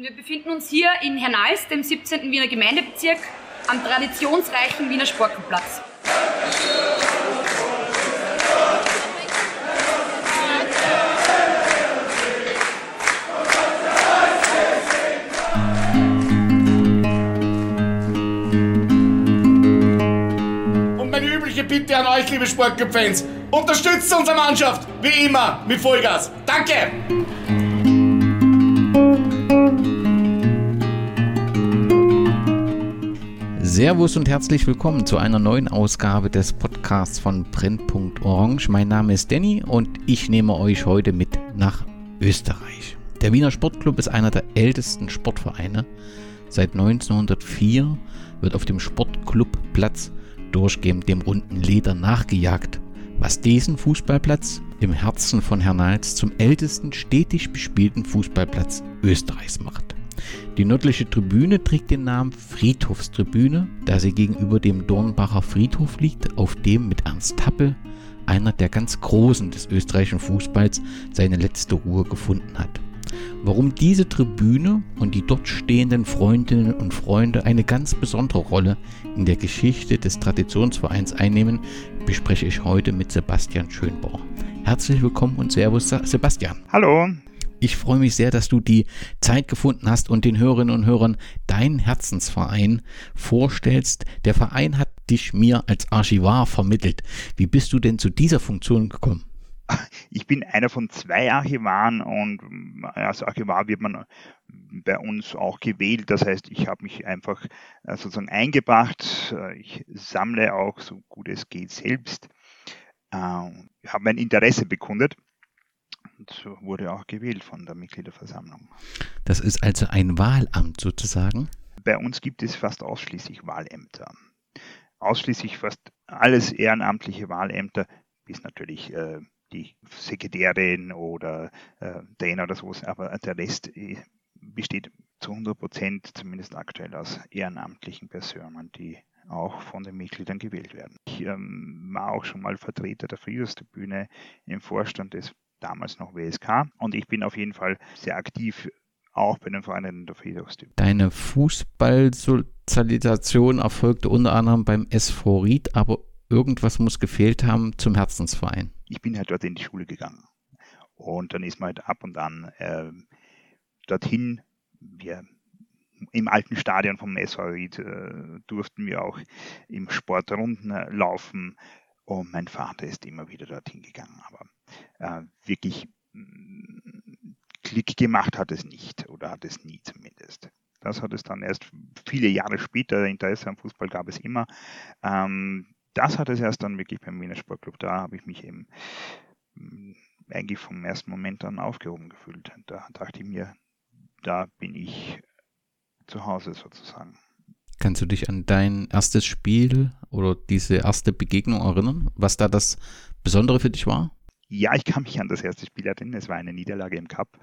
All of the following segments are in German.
Wir befinden uns hier in Hernals, dem 17. Wiener Gemeindebezirk, am traditionsreichen Wiener Sportplatz. Und meine übliche Bitte an euch, liebe Sportclub-Fans, unterstützt unsere Mannschaft, wie immer, mit Vollgas. Danke! Servus und herzlich willkommen zu einer neuen Ausgabe des Podcasts von Brennpunkt Orange. Mein Name ist Danny und ich nehme euch heute mit nach Österreich. Der Wiener Sportclub ist einer der ältesten Sportvereine. Seit 1904 wird auf dem Sportclubplatz durchgehend dem runden Leder nachgejagt, was diesen Fußballplatz im Herzen von Hernals zum ältesten stetig bespielten Fußballplatz Österreichs macht. Die nördliche Tribüne trägt den Namen Friedhofstribüne, da sie gegenüber dem Dornbacher Friedhof liegt, auf dem mit Ernst Happel, einer der ganz Großen des österreichischen Fußballs, seine letzte Ruhe gefunden hat. Warum diese Tribüne und die dort stehenden Freundinnen und Freunde eine ganz besondere Rolle in der Geschichte des Traditionsvereins einnehmen, bespreche ich heute mit Sebastian Schönbauer. Herzlich willkommen und Servus, Sebastian. Hallo. Ich freue mich sehr, dass du die Zeit gefunden hast und den Hörerinnen und Hörern deinen Herzensverein vorstellst. Der Verein hat dich mir als Archivar vermittelt. Wie bist du denn zu dieser Funktion gekommen? Ich bin einer von zwei Archivaren und als Archivar wird man bei uns auch gewählt. Das heißt, ich habe mich einfach äh, sozusagen eingebracht. Ich sammle auch so gut es geht selbst. Ich äh, habe mein Interesse bekundet und wurde auch gewählt von der Mitgliederversammlung. Das ist also ein Wahlamt sozusagen? Bei uns gibt es fast ausschließlich Wahlämter. Ausschließlich fast alles ehrenamtliche Wahlämter, bis natürlich äh, die Sekretärin oder äh, Trainer oder sowas, aber der Rest äh, besteht zu 100 Prozent, zumindest aktuell, aus ehrenamtlichen Personen, die auch von den Mitgliedern gewählt werden. Ich ähm, war auch schon mal Vertreter der Friedenstribüne im Vorstand des damals noch WSK. Und ich bin auf jeden Fall sehr aktiv auch bei den Vereinen der Friedhofstyp. Deine Fußballsozialisation erfolgte unter anderem beim SV Ried, aber irgendwas muss gefehlt haben zum Herzensverein. Ich bin halt dort in die Schule gegangen. Und dann ist man halt ab und an äh, dorthin. Wir im alten Stadion vom SV Ried äh, durften wir auch im Sportrunden laufen. Und mein Vater ist immer wieder dorthin gegangen. Aber äh, wirklich mm, Klick gemacht hat es nicht oder hat es nie zumindest. Das hat es dann erst viele Jahre später, Interesse am Fußball gab es immer. Ähm, das hat es erst dann wirklich beim Wiener Sportclub. Da habe ich mich eben mm, eigentlich vom ersten Moment an aufgehoben gefühlt. Da dachte ich mir, da bin ich zu Hause sozusagen. Kannst du dich an dein erstes Spiel oder diese erste Begegnung erinnern, was da das Besondere für dich war? Ja, ich kann mich an das erste Spiel erinnern. Es war eine Niederlage im Cup.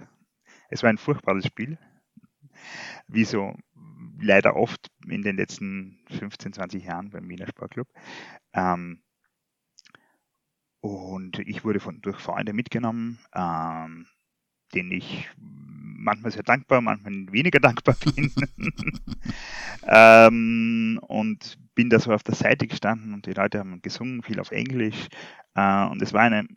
Es war ein furchtbares Spiel. Wie so leider oft in den letzten 15, 20 Jahren beim Wiener Sportclub. Ähm, und ich wurde von, durch Freunde mitgenommen, ähm, denen ich manchmal sehr dankbar, manchmal weniger dankbar bin. ähm, und bin da so auf der Seite gestanden und die Leute haben gesungen, viel auf Englisch. Äh, und es war eine,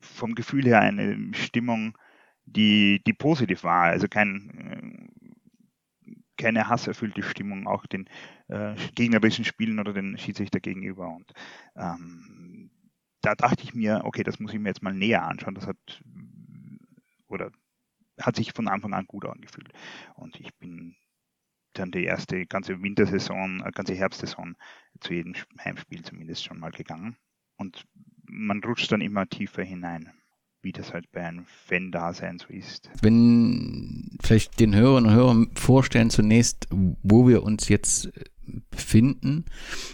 vom Gefühl her eine Stimmung, die, die positiv war. Also kein, keine hasserfüllte Stimmung, auch den äh, gegnerischen Spielen oder den Schiedsrichter gegenüber. Und ähm, da dachte ich mir, okay, das muss ich mir jetzt mal näher anschauen. Das hat oder hat sich von Anfang an gut angefühlt. Und ich bin dann die erste ganze Wintersaison, äh, ganze Herbstsaison zu jedem Heimspiel zumindest schon mal gegangen. Und man rutscht dann immer tiefer hinein, wie das halt bei einem Fan-Dasein so ist. Wenn vielleicht den Hörern und Hörern vorstellen zunächst, wo wir uns jetzt befinden,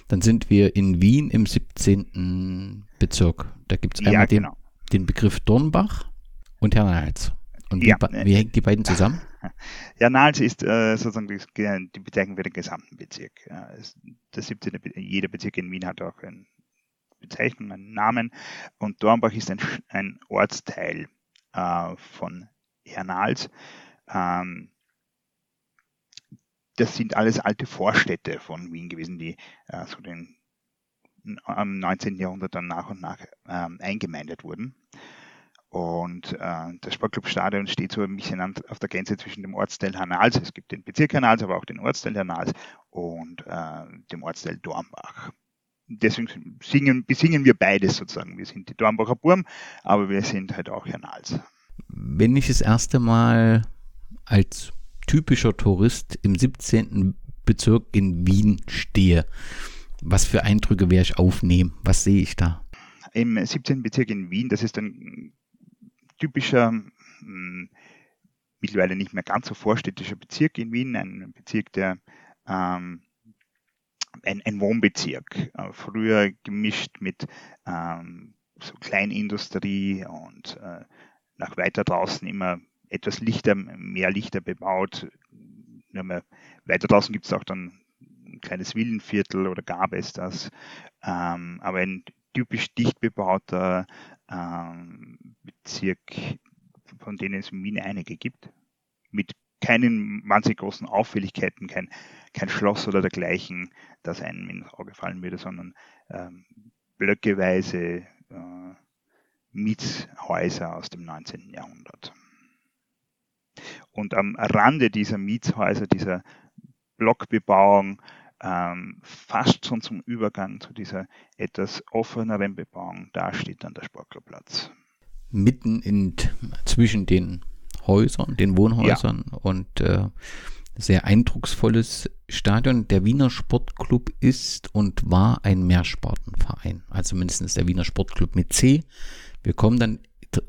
dann sind wir in Wien im 17. Bezirk. Da gibt es einmal ja, genau. den, den Begriff Dornbach und Hernals. Und ja. wie, wie hängt die beiden zusammen? Ja, Nals ist äh, sozusagen die, die, Bezeichnung für den gesamten Bezirk. Ja, der 17. Be jeder Bezirk in Wien hat auch eine Bezeichnung, einen Namen. Und Dornbach ist ein, ein Ortsteil äh, von Hernals. Ähm, das sind alles alte Vorstädte von Wien gewesen, die äh, so den, am 19. Jahrhundert dann nach und nach ähm, eingemeindet wurden. Und äh, das Sportclubstadion steht so ein bisschen an, auf der Grenze zwischen dem Ortsteil Hanals, es gibt den Bezirk Hanals, aber auch den Ortsteil Hanals und äh, dem Ortsteil Dornbach. Deswegen singen, besingen wir beides sozusagen. Wir sind die Dornbacher Burm, aber wir sind halt auch Hanals. Wenn ich das erste Mal als typischer Tourist im 17. Bezirk in Wien stehe, was für Eindrücke werde ich aufnehmen? Was sehe ich da? Im 17. Bezirk in Wien, das ist ein typischer, hm, mittlerweile nicht mehr ganz so vorstädtischer Bezirk in Wien, ein Bezirk, der ähm, ein, ein, Wohnbezirk, äh, früher gemischt mit ähm, so Kleinindustrie und äh, nach weiter draußen immer etwas lichter, mehr lichter bebaut. weiter draußen gibt es auch dann ein kleines Villenviertel oder gab es das. Ähm, aber ein typisch dicht bebauter ähm, Bezirk, von denen es in Wien einige gibt, mit keinen wahnsinnig großen Auffälligkeiten, kein, kein Schloss oder dergleichen, das einem ins Auge fallen würde, sondern ähm, blöckeweise äh, Mietshäuser aus dem 19. Jahrhundert. Und am Rande dieser Mietshäuser, dieser Blockbebauung, ähm, fast schon zum Übergang zu dieser etwas offeneren Bebauung, da steht dann der Sportclubplatz. Mitten in, zwischen den Häusern, den Wohnhäusern ja. und äh, sehr eindrucksvolles Stadion. Der Wiener Sportclub ist und war ein Mehrsportenverein, also mindestens der Wiener Sportclub mit C. Wir kommen dann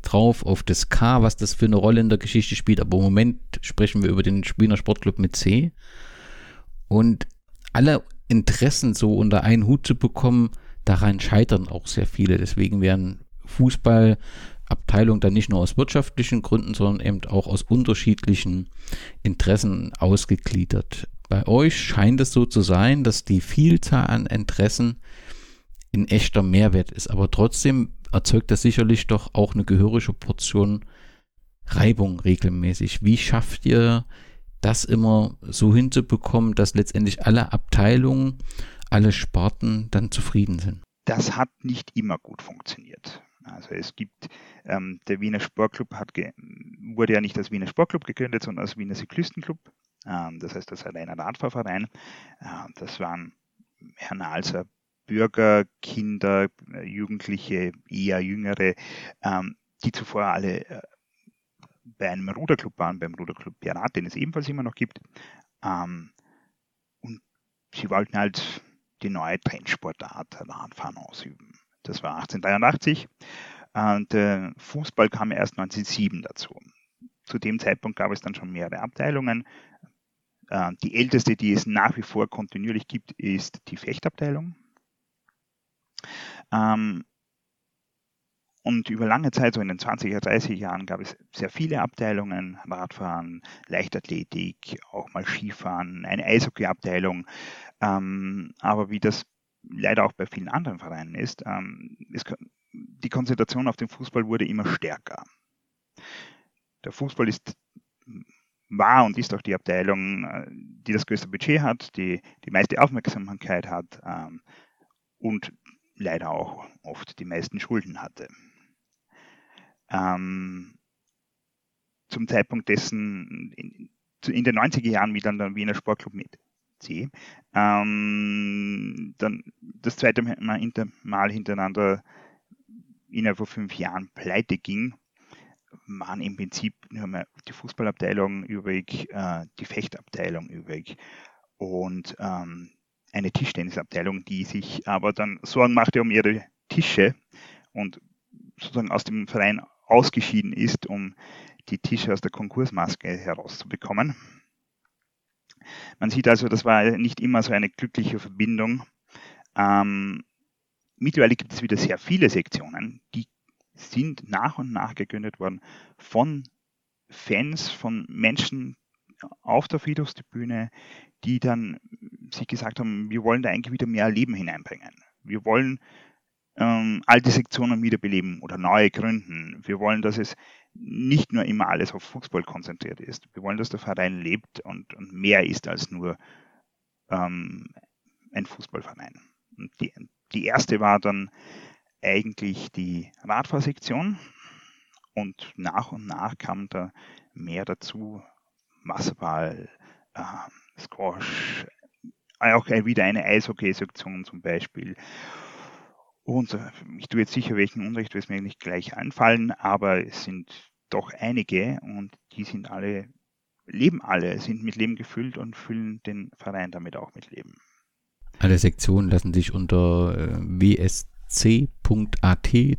drauf auf das K, was das für eine Rolle in der Geschichte spielt, aber im Moment sprechen wir über den Wiener Sportclub mit C. Und alle Interessen so unter einen Hut zu bekommen, daran scheitern auch sehr viele. Deswegen werden Fußballabteilungen dann nicht nur aus wirtschaftlichen Gründen, sondern eben auch aus unterschiedlichen Interessen ausgegliedert. Bei euch scheint es so zu sein, dass die Vielzahl an Interessen in echter Mehrwert ist, aber trotzdem erzeugt das sicherlich doch auch eine gehörige Portion Reibung regelmäßig. Wie schafft ihr das immer so hinzubekommen, dass letztendlich alle Abteilungen, alle Sparten dann zufrieden sind? Das hat nicht immer gut funktioniert. Also es gibt, ähm, der Wiener Sportclub hat wurde ja nicht als Wiener Sportclub gegründet, sondern als Wiener Cyklistenclub. Ähm, das heißt, das ein Radfahrverein. Äh, das waren Herr Nalser Bürger, Kinder, Jugendliche, eher Jüngere, ähm, die zuvor alle äh, bei einem Ruderclub waren, beim Ruderclub Pirat, den es ebenfalls immer noch gibt. Ähm, und sie wollten halt die neue Trendsportart Radfahren ausüben. Das war 1883 und äh, Fußball kam erst 1907 dazu. Zu dem Zeitpunkt gab es dann schon mehrere Abteilungen. Äh, die älteste, die es nach wie vor kontinuierlich gibt, ist die Fechtabteilung. Ähm, und über lange Zeit, so in den 20er, 30er Jahren, gab es sehr viele Abteilungen, Radfahren, Leichtathletik, auch mal Skifahren, eine Eishockeyabteilung. Ähm, aber wie das leider auch bei vielen anderen Vereinen ist, ähm, ist, die Konzentration auf den Fußball wurde immer stärker. Der Fußball ist war und ist auch die Abteilung, äh, die das größte Budget hat, die die meiste Aufmerksamkeit hat ähm, und leider auch oft die meisten Schulden hatte. Ähm, zum Zeitpunkt dessen in, in, den 90er Jahren wieder der Wiener Sportclub mit C. Ähm, dann das zweite Mal hintereinander innerhalb von fünf Jahren pleite ging, waren im Prinzip nur mehr die Fußballabteilung übrig, äh, die Fechtabteilung übrig und ähm, eine Tischtennisabteilung, die sich aber dann Sorgen machte um ihre Tische und sozusagen aus dem Verein ausgeschieden ist, um die Tische aus der Konkursmaske herauszubekommen. Man sieht also, das war nicht immer so eine glückliche Verbindung. Ähm, mittlerweile gibt es wieder sehr viele Sektionen, die sind nach und nach gegründet worden von Fans, von Menschen auf der Friedhofsbühne, die dann sich gesagt haben, wir wollen da eigentlich wieder mehr Leben hineinbringen. Wir wollen ähm, alte Sektionen wiederbeleben oder neue gründen. Wir wollen, dass es nicht nur immer alles auf Fußball konzentriert ist. Wir wollen, dass der Verein lebt und, und mehr ist als nur ähm, ein Fußballverein. Und die, die erste war dann eigentlich die Radfahrsektion und nach und nach kam da mehr dazu. Wasserball, äh, Squash, auch wieder eine Eishockey-Sektion zum Beispiel. Und äh, ich tue jetzt sicher welchen Unrecht, wird es mir nicht gleich einfallen, aber es sind doch einige und die sind alle, leben alle, sind mit Leben gefüllt und füllen den Verein damit auch mit Leben. Alle Sektionen lassen sich unter äh, wsc.at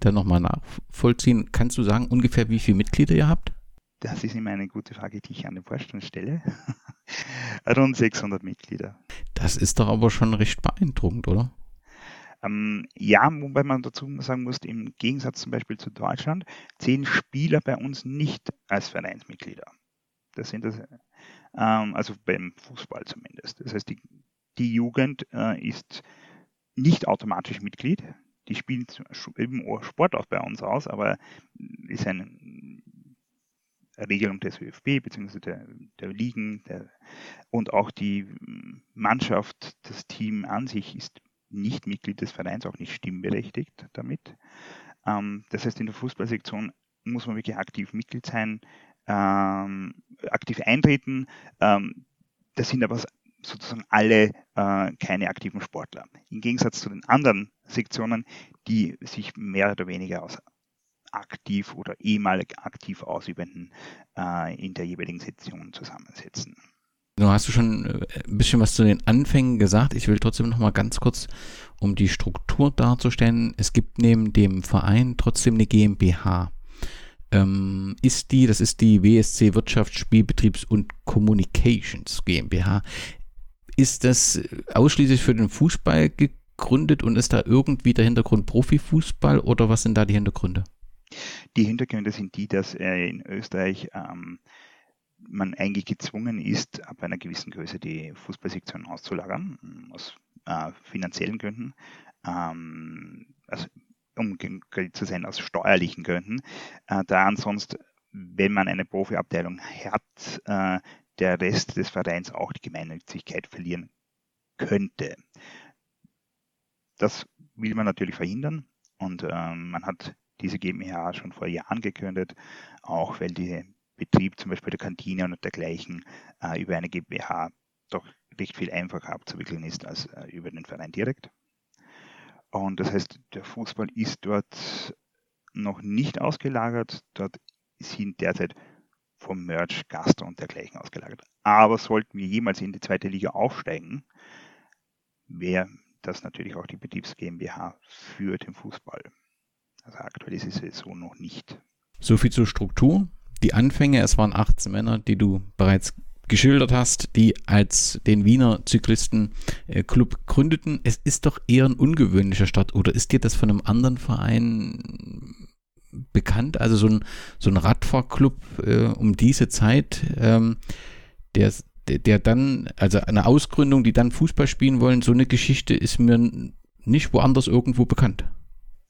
dann nochmal nachvollziehen. Kannst du sagen, ungefähr wie viele Mitglieder ihr habt? Das ist immer eine gute Frage, die ich an den Vorstand stelle. Rund 600 Mitglieder. Das ist doch aber schon recht beeindruckend, oder? Ähm, ja, wobei man dazu sagen muss, im Gegensatz zum Beispiel zu Deutschland zählen Spieler bei uns nicht als Vereinsmitglieder. Das sind das, ähm, also beim Fußball zumindest. Das heißt, die, die Jugend äh, ist nicht automatisch Mitglied. Die spielen eben Sport auch bei uns aus, aber ist eine Regelung des ÖFB bzw. Der, der Ligen der, und auch die Mannschaft, das Team an sich ist nicht Mitglied des Vereins, auch nicht stimmberechtigt damit. Ähm, das heißt, in der Fußballsektion muss man wirklich aktiv Mitglied sein, ähm, aktiv eintreten. Ähm, das sind aber sozusagen alle äh, keine aktiven Sportler. Im Gegensatz zu den anderen Sektionen, die sich mehr oder weniger aus aktiv oder ehemalig aktiv Ausübenden äh, in der jeweiligen Sektion zusammensetzen. Du hast du schon äh, ein bisschen was zu den Anfängen gesagt. Ich will trotzdem noch mal ganz kurz, um die Struktur darzustellen. Es gibt neben dem Verein trotzdem eine GmbH. Ähm, ist die, das ist die WSC Wirtschafts-, Spielbetriebs- und Communications GmbH. Ist das ausschließlich für den Fußball gegründet und ist da irgendwie der Hintergrund Profifußball oder was sind da die Hintergründe? Die Hintergründe sind die, dass äh, in Österreich ähm, man eigentlich gezwungen ist, ab einer gewissen Größe die Fußballsektion auszulagern, aus äh, finanziellen Gründen, ähm, also um zu sein, aus steuerlichen Gründen, äh, da ansonsten, wenn man eine Profiabteilung hat, äh, der Rest des Vereins auch die Gemeinnützigkeit verlieren könnte. Das will man natürlich verhindern und ähm, man hat diese GmbH schon vor Jahren gegründet, auch weil die Betrieb, zum Beispiel der Kantine und dergleichen, äh, über eine GmbH doch recht viel einfacher abzuwickeln ist als äh, über den Verein direkt. Und das heißt, der Fußball ist dort noch nicht ausgelagert. Dort sind derzeit vom Merch, Gastro und dergleichen ausgelagert. Aber sollten wir jemals in die zweite Liga aufsteigen, wäre das natürlich auch die Betriebs GmbH für den Fußball. Also aktuell ist es so noch nicht. So viel zur Struktur die Anfänge, es waren 18 Männer, die du bereits geschildert hast, die als den Wiener Zyklisten-Club äh, gründeten. Es ist doch eher ein ungewöhnlicher Start, oder ist dir das von einem anderen Verein bekannt? Also so ein, so ein Radfahrclub äh, um diese Zeit, ähm, der, der dann, also eine Ausgründung, die dann Fußball spielen wollen, so eine Geschichte ist mir nicht woanders irgendwo bekannt.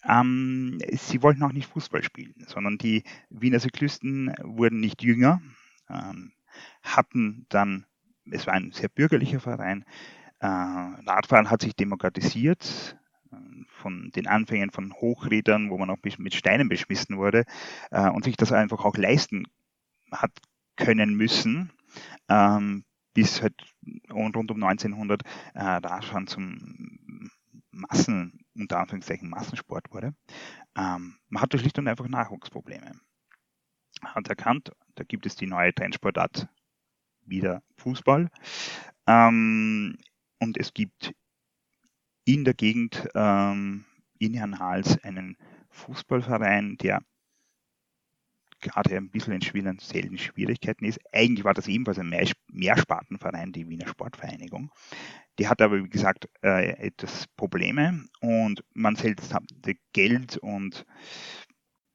Ähm, sie wollten auch nicht Fußball spielen, sondern die Wiener Cyklisten wurden nicht jünger, ähm, hatten dann, es war ein sehr bürgerlicher Verein, äh, Radfahren hat sich demokratisiert, äh, von den Anfängen von Hochrädern, wo man auch mit Steinen beschmissen wurde äh, und sich das einfach auch leisten hat können müssen, ähm, bis halt rund um 1900 äh, Radfahren zum Massen unter Anführungszeichen Massensport wurde. Ähm, man hatte schlicht und einfach Nachwuchsprobleme. Hat erkannt, da gibt es die neue Trendsportart wieder Fußball. Ähm, und es gibt in der Gegend ähm, in Herrn Hals einen Fußballverein, der gerade ein bisschen in finanziellen Schwierigkeiten ist. Eigentlich war das ebenfalls ein Mehrspartenverein, die Wiener Sportvereinigung. Die hat aber, wie gesagt, äh, etwas Probleme und man selbst hatte Geld und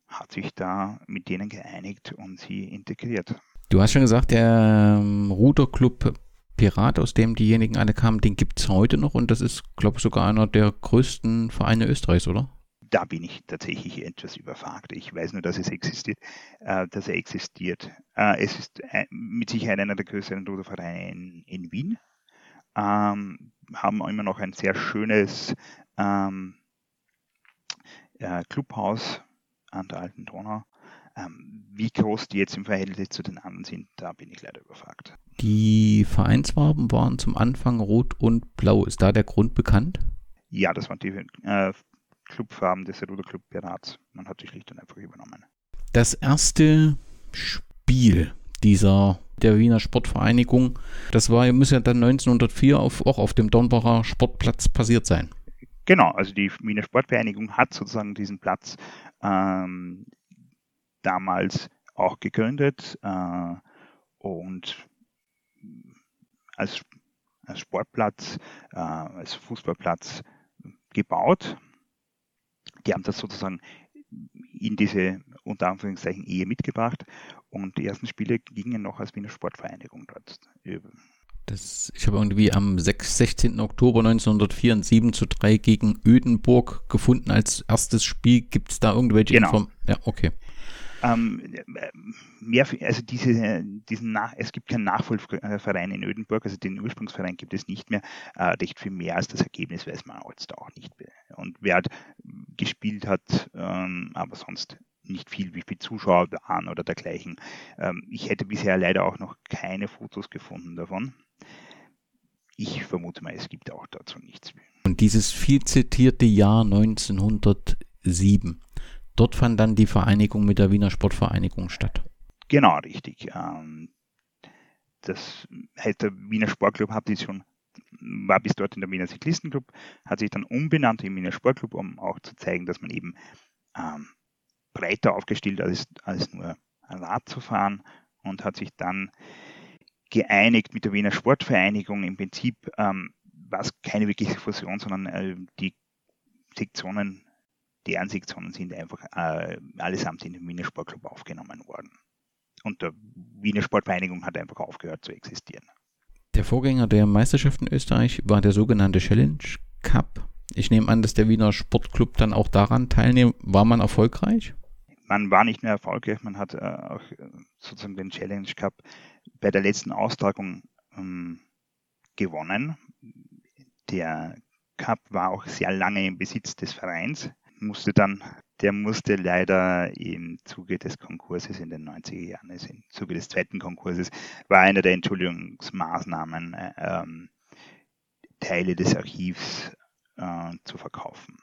hat sich da mit denen geeinigt und sie integriert. Du hast schon gesagt, der ähm, Ruderclub Pirat, aus dem diejenigen alle kamen, den gibt es heute noch und das ist, glaube ich, sogar einer der größten Vereine Österreichs, oder? Da bin ich tatsächlich etwas überfragt. Ich weiß nur, dass es existiert, äh, dass er existiert. Äh, es ist äh, mit Sicherheit einer der größeren Rudervereine in, in Wien. Ähm, haben immer noch ein sehr schönes ähm, äh, Clubhaus an der Alten Donau. Ähm, wie groß die jetzt im Verhältnis zu den anderen sind, da bin ich leider überfragt. Die Vereinsfarben waren zum Anfang rot und blau. Ist da der Grund bekannt? Ja, das waren die äh, Clubfarben des Ruderclub Pirats. Man hat die schlicht und einfach übernommen. Das erste Spiel dieser der Wiener Sportvereinigung, das war, muss ja dann 1904 auf, auch auf dem Dornbacher Sportplatz passiert sein. Genau, also die Wiener Sportvereinigung hat sozusagen diesen Platz ähm, damals auch gegründet äh, und als, als Sportplatz, äh, als Fußballplatz gebaut. Die haben das sozusagen in diese unter Anführungszeichen Ehe mitgebracht und die ersten Spiele gingen noch als Wiener Sportvereinigung dort. Das, ich habe irgendwie am 6, 16. Oktober 1904 ein 7 zu 3 gegen Ödenburg gefunden als erstes Spiel. Gibt es da irgendwelche genau. Informationen? Ja, okay. Ähm, mehr, also diese, diesen Nach, es gibt keinen Nachfolgeverein in Ödenburg, also den Ursprungsverein gibt es nicht mehr. Äh, recht viel mehr als das Ergebnis weiß man jetzt auch nicht mehr. Und wer hat gespielt hat, ähm, aber sonst nicht viel, wie viele Zuschauer waren oder dergleichen. Ähm, ich hätte bisher leider auch noch keine Fotos gefunden davon. Ich vermute mal, es gibt auch dazu nichts. Und dieses viel zitierte Jahr 1907, dort fand dann die Vereinigung mit der Wiener Sportvereinigung statt. Genau, richtig. Ähm, das heißt, der Wiener Sportclub hat die schon war bis dort in der Wiener Cyklistenclub, hat sich dann umbenannt in Wiener Sportclub, um auch zu zeigen, dass man eben ähm, breiter aufgestellt als, als nur Rad zu fahren und hat sich dann geeinigt mit der Wiener Sportvereinigung. Im Prinzip ähm, war es keine wirkliche Fusion, sondern äh, die Sektionen, deren Sektionen sind einfach äh, allesamt in den Wiener Sportclub aufgenommen worden. Und der Wiener Sportvereinigung hat einfach aufgehört zu existieren. Der Vorgänger der Meisterschaft in Österreich war der sogenannte Challenge Cup. Ich nehme an, dass der Wiener Sportclub dann auch daran teilnimmt. War man erfolgreich? Man war nicht mehr erfolgreich. Man hat äh, auch äh, sozusagen den Challenge Cup bei der letzten Austragung ähm, gewonnen. Der Cup war auch sehr lange im Besitz des Vereins, musste dann, der musste leider im Zuge des Konkurses in den 90er Jahren, also im Zuge des zweiten Konkurses, war einer der Entschuldigungsmaßnahmen, äh, ähm, Teile des Archivs äh, zu verkaufen.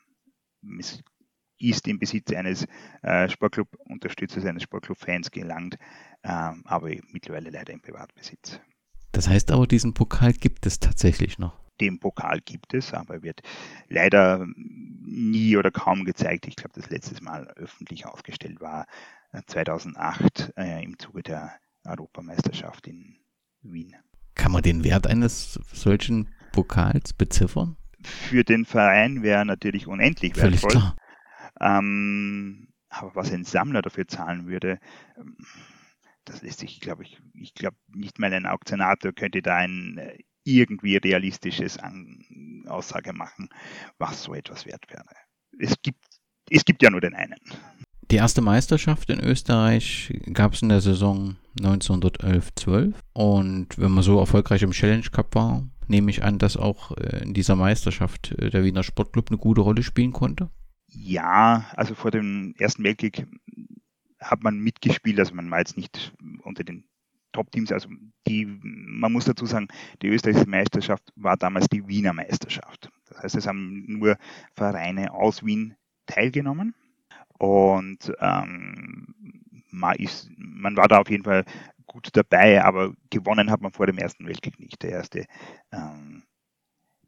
Es ist im Besitz eines äh, Sportclub-Unterstützers, eines Sportclub-Fans gelangt, äh, aber mittlerweile leider im Privatbesitz. Das heißt aber, diesen Pokal gibt es tatsächlich noch. Den Pokal gibt es, aber wird leider nie oder kaum gezeigt. Ich glaube, das letzte Mal öffentlich aufgestellt war 2008 äh, äh, im Zuge der Europameisterschaft in Wien. Kann man den Wert eines solchen Pokals beziffern? Für den Verein wäre natürlich unendlich Völlig wertvoll. Klar. Ähm, aber was ein Sammler dafür zahlen würde, ähm, das lässt sich, glaube ich, ich glaube nicht mal ein Auktionator könnte da ein äh, irgendwie realistisches An Aussage machen, was so etwas wert wäre. Es gibt, es gibt ja nur den einen. Die erste Meisterschaft in Österreich gab es in der Saison 1911-12 und wenn man so erfolgreich im Challenge Cup war, nehme ich an, dass auch äh, in dieser Meisterschaft äh, der Wiener Sportclub eine gute Rolle spielen konnte. Ja, also vor dem Ersten Weltkrieg hat man mitgespielt, also man war jetzt nicht unter den Top-Teams, also die, man muss dazu sagen, die österreichische Meisterschaft war damals die Wiener Meisterschaft. Das heißt, es haben nur Vereine aus Wien teilgenommen und ähm, man, ist, man war da auf jeden Fall gut dabei, aber gewonnen hat man vor dem Ersten Weltkrieg nicht. Der erste, ähm,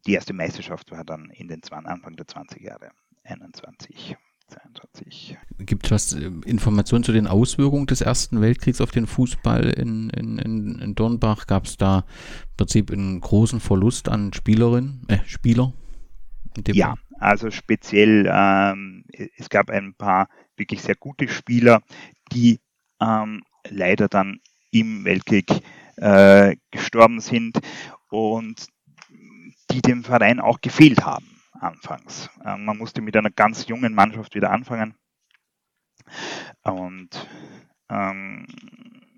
die erste Meisterschaft war dann in den Anfang der 20 Jahre. 21. 22. Gibt es was äh, Informationen zu den Auswirkungen des Ersten Weltkriegs auf den Fußball in, in, in Dornbach? Gab es da im Prinzip einen großen Verlust an Spielerinnen, äh, Spieler? Ja, also speziell, ähm, es gab ein paar wirklich sehr gute Spieler, die ähm, leider dann im Weltkrieg äh, gestorben sind und die dem Verein auch gefehlt haben. Anfangs. Ähm, man musste mit einer ganz jungen Mannschaft wieder anfangen und ähm,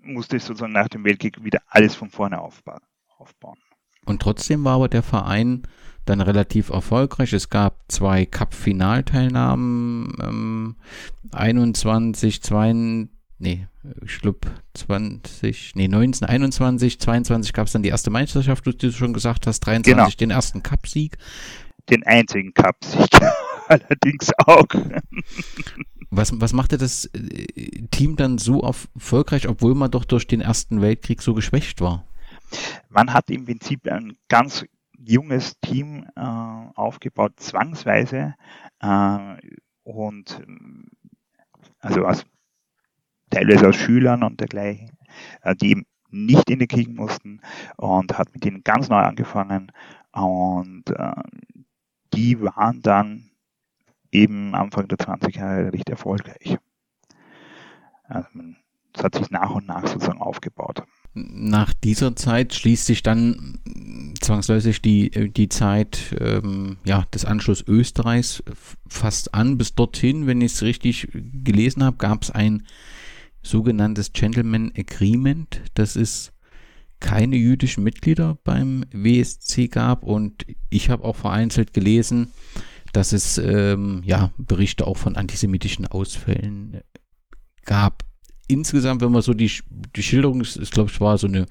musste sozusagen nach dem Weltkrieg wieder alles von vorne aufbauen. Und trotzdem war aber der Verein dann relativ erfolgreich. Es gab zwei Cup-Finalteilnahmen, ähm, 21, 22, nee, ich glaube 20, nee, 19, 21, 22 gab es dann die erste Meisterschaft, wie du schon gesagt hast, 23 genau. den ersten Cup-Sieg. Den einzigen Cup-Sieg allerdings auch. Was, was machte das äh, Team dann so erfolgreich, obwohl man doch durch den Ersten Weltkrieg so geschwächt war? Man hat im Prinzip ein ganz junges Team äh, aufgebaut, zwangsweise. Äh, und also aus, teilweise aus Schülern und dergleichen, äh, die nicht in den Krieg mussten und hat mit ihnen ganz neu angefangen. Und äh, die waren dann eben Anfang der 20er Jahre recht erfolgreich. Also es hat sich nach und nach sozusagen aufgebaut. Nach dieser Zeit schließt sich dann zwangsläufig die, die Zeit ähm, ja, des Anschlusses Österreichs fast an. Bis dorthin, wenn ich es richtig gelesen habe, gab es ein sogenanntes Gentleman Agreement. Das ist keine jüdischen Mitglieder beim WSC gab. Und ich habe auch vereinzelt gelesen, dass es ähm, ja Berichte auch von antisemitischen Ausfällen gab. Insgesamt, wenn man so die, die Schilderung, ich glaube, es war so eine,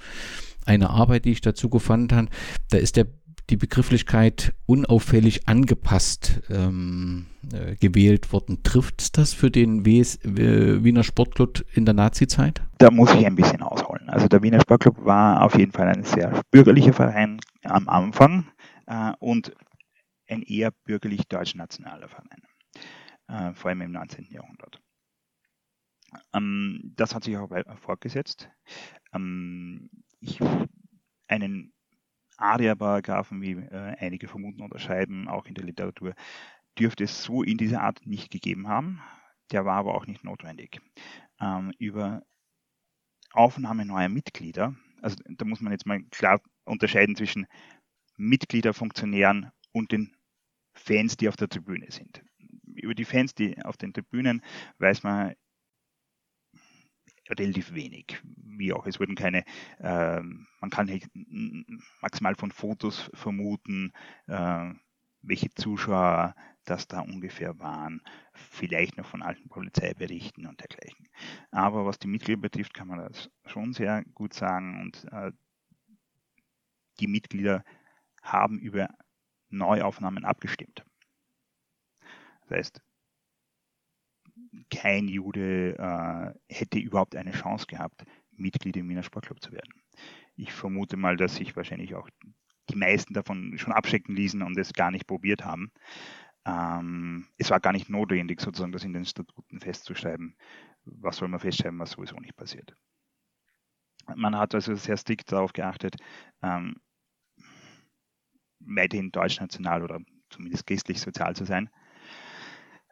eine Arbeit, die ich dazu gefunden habe, da ist der, die Begrifflichkeit unauffällig angepasst ähm, äh, gewählt worden. Trifft das für den WS, Wiener Sportclub in der Nazi-Zeit? Da muss ich ein bisschen ausholen. Also der Wiener Sportclub war auf jeden Fall ein sehr bürgerlicher Verein am Anfang äh, und ein eher bürgerlich deutsch-nationaler Verein, äh, vor allem im 19. Jahrhundert. Ähm, das hat sich auch fortgesetzt. Ähm, ich, einen ARIA-Paragraphen, wie äh, einige vermuten oder schreiben, auch in der Literatur, dürfte es so in dieser Art nicht gegeben haben. Der war aber auch nicht notwendig. Ähm, über Aufnahme neuer Mitglieder, also da muss man jetzt mal klar unterscheiden zwischen Mitgliederfunktionären und den Fans, die auf der Tribüne sind. Über die Fans, die auf den Tribünen, weiß man relativ wenig. Wie auch, es wurden keine, äh, man kann maximal von Fotos vermuten, äh, welche Zuschauer das da ungefähr waren, vielleicht noch von alten Polizeiberichten und dergleichen. Aber was die Mitglieder betrifft, kann man das schon sehr gut sagen und äh, die Mitglieder haben über Neuaufnahmen abgestimmt. Das heißt, kein Jude äh, hätte überhaupt eine Chance gehabt, Mitglied im Wiener Sportclub zu werden. Ich vermute mal, dass sich wahrscheinlich auch die meisten davon schon abschrecken ließen und es gar nicht probiert haben. Ähm, es war gar nicht notwendig, sozusagen das in den Statuten festzuschreiben. Was soll man festschreiben, was sowieso nicht passiert? Man hat also sehr strikt darauf geachtet, ähm, weiterhin deutschnational oder zumindest christlich sozial zu sein.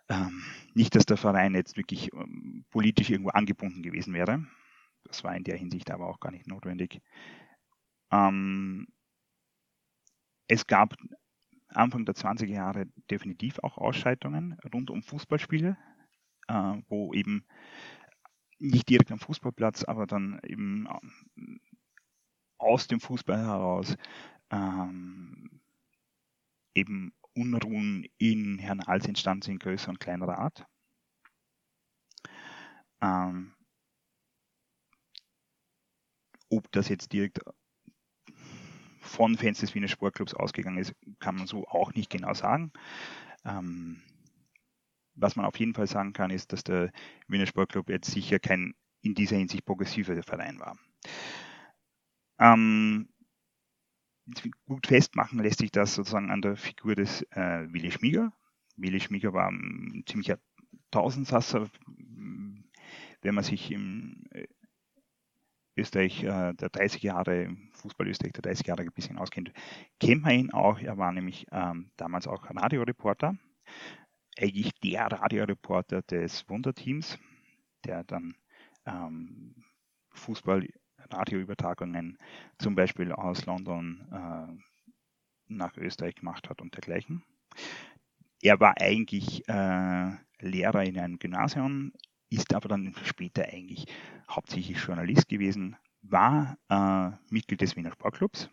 Ähm, nicht, dass der Verein jetzt wirklich ähm, politisch irgendwo angebunden gewesen wäre. Das war in der Hinsicht aber auch gar nicht notwendig. Ähm, es gab Anfang der 20er Jahre definitiv auch Ausschreitungen rund um Fußballspiele, äh, wo eben nicht direkt am Fußballplatz, aber dann eben äh, aus dem Fußball heraus ähm, eben Unruhen in Hernals entstanden sind, größerer und kleinerer Art. Ähm, ob das jetzt direkt von Fans des Wiener Sportclubs ausgegangen ist, kann man so auch nicht genau sagen. Ähm, was man auf jeden Fall sagen kann, ist, dass der Wiener Sportclub jetzt sicher kein in dieser Hinsicht progressiver Verein war. Ähm, gut festmachen lässt sich das sozusagen an der Figur des äh, Willi Schmieger. Willi Schmieger war ein ziemlicher Tausendsasser. Wenn man sich im äh, Österreich äh, der 30 Jahre, Fußball Österreich der 30 Jahre ein bisschen auskennt, kennt man ihn auch. Er war nämlich ähm, damals auch Radioreporter, eigentlich der Radioreporter des Wunderteams, der dann ähm, Fußball Radioübertragungen zum Beispiel aus London äh, nach Österreich gemacht hat und dergleichen. Er war eigentlich äh, Lehrer in einem Gymnasium, ist aber dann später eigentlich hauptsächlich Journalist gewesen, war äh, Mitglied des Wiener Sportclubs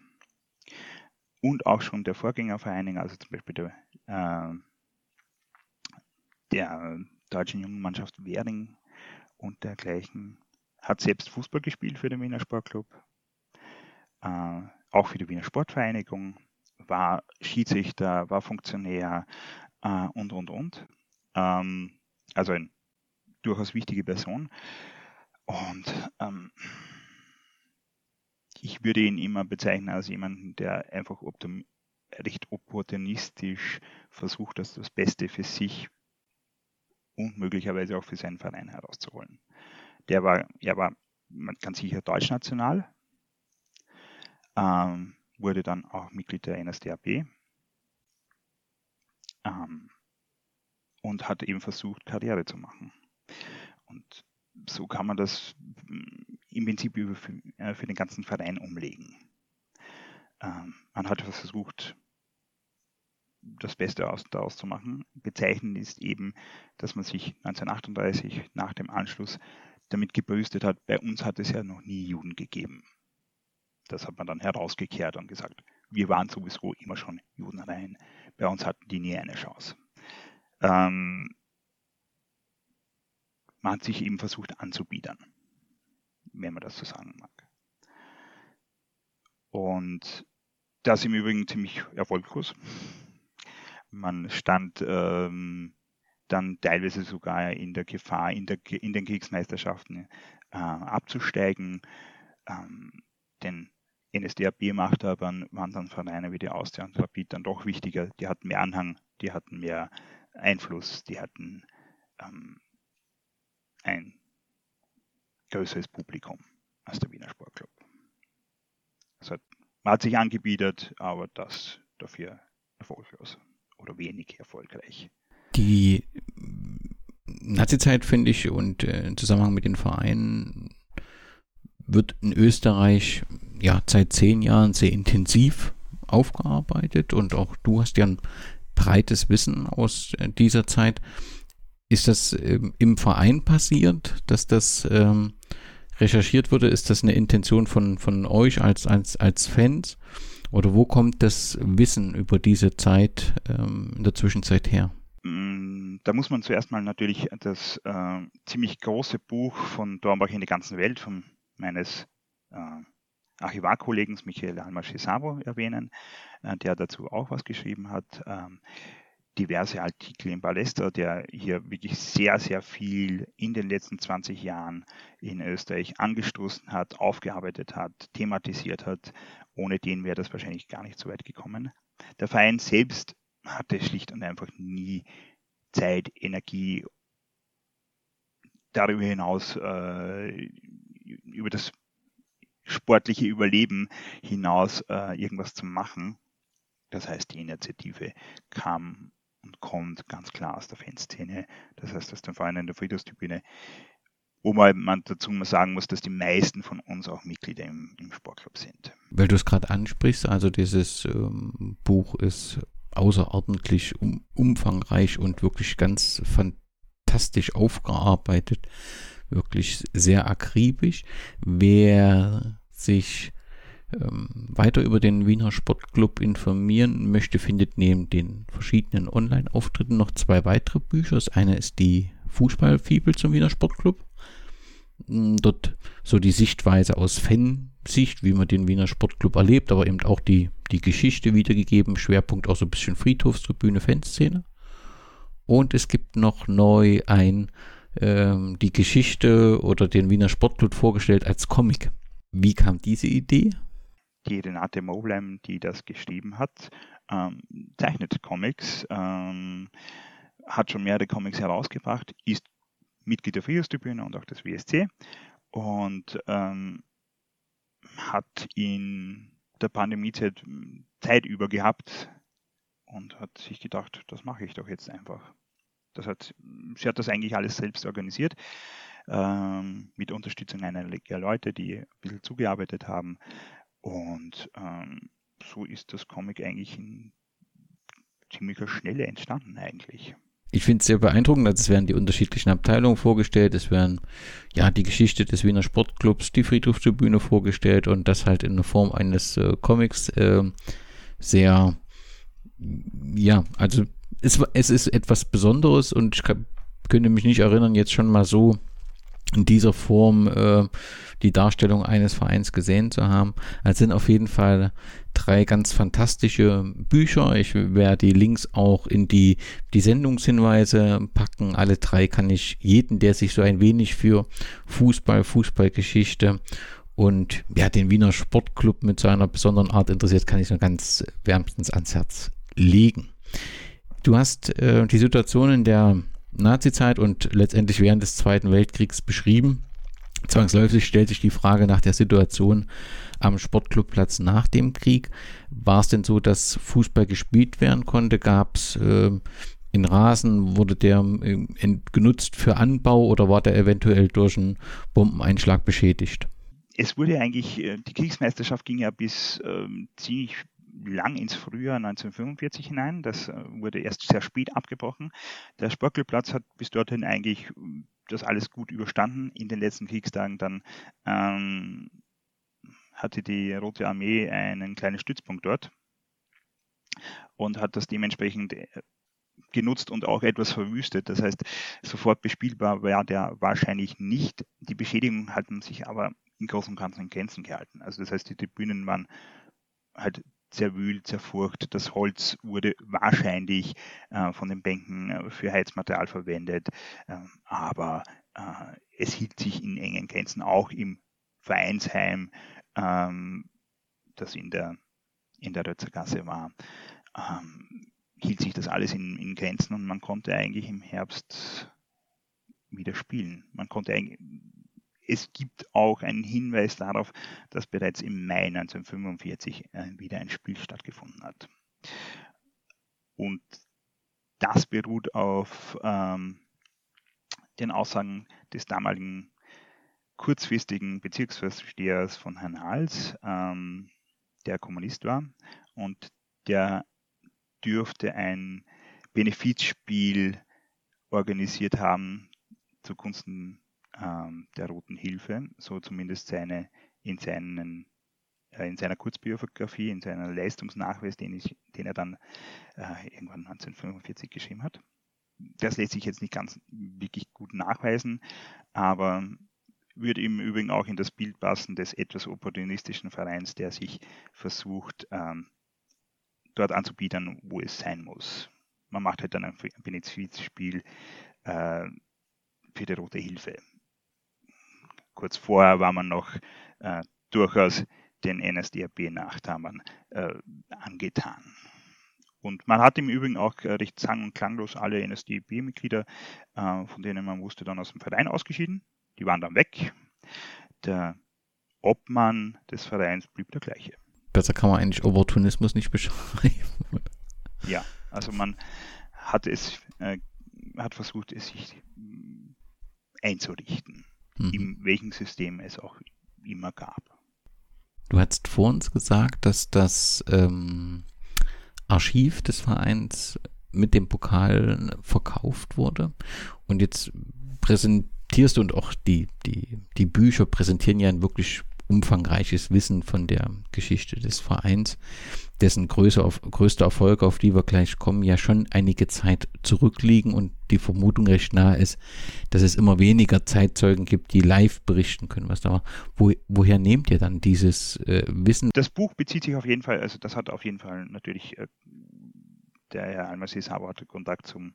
und auch schon der Vorgängervereinigung, also zum Beispiel der, äh, der deutschen Jungenmannschaft Währing und dergleichen. Hat selbst Fußball gespielt für den Wiener Sportclub, äh, auch für die Wiener Sportvereinigung, war Schiedsrichter, war Funktionär äh, und, und, und. Ähm, also eine durchaus wichtige Person. Und ähm, ich würde ihn immer bezeichnen als jemanden, der einfach recht opportunistisch versucht, das, das Beste für sich und möglicherweise auch für seinen Verein herauszuholen. Der war, er war ganz sicher deutschnational, ähm, wurde dann auch Mitglied der NSDAP ähm, und hat eben versucht, Karriere zu machen. Und so kann man das mm, im Prinzip für, äh, für den ganzen Verein umlegen. Ähm, man hat versucht, das Beste aus, daraus zu machen. Bezeichnend ist eben, dass man sich 1938 nach dem Anschluss damit gebrüstet hat, bei uns hat es ja noch nie Juden gegeben. Das hat man dann herausgekehrt und gesagt, wir waren sowieso immer schon Judenreihen. Bei uns hatten die nie eine Chance. Ähm, man hat sich eben versucht anzubiedern, wenn man das so sagen mag. Und das im Übrigen ziemlich erfolglos. Man stand ähm, dann teilweise sogar in der Gefahr, in, der, in den Kriegsmeisterschaften äh, abzusteigen. Ähm, den NSDAP-Machthabern waren dann Vereine wie die Austria und Rapid dann doch wichtiger. Die hatten mehr Anhang, die hatten mehr Einfluss, die hatten ähm, ein größeres Publikum als der Wiener Sportclub. Also man hat sich angebietet, aber das dafür erfolglos oder wenig erfolgreich. Die Nazizeit, finde ich, und äh, im Zusammenhang mit den Vereinen wird in Österreich ja seit zehn Jahren sehr intensiv aufgearbeitet und auch du hast ja ein breites Wissen aus äh, dieser Zeit. Ist das ähm, im Verein passiert, dass das ähm, recherchiert wurde? Ist das eine Intention von, von euch als, als, als Fans? Oder wo kommt das Wissen über diese Zeit ähm, in der Zwischenzeit her? Mm, da muss man zuerst mal natürlich das äh, ziemlich große Buch von Dornbach in die ganze Welt von meines äh, Archivarkollegen Michael Almaschisavo erwähnen, äh, der dazu auch was geschrieben hat. Ähm, diverse Artikel im Ballester, der hier wirklich sehr, sehr viel in den letzten 20 Jahren in Österreich angestoßen hat, aufgearbeitet hat, thematisiert hat. Ohne den wäre das wahrscheinlich gar nicht so weit gekommen. Der Verein selbst hatte schlicht und einfach nie Zeit, Energie, darüber hinaus äh, über das sportliche Überleben hinaus äh, irgendwas zu machen. Das heißt, die Initiative kam und kommt ganz klar aus der Fanszene. Das heißt, aus den Vereinen der Friedhofstribüne. Wo man dazu mal sagen muss, dass die meisten von uns auch Mitglieder im, im Sportclub sind. Weil du es gerade ansprichst, also dieses ähm, Buch ist außerordentlich um, umfangreich und wirklich ganz fantastisch aufgearbeitet. Wirklich sehr akribisch. Wer sich ähm, weiter über den Wiener Sportclub informieren möchte, findet neben den verschiedenen Online-Auftritten noch zwei weitere Bücher. Das eine ist die Fußballfibel zum Wiener Sportclub. Hm, dort so die Sichtweise aus Fansicht, wie man den Wiener Sportclub erlebt, aber eben auch die, die Geschichte wiedergegeben. Schwerpunkt auch so ein bisschen Friedhofstribüne, Fanszene. Und es gibt noch neu ein ähm, die Geschichte oder den Wiener Sportclub vorgestellt als Comic. Wie kam diese Idee? die Renate Moblem, die das geschrieben hat, ähm, zeichnet Comics, ähm, hat schon mehrere Comics herausgebracht, ist Mitglied der Frühjahrstribüne und auch des WSC und ähm, hat in der Pandemiezeit Zeit über gehabt und hat sich gedacht, das mache ich doch jetzt einfach. Das hat, sie hat das eigentlich alles selbst organisiert, ähm, mit Unterstützung einiger Leute, die ein bisschen zugearbeitet haben. Und ähm, so ist das Comic eigentlich in ziemlich schnelle entstanden eigentlich ich finde es sehr beeindruckend, dass es werden die unterschiedlichen Abteilungen vorgestellt, es werden ja die Geschichte des Wiener Sportclubs, die Friedhofstribüne vorgestellt und das halt in der Form eines äh, Comics äh, sehr, ja, also es, es ist etwas Besonderes und ich kann, könnte mich nicht erinnern, jetzt schon mal so in dieser Form äh, die Darstellung eines Vereins gesehen zu haben. Es sind auf jeden Fall drei ganz fantastische Bücher. Ich werde die Links auch in die, die Sendungshinweise packen. Alle drei kann ich jeden, der sich so ein wenig für Fußball, Fußballgeschichte und ja, den Wiener Sportclub mit seiner besonderen Art interessiert, kann ich nur ganz wärmstens ans Herz legen. Du hast äh, die Situation in der Nazizeit und letztendlich während des Zweiten Weltkriegs beschrieben. Zwangsläufig stellt sich die Frage nach der Situation am Sportclubplatz nach dem Krieg. War es denn so, dass Fußball gespielt werden konnte? Gab es äh, in Rasen, wurde der äh, genutzt für Anbau oder war der eventuell durch einen Bombeneinschlag beschädigt? Es wurde eigentlich, äh, die Kriegsmeisterschaft ging ja bis ähm, ziemlich lang ins Frühjahr 1945 hinein. Das äh, wurde erst sehr spät abgebrochen. Der Sportclubplatz hat bis dorthin eigentlich das alles gut überstanden. In den letzten Kriegstagen dann ähm, hatte die Rote Armee einen kleinen Stützpunkt dort und hat das dementsprechend äh, genutzt und auch etwas verwüstet. Das heißt, sofort bespielbar war der wahrscheinlich nicht. Die Beschädigungen hatten sich aber im Großen und Ganzen in Grenzen gehalten. Also das heißt, die Tribünen waren halt zerwühlt, zerfurcht. Das Holz wurde wahrscheinlich äh, von den Bänken äh, für Heizmaterial verwendet, äh, aber es hielt sich in engen Grenzen auch im Vereinsheim, ähm, das in der, in der Rötzergasse war, ähm, hielt sich das alles in, in Grenzen und man konnte eigentlich im Herbst wieder spielen. Man konnte eigentlich es gibt auch einen Hinweis darauf, dass bereits im Mai 1945 äh, wieder ein Spiel stattgefunden hat. Und das beruht auf ähm, den Aussagen des damaligen kurzfristigen Bezirksvorstehers von Herrn Hals, ähm, der Kommunist war und der dürfte ein Benefizspiel organisiert haben zugunsten ähm, der Roten Hilfe, so zumindest seine in seinen äh, in seiner Kurzbiografie, in seiner Leistungsnachweis, den, ich, den er dann äh, irgendwann 1945 geschrieben hat. Das lässt sich jetzt nicht ganz wirklich gut nachweisen, aber würde im Übrigen auch in das Bild passen des etwas opportunistischen Vereins, der sich versucht, ähm, dort anzubieten, wo es sein muss. Man macht halt dann ein Benefizspiel äh, für die Rote Hilfe kurz vorher war man noch äh, durchaus den NSDAP-Nachtamern äh, angetan. Und man hat im Übrigen auch äh, recht sang- und klanglos alle NSDAP-Mitglieder, äh, von denen man wusste, dann aus dem Verein ausgeschieden. Die waren dann weg. Der Obmann des Vereins blieb der gleiche. Besser kann man eigentlich Opportunismus nicht beschreiben. Ja, also man hat es, äh, hat versucht, es sich einzurichten mhm. in welchem System es auch immer gab. Du hast vor uns gesagt, dass das ähm, Archiv des Vereins mit dem Pokal verkauft wurde. Und jetzt präsentierst du und auch die, die, die Bücher präsentieren ja ein wirklich umfangreiches Wissen von der Geschichte des Vereins, dessen größer, größter Erfolg, auf die wir gleich kommen, ja schon einige Zeit zurückliegen und die Vermutung recht nahe ist, dass es immer weniger Zeitzeugen gibt, die live berichten können, was da war. Wo, woher nehmt ihr dann dieses äh, Wissen? Das Buch bezieht sich auf jeden Fall, also das hat auf jeden Fall natürlich äh, der Herr Almasis hatte Kontakt zum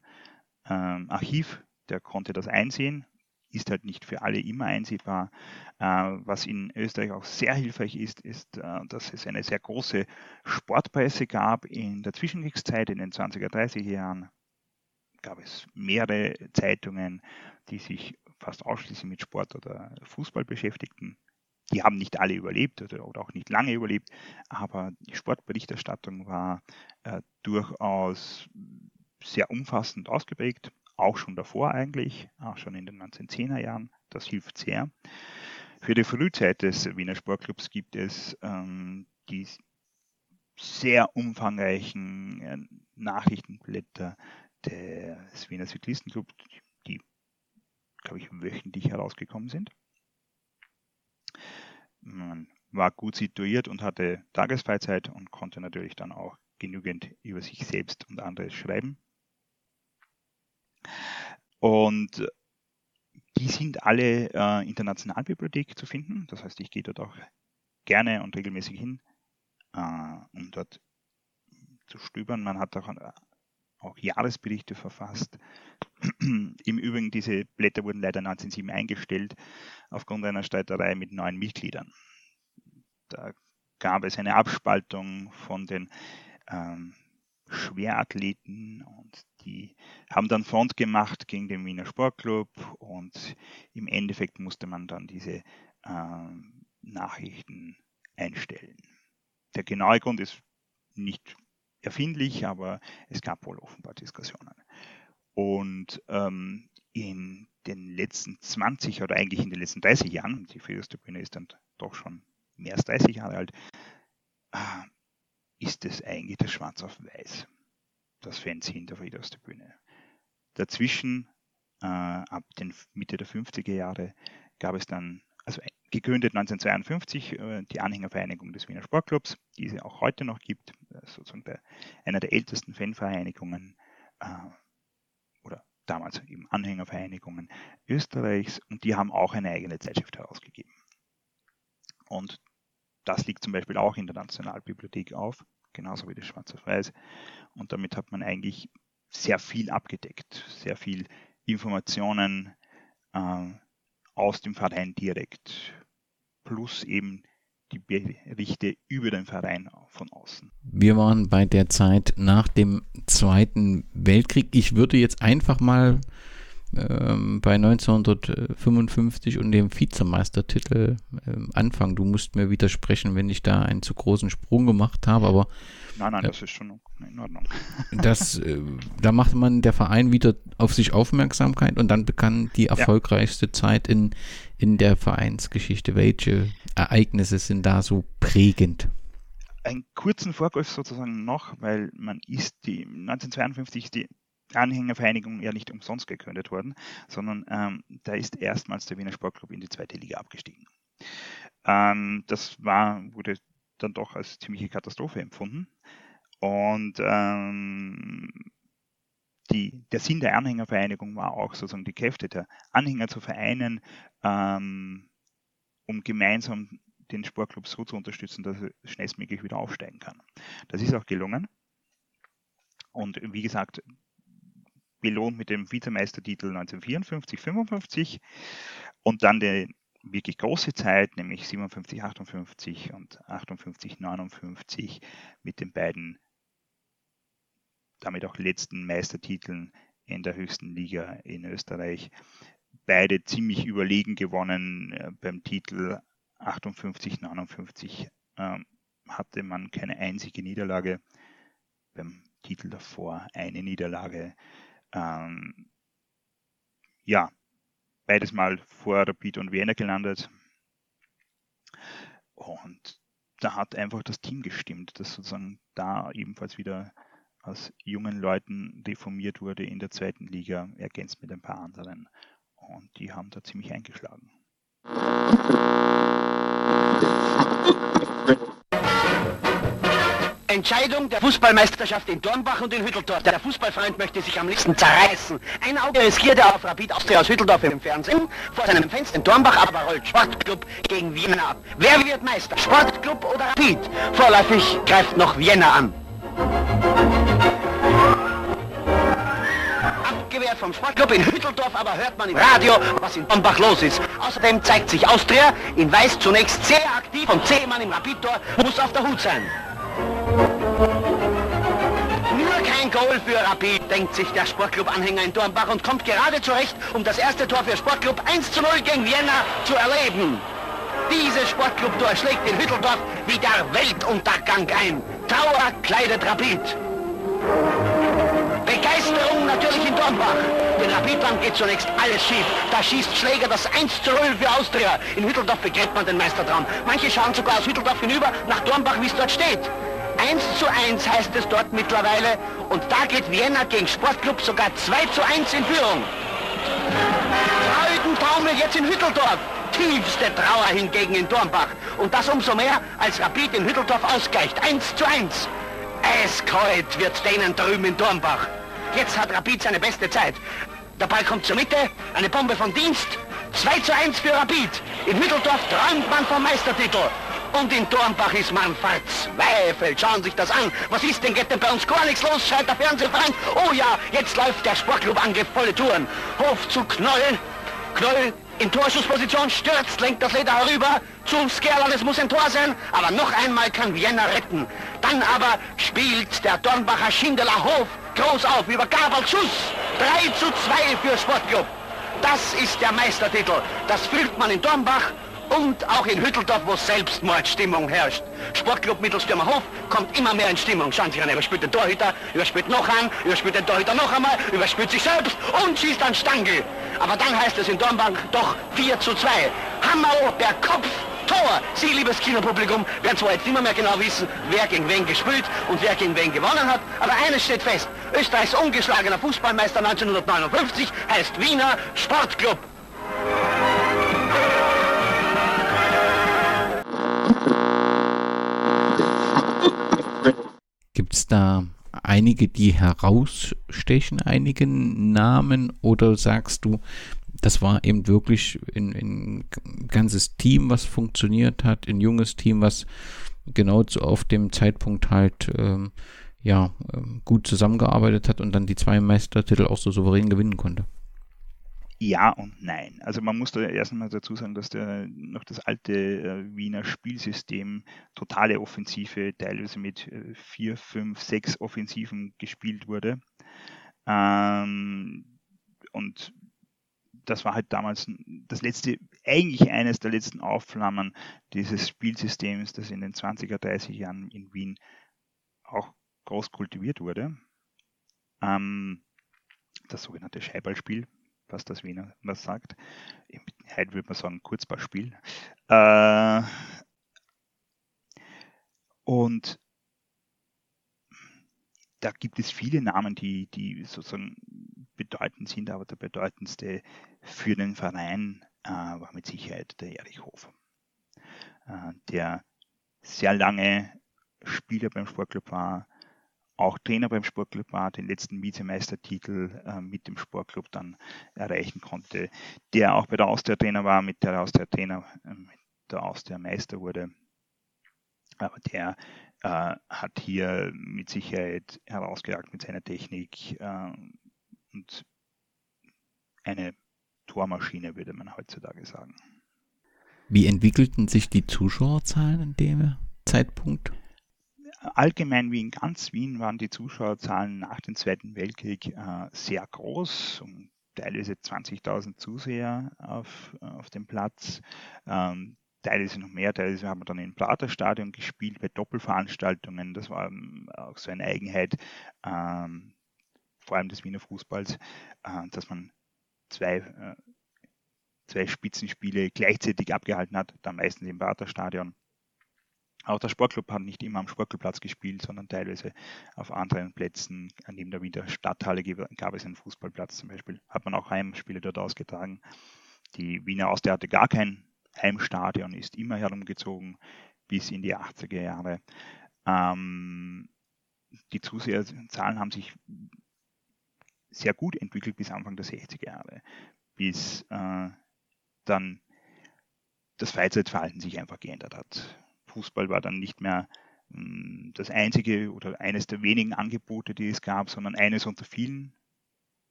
ähm, Archiv, der konnte das einsehen ist halt nicht für alle immer einsehbar. Äh, was in Österreich auch sehr hilfreich ist, ist, äh, dass es eine sehr große Sportpresse gab in der Zwischenkriegszeit, in den 20er, 30er Jahren. Gab es mehrere Zeitungen, die sich fast ausschließlich mit Sport oder Fußball beschäftigten. Die haben nicht alle überlebt oder, auch nicht lange überlebt, aber die Sportberichterstattung war äh, durchaus sehr umfassend ausgeprägt auch schon davor eigentlich, auch schon in den 1910er Jahren. Das hilft sehr. Für die Frühzeit des Wiener Sportclubs gibt es ähm, die sehr umfangreichen äh, Nachrichtenblätter des Wiener Cyklistenclub, die, glaube ich, wöchentlich herausgekommen sind. Man war gut situiert und hatte Tagesfreizeit und konnte natürlich dann auch genügend über sich selbst und andere schreiben. Und die sind alle äh, in zu finden. Das heißt, ich gehe dort auch gerne und regelmäßig hin, äh, um dort zu stöbern. Man hat auch, äh, auch Jahresberichte verfasst. Im Übrigen, diese Blätter wurden leider 1907 eingestellt aufgrund einer Streiterei mit neuen Mitgliedern. Da gab es eine Abspaltung von den ähm, Schwerathleten und die haben dann Front gemacht gegen den Wiener Sportclub und im Endeffekt musste man dann diese ähm, Nachrichten einstellen. Der genaue Grund ist nicht erfindlich, aber es gab wohl offenbar Diskussionen. Und ähm, in den letzten 20 oder eigentlich in den letzten 30 Jahren, die Friedrichstribüne ist dann doch schon mehr als 30 Jahre alt, äh, ist es eigentlich das Schwarz auf Weiß, das Fanzine der Friedrichstribüne. Dazwischen, äh, ab den Mitte der 50er Jahre, gab es dann, also gegründet 1952, äh, die Anhängervereinigung des Wiener Sportclubs, die es auch heute noch gibt, äh, sozusagen der, einer der ältesten Fanvereinigungen äh, oder damals eben Anhängervereinigungen Österreichs und die haben auch eine eigene Zeitschrift herausgegeben. Und das liegt zum Beispiel auch in der Nationalbibliothek auf, genauso wie das Schwarz auf Weiß. Und damit hat man eigentlich sehr viel abgedeckt, sehr viel Informationen äh, aus dem Verein direkt, plus eben die Berichte über den Verein von außen. Wir waren bei der Zeit nach dem Zweiten Weltkrieg. Ich würde jetzt einfach mal ähm, bei 1955 und dem Vizemeistertitel ähm, anfangen. Du musst mir widersprechen, wenn ich da einen zu großen Sprung gemacht habe, aber Nein, nein, das ist schon in Ordnung. Das, äh, da macht man der Verein wieder auf sich Aufmerksamkeit und dann begann die erfolgreichste ja. Zeit in, in der Vereinsgeschichte. Welche Ereignisse sind da so prägend? Einen kurzen Vorgriff sozusagen noch, weil man ist die 1952 ist die Anhängervereinigung ja nicht umsonst gegründet worden, sondern ähm, da ist erstmals der Wiener Sportclub in die zweite Liga abgestiegen. Ähm, das war, wurde dann doch als ziemliche Katastrophe empfunden. Und ähm, die, der Sinn der Anhängervereinigung war auch sozusagen die Kräfte der Anhänger zu vereinen, ähm, um gemeinsam den Sportclub so zu unterstützen, dass er schnellstmöglich wieder aufsteigen kann. Das ist auch gelungen. Und wie gesagt, belohnt mit dem Vizemeistertitel 1954, 55 und dann die wirklich große Zeit, nämlich 57, 58 und 58, 59 mit den beiden damit auch letzten Meistertiteln in der höchsten Liga in Österreich. Beide ziemlich überlegen gewonnen. Äh, beim Titel 58, 59 ähm, hatte man keine einzige Niederlage. Beim Titel davor eine Niederlage. Ähm, ja, beides mal vor Rapid und Vienna gelandet. Und da hat einfach das Team gestimmt, das sozusagen da ebenfalls wieder aus jungen Leuten reformiert wurde in der zweiten Liga, ergänzt mit ein paar anderen. Und die haben da ziemlich eingeschlagen. Entscheidung der Fußballmeisterschaft in Dornbach und in Hütteldorf. Der Fußballfreund möchte sich am liebsten zerreißen. Ein Auge riskiert er auf Rapid Austria aus Hütteldorf im Fernsehen. Vor seinem Fenster in Dornbach aber rollt Sportclub gegen Vienna ab. Wer wird Meister? Sportclub oder Rapid? Vorläufig greift noch Vienna an. Abgewehrt vom Sportclub in Hütteldorf, aber hört man im Radio, was in Dornbach los ist. Außerdem zeigt sich Austria in Weiß zunächst sehr aktiv und Zehmann im Rapid-Tor muss auf der Hut sein. Nur kein Goal für Rapid, denkt sich der Sportclub-Anhänger in Dornbach und kommt gerade zurecht, um das erste Tor für Sportclub 1 zu 0 gegen Vienna zu erleben. Dieses Sportclub-Tor schlägt in Hütteldorf wie der Weltuntergang ein. Trauer kleidet Rapid. Begeisterung natürlich in Dornbach. In Rapidland geht zunächst alles schief. Da schießt Schläger das 1 zu 0 für Austria. In Hütteldorf begräbt man den Meistertraum. Manche schauen sogar aus Hütteldorf hinüber nach Dornbach, wie es dort steht. 1 zu 1 heißt es dort mittlerweile. Und da geht Vienna gegen Sportclub sogar 2 zu 1 in Führung. Freudentaumel jetzt in Hütteldorf. Tiefste Trauer hingegen in Dornbach. Und das umso mehr, als Rapid in Hütteldorf ausgleicht. 1 zu 1. Eiskalt wird denen drüben in Dornbach. Jetzt hat Rapid seine beste Zeit. Der Ball kommt zur Mitte, eine Bombe von Dienst. 2 zu 1 für Rapid. In Hütteldorf träumt man vom Meistertitel. Und in Dornbach ist man verzweifelt. Schauen Sie sich das an. Was ist denn? Geht denn bei uns gar nichts los? Schreit der Fernsehverein. Oh ja, jetzt läuft der Sportclub-Angriff volle Touren. Hof zu Knoll. Knoll in Torschussposition stürzt, lenkt das Leder herüber. Zu Skerlan, es muss ein Tor sein. Aber noch einmal kann Vienna retten. Dann aber spielt der Dornbacher Schindeler Hof groß auf über Gabel Schuss. 3 zu 2 für Sportclub. Das ist der Meistertitel. Das fühlt man in Dornbach und auch in Hütteldorf, wo Selbstmordstimmung herrscht. Sportclub Mittelstürmer Hof kommt immer mehr in Stimmung. Schauen Sie sich an, er überspielt den Torhüter, überspielt noch an, überspielt den Torhüter noch einmal, überspielt sich selbst und schießt an Stangl. Aber dann heißt es in Dornbank doch 4 zu 2. Hammerl per Kopf Tor. Sie, liebes Kinopublikum, werden zwar jetzt immer mehr genau wissen, wer gegen wen gespielt und wer gegen wen gewonnen hat, aber eines steht fest. Österreichs ungeschlagener Fußballmeister 1959 heißt Wiener Sportclub. Gibt es da einige, die herausstechen, einige Namen, oder sagst du, das war eben wirklich ein, ein ganzes Team, was funktioniert hat, ein junges Team, was genau zu, auf dem Zeitpunkt halt ähm, ja, ähm, gut zusammengearbeitet hat und dann die zwei Meistertitel auch so souverän gewinnen konnte. Ja und nein. Also man muss da erst einmal dazu sagen, dass der, noch das alte äh, Wiener Spielsystem totale Offensive, teilweise mit äh, vier, fünf, sechs Offensiven gespielt wurde. Ähm, und das war halt damals das letzte, eigentlich eines der letzten Aufflammen dieses Spielsystems, das in den 20er, 30er Jahren in Wien auch groß kultiviert wurde. Ähm, das sogenannte Scheiballspiel, was das Wiener was sagt. Heute würde man sagen Kurzballspiel. Äh, und da gibt es viele Namen, die, die sozusagen bedeutend sind, aber der bedeutendste für den Verein äh, war mit Sicherheit der Erich Hofer, äh, der sehr lange Spieler beim Sportclub war, auch Trainer beim Sportclub war, den letzten Vizemeistertitel äh, mit dem Sportclub dann erreichen konnte, der auch bei der Austria Trainer war, mit der Austria Trainer, äh, der Austria Meister wurde, aber der äh, hat hier mit Sicherheit herausgeragt mit seiner Technik äh, und eine Tormaschine, würde man heutzutage sagen. Wie entwickelten sich die Zuschauerzahlen in dem Zeitpunkt? Allgemein wie in ganz Wien waren die Zuschauerzahlen nach dem Zweiten Weltkrieg äh, sehr groß, um teilweise 20.000 Zuseher auf, auf dem Platz. Ähm, teilweise noch mehr, teilweise haben wir dann im Praterstadion gespielt bei Doppelveranstaltungen. Das war ähm, auch so eine Eigenheit, ähm, vor allem des Wiener Fußballs, äh, dass man zwei, äh, zwei Spitzenspiele gleichzeitig abgehalten hat, dann meistens im Praterstadion. Auch der Sportclub hat nicht immer am Sportclubplatz gespielt, sondern teilweise auf anderen Plätzen. Neben der Wiener Stadthalle gab es einen Fußballplatz zum Beispiel. Hat man auch Heimspiele dort ausgetragen. Die Wiener Austria hatte gar kein Heimstadion, ist immer herumgezogen bis in die 80er Jahre. Ähm, die Zuseherzahlen haben sich sehr gut entwickelt bis Anfang der 60er Jahre, bis äh, dann das Freizeitverhalten sich einfach geändert hat. Fußball war dann nicht mehr hm, das einzige oder eines der wenigen Angebote, die es gab, sondern eines unter vielen.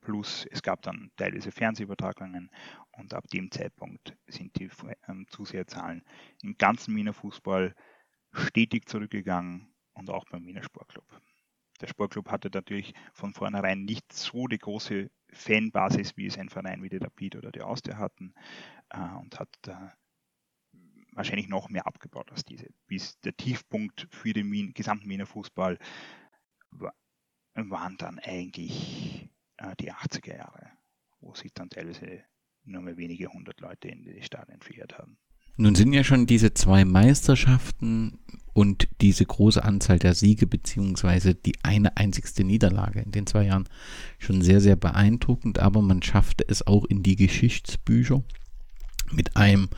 Plus es gab dann teilweise Fernsehübertragungen und ab dem Zeitpunkt sind die ähm, Zuseherzahlen im ganzen Wiener Fußball stetig zurückgegangen und auch beim Wiener Sportclub. Der Sportclub hatte natürlich von vornherein nicht so die große Fanbasis, wie es ein Verein wie die Rapid oder die Austria hatten äh, und hat wahrscheinlich noch mehr abgebaut als diese. Bis der Tiefpunkt für den Wien, gesamten Wiener Fußball war, waren dann eigentlich äh, die 80er Jahre, wo sich dann teilweise nur mehr wenige hundert Leute in die Stadien verirrt haben. Nun sind ja schon diese zwei Meisterschaften und diese große Anzahl der Siege beziehungsweise die eine einzigste Niederlage in den zwei Jahren schon sehr, sehr beeindruckend, aber man schaffte es auch in die Geschichtsbücher mit einem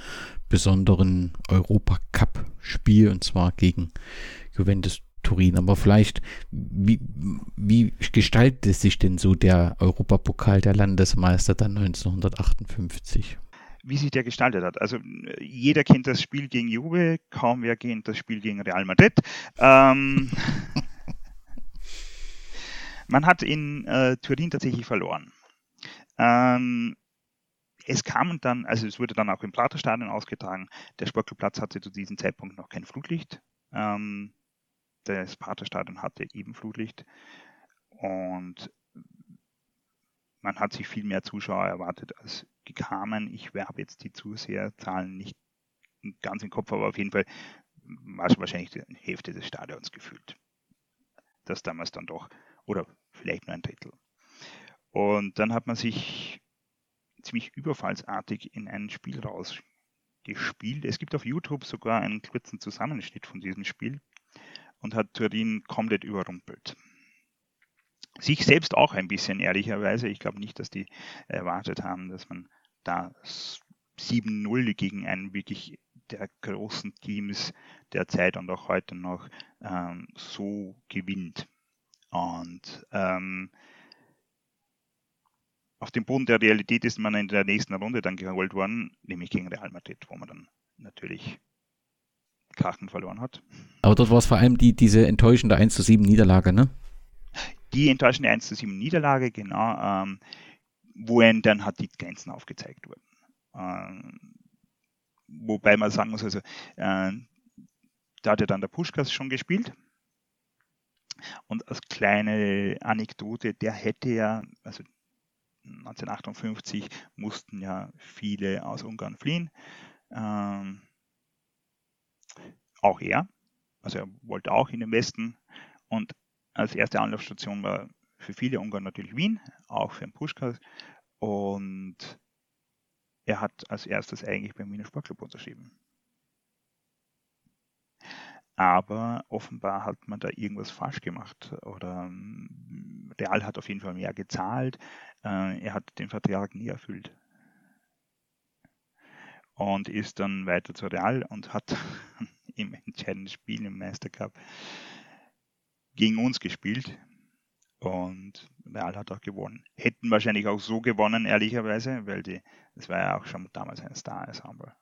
besonderen Europacup-Spiel und zwar gegen Juventus Turin. Aber vielleicht, wie, wie gestaltet sich denn so der Europapokal der Landesmeister dann 1958? Wie sich der gestaltet hat. Also jeder kennt das Spiel gegen Juve, kaum wer kennt das Spiel gegen Real Madrid. Ähm, man hat in äh, Turin tatsächlich verloren. Ähm, es kam dann, also es wurde dann auch im Praterstadion ausgetragen. Der Sportclubplatz hatte zu diesem Zeitpunkt noch kein Flutlicht. Ähm, das Praterstadion hatte eben Flutlicht und man hat sich viel mehr Zuschauer erwartet, als gekamen. Ich habe jetzt die Zuseherzahlen nicht ganz im Kopf, aber auf jeden Fall war es wahrscheinlich die Hälfte des Stadions gefühlt. Das damals dann doch, oder vielleicht nur ein Drittel. Und dann hat man sich ziemlich überfallsartig in ein Spiel rausgespielt. Es gibt auf YouTube sogar einen kurzen Zusammenschnitt von diesem Spiel und hat Turin komplett überrumpelt. Sich selbst auch ein bisschen, ehrlicherweise. Ich glaube nicht, dass die erwartet haben, dass man da 7-0 gegen einen wirklich der großen Teams der Zeit und auch heute noch ähm, so gewinnt. Und ähm, auf dem Boden der Realität ist man in der nächsten Runde dann geholt worden, nämlich gegen Real Madrid, wo man dann natürlich Krachen verloren hat. Aber dort war es vor allem die, diese enttäuschende 1 zu 7 Niederlage, ne? Die enttäuschende 1 zu 7 Niederlage, genau, ähm, wo dann hat die Grenzen aufgezeigt wurden. Ähm, wobei man sagen muss, also äh, da hat ja dann der Puschkas schon gespielt. Und als kleine Anekdote, der hätte ja, also 1958 mussten ja viele aus Ungarn fliehen. Ähm, auch er. Also er wollte auch in den Westen. Und als erste Anlaufstation war für viele Ungarn natürlich Wien, auch für den Puschkas. Und er hat als erstes eigentlich beim Wiener Sportclub unterschrieben. Aber offenbar hat man da irgendwas falsch gemacht oder ähm, Real hat auf jeden Fall mehr gezahlt. Äh, er hat den Vertrag nie erfüllt und ist dann weiter zu Real und hat im entscheidenden Spiel im Meistercup gegen uns gespielt. Und Real hat auch gewonnen. Hätten wahrscheinlich auch so gewonnen, ehrlicherweise, weil die, das war ja auch schon damals ein Star-Ensemble.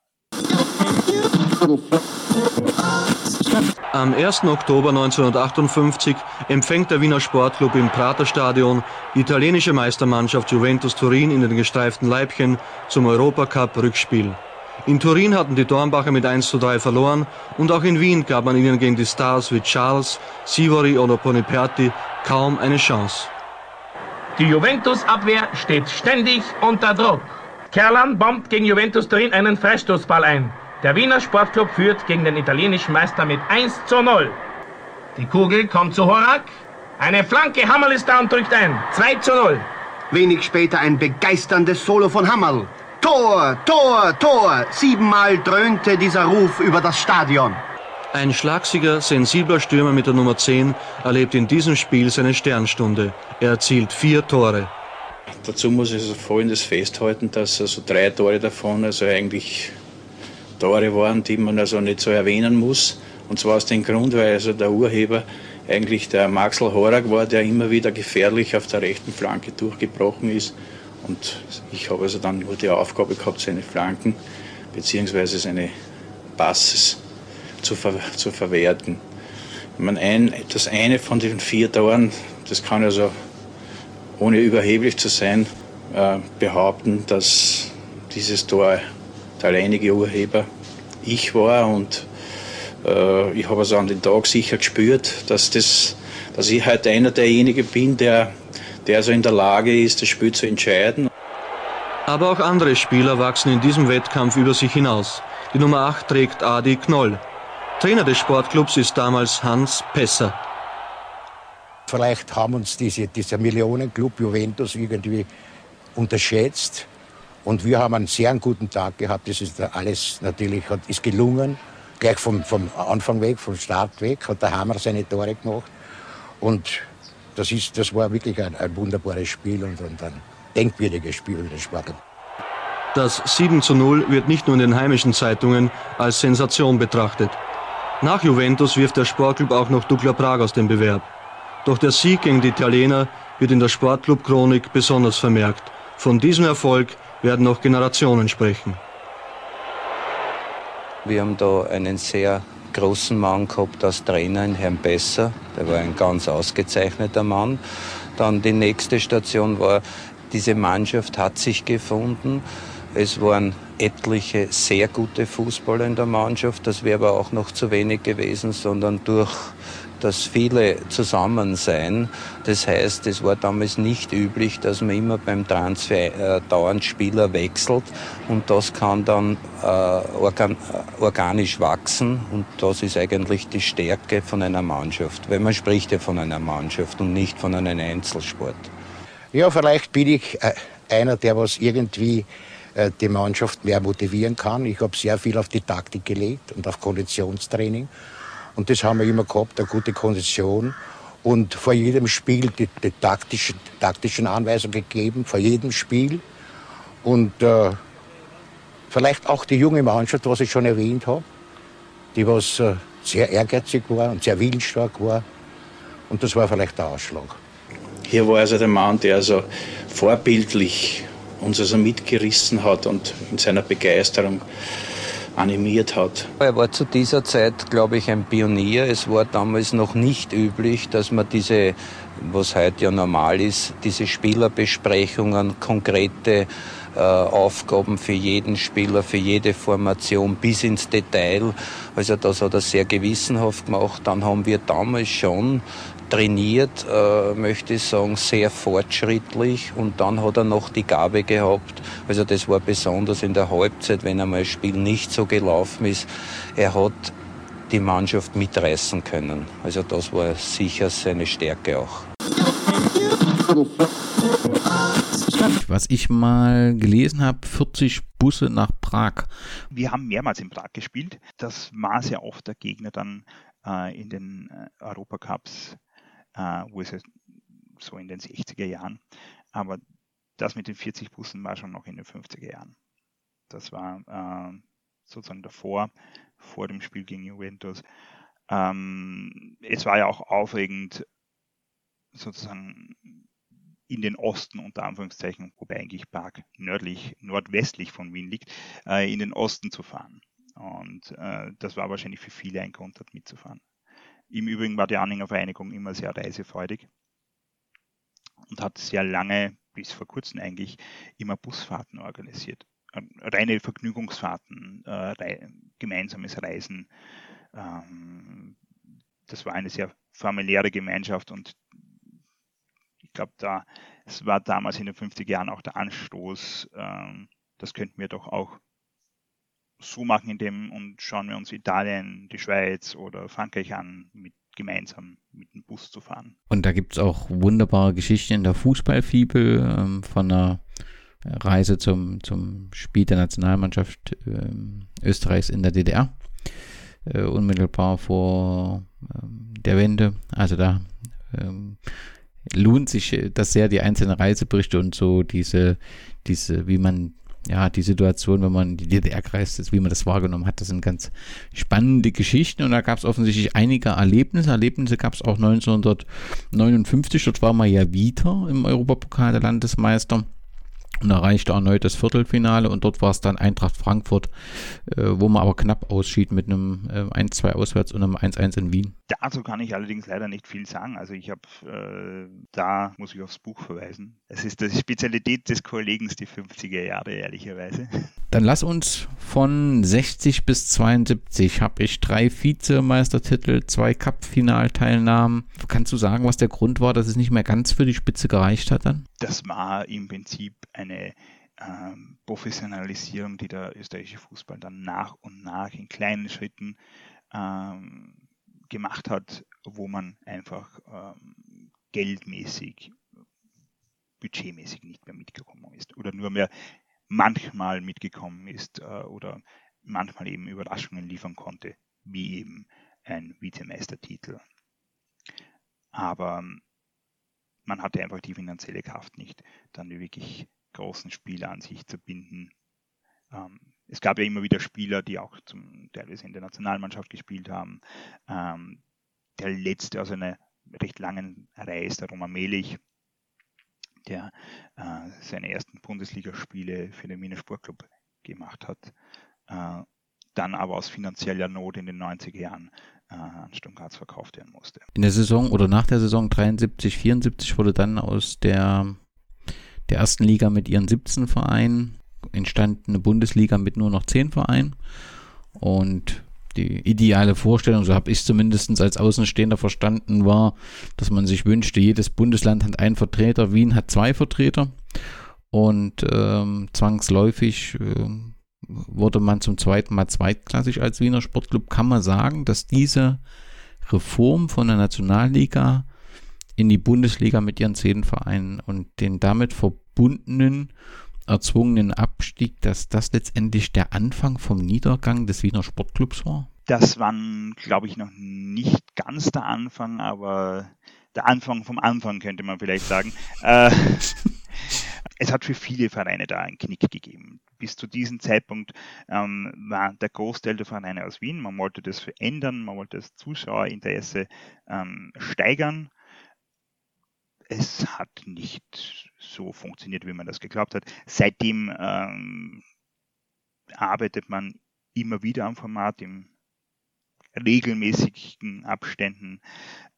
Am 1. Oktober 1958 empfängt der Wiener Sportclub im Praterstadion die italienische Meistermannschaft Juventus Turin in den gestreiften Leibchen zum Europacup-Rückspiel. In Turin hatten die Dornbacher mit 1 zu 3 verloren und auch in Wien gab man ihnen gegen die Stars wie Charles, Sivori oder Boniperti kaum eine Chance. Die Juventus-Abwehr steht ständig unter Druck. Kerlan bombt gegen Juventus Turin einen Freistoßball ein. Der Wiener Sportclub führt gegen den italienischen Meister mit 1 zu 0. Die Kugel kommt zu Horak. Eine Flanke, Hammerl ist da und drückt ein. 2 zu 0. Wenig später ein begeisterndes Solo von Hammerl. Tor, Tor, Tor! Siebenmal dröhnte dieser Ruf über das Stadion. Ein schlagsiger, sensibler Stürmer mit der Nummer 10 erlebt in diesem Spiel seine Sternstunde. Er erzielt vier Tore. Dazu muss ich also Folgendes festhalten, dass also drei Tore davon also eigentlich Tore waren, die man also nicht so erwähnen muss. Und zwar aus dem Grund, weil also der Urheber eigentlich der Maxel Horak war, der immer wieder gefährlich auf der rechten Flanke durchgebrochen ist. Und ich habe also dann nur die Aufgabe gehabt, seine Flanken bzw. seine Passes zu, ver zu verwerten. Ich meine, ein, das eine von den vier Toren, das kann also ohne überheblich zu sein, äh, behaupten, dass dieses Tor der alleinige Urheber ich war und äh, ich habe also an den Tag sicher gespürt, dass, das, dass ich heute einer derjenigen bin, der, der also in der Lage ist, das Spiel zu entscheiden. Aber auch andere Spieler wachsen in diesem Wettkampf über sich hinaus. Die Nummer 8 trägt Adi Knoll. Trainer des Sportclubs ist damals Hans Pesser. Vielleicht haben uns diese, dieser Millionenclub Juventus irgendwie unterschätzt Und wir haben einen sehr guten Tag gehabt. Das ist alles natürlich hat, ist gelungen. Gleich vom, vom Anfang weg, vom Start weg, hat der Hammer seine Tore gemacht. Und das, ist, das war wirklich ein, ein wunderbares Spiel und, und ein denkwürdiges Spiel für den Sportler. Das 7 zu 0 wird nicht nur in den heimischen Zeitungen als Sensation betrachtet. Nach Juventus wirft der Sportclub auch noch Dukla Prag aus dem Bewerb. Doch der Sieg gegen die Italiener wird in der Sportclub-Chronik besonders vermerkt. Von diesem Erfolg werden noch Generationen sprechen. Wir haben da einen sehr großen Mann gehabt als Trainer, in Herrn Besser. Der war ein ganz ausgezeichneter Mann. Dann die nächste Station war, diese Mannschaft hat sich gefunden. Es waren etliche sehr gute Fußballer in der Mannschaft. Das wäre aber auch noch zu wenig gewesen, sondern durch das viele Zusammensein. Das heißt, es war damals nicht üblich, dass man immer beim Transfer äh, dauernd Spieler wechselt und das kann dann äh, organ organisch wachsen und das ist eigentlich die Stärke von einer Mannschaft, weil man spricht ja von einer Mannschaft und nicht von einem Einzelsport. Ja, vielleicht bin ich äh, einer, der was irgendwie äh, die Mannschaft mehr motivieren kann. Ich habe sehr viel auf die Taktik gelegt und auf Konditionstraining. Und das haben wir immer gehabt, eine gute Kondition. Und vor jedem Spiel die, die taktischen, taktischen Anweisungen gegeben, vor jedem Spiel. Und äh, vielleicht auch die junge Mannschaft, was ich schon erwähnt habe, die was äh, sehr ehrgeizig war und sehr willensstark war. Und das war vielleicht der Ausschlag. Hier war also der Mann, der also vorbildlich uns also mitgerissen hat und in seiner Begeisterung animiert hat. Er war zu dieser Zeit, glaube ich, ein Pionier. Es war damals noch nicht üblich, dass man diese, was heute ja normal ist, diese Spielerbesprechungen, konkrete äh, Aufgaben für jeden Spieler, für jede Formation bis ins Detail. Also das hat er sehr gewissenhaft gemacht. Dann haben wir damals schon trainiert, äh, möchte ich sagen, sehr fortschrittlich. Und dann hat er noch die Gabe gehabt, also das war besonders in der Halbzeit, wenn einmal ein Spiel nicht so gelaufen ist, er hat die Mannschaft mitreißen können. Also das war sicher seine Stärke auch. Was ich mal gelesen habe, 40 Busse nach Prag. Wir haben mehrmals in Prag gespielt. Das war sehr oft der Gegner dann äh, in den äh, Europacups äh, es so in den 60er Jahren. Aber das mit den 40 Bussen war schon noch in den 50er Jahren. Das war äh, sozusagen davor, vor dem Spiel gegen Juventus. Ähm, es war ja auch aufregend, sozusagen in den Osten unter Anführungszeichen, wobei eigentlich Park nördlich, nordwestlich von Wien liegt, äh, in den Osten zu fahren. Und äh, das war wahrscheinlich für viele ein Grund, dort mitzufahren. Im Übrigen war die Anhängervereinigung immer sehr reisefreudig und hat sehr lange, bis vor kurzem eigentlich, immer Busfahrten organisiert. Ähm, reine Vergnügungsfahrten, äh, gemeinsames Reisen. Ähm, das war eine sehr familiäre Gemeinschaft und ich glaube, da, es war damals in den 50er Jahren auch der Anstoß, ähm, das könnten wir doch auch so machen, indem und schauen wir uns Italien, die Schweiz oder Frankreich an, mit gemeinsam mit dem Bus zu fahren. Und da gibt es auch wunderbare Geschichten in der Fußballfibel ähm, von einer Reise zum, zum Spiel der Nationalmannschaft ähm, Österreichs in der DDR, äh, unmittelbar vor ähm, der Wende. Also da ähm, lohnt sich das sehr, die einzelnen Reiseberichte und so diese, diese, wie man ja, die Situation, wenn man die DDR kreist ist, wie man das wahrgenommen hat, das sind ganz spannende Geschichten und da gab es offensichtlich einige Erlebnisse. Erlebnisse gab es auch 1959, dort war man ja wieder im Europapokal der Landesmeister und erreichte erneut das Viertelfinale und dort war es dann Eintracht Frankfurt, äh, wo man aber knapp ausschied mit einem äh, 1-2 auswärts und einem 1-1 in Wien. Dazu kann ich allerdings leider nicht viel sagen. Also ich habe, äh, da muss ich aufs Buch verweisen. Es ist die Spezialität des Kollegen die 50er Jahre, ehrlicherweise. Dann lass uns von 60 bis 72 habe ich drei Vizemeistertitel, zwei Cup-Finalteilnahmen. Kannst du sagen, was der Grund war, dass es nicht mehr ganz für die Spitze gereicht hat dann? Das war im Prinzip eine ähm, Professionalisierung, die der österreichische Fußball dann nach und nach in kleinen Schritten ähm, gemacht hat, wo man einfach ähm, geldmäßig, budgetmäßig nicht mehr mitgekommen ist oder nur mehr manchmal mitgekommen ist äh, oder manchmal eben Überraschungen liefern konnte, wie eben ein Vizemeistertitel. Aber ähm, man hatte einfach die finanzielle Kraft nicht, dann die wirklich großen Spiele an sich zu binden. Ähm, es gab ja immer wieder Spieler, die auch zum, teilweise in der Nationalmannschaft gespielt haben. Ähm, der letzte aus einer recht langen Reihe ist der Roman Melich, der äh, seine ersten Bundesligaspiele für den Wiener Sportclub gemacht hat. Äh, dann aber aus finanzieller Not in den 90er Jahren äh, an Sturm verkauft werden musste. In der Saison oder nach der Saison 73, 74 wurde dann aus der, der ersten Liga mit ihren 17 Vereinen entstand eine Bundesliga mit nur noch 10 Vereinen. Und die ideale Vorstellung, so habe ich es zumindest als Außenstehender verstanden, war, dass man sich wünschte, jedes Bundesland hat einen Vertreter, Wien hat zwei Vertreter. Und ähm, zwangsläufig äh, wurde man zum zweiten Mal zweitklassig als Wiener Sportclub. Kann man sagen, dass diese Reform von der Nationalliga in die Bundesliga mit ihren zehn Vereinen und den damit verbundenen erzwungenen Abstieg, dass das letztendlich der Anfang vom Niedergang des Wiener Sportclubs war? Das war, glaube ich, noch nicht ganz der Anfang, aber der Anfang vom Anfang könnte man vielleicht sagen. Äh, es hat für viele Vereine da einen Knick gegeben. Bis zu diesem Zeitpunkt ähm, war der Großteil der Vereine aus Wien. Man wollte das verändern, man wollte das Zuschauerinteresse ähm, steigern. Es hat nicht so funktioniert, wie man das geglaubt hat. Seitdem ähm, arbeitet man immer wieder am Format im regelmäßigen Abständen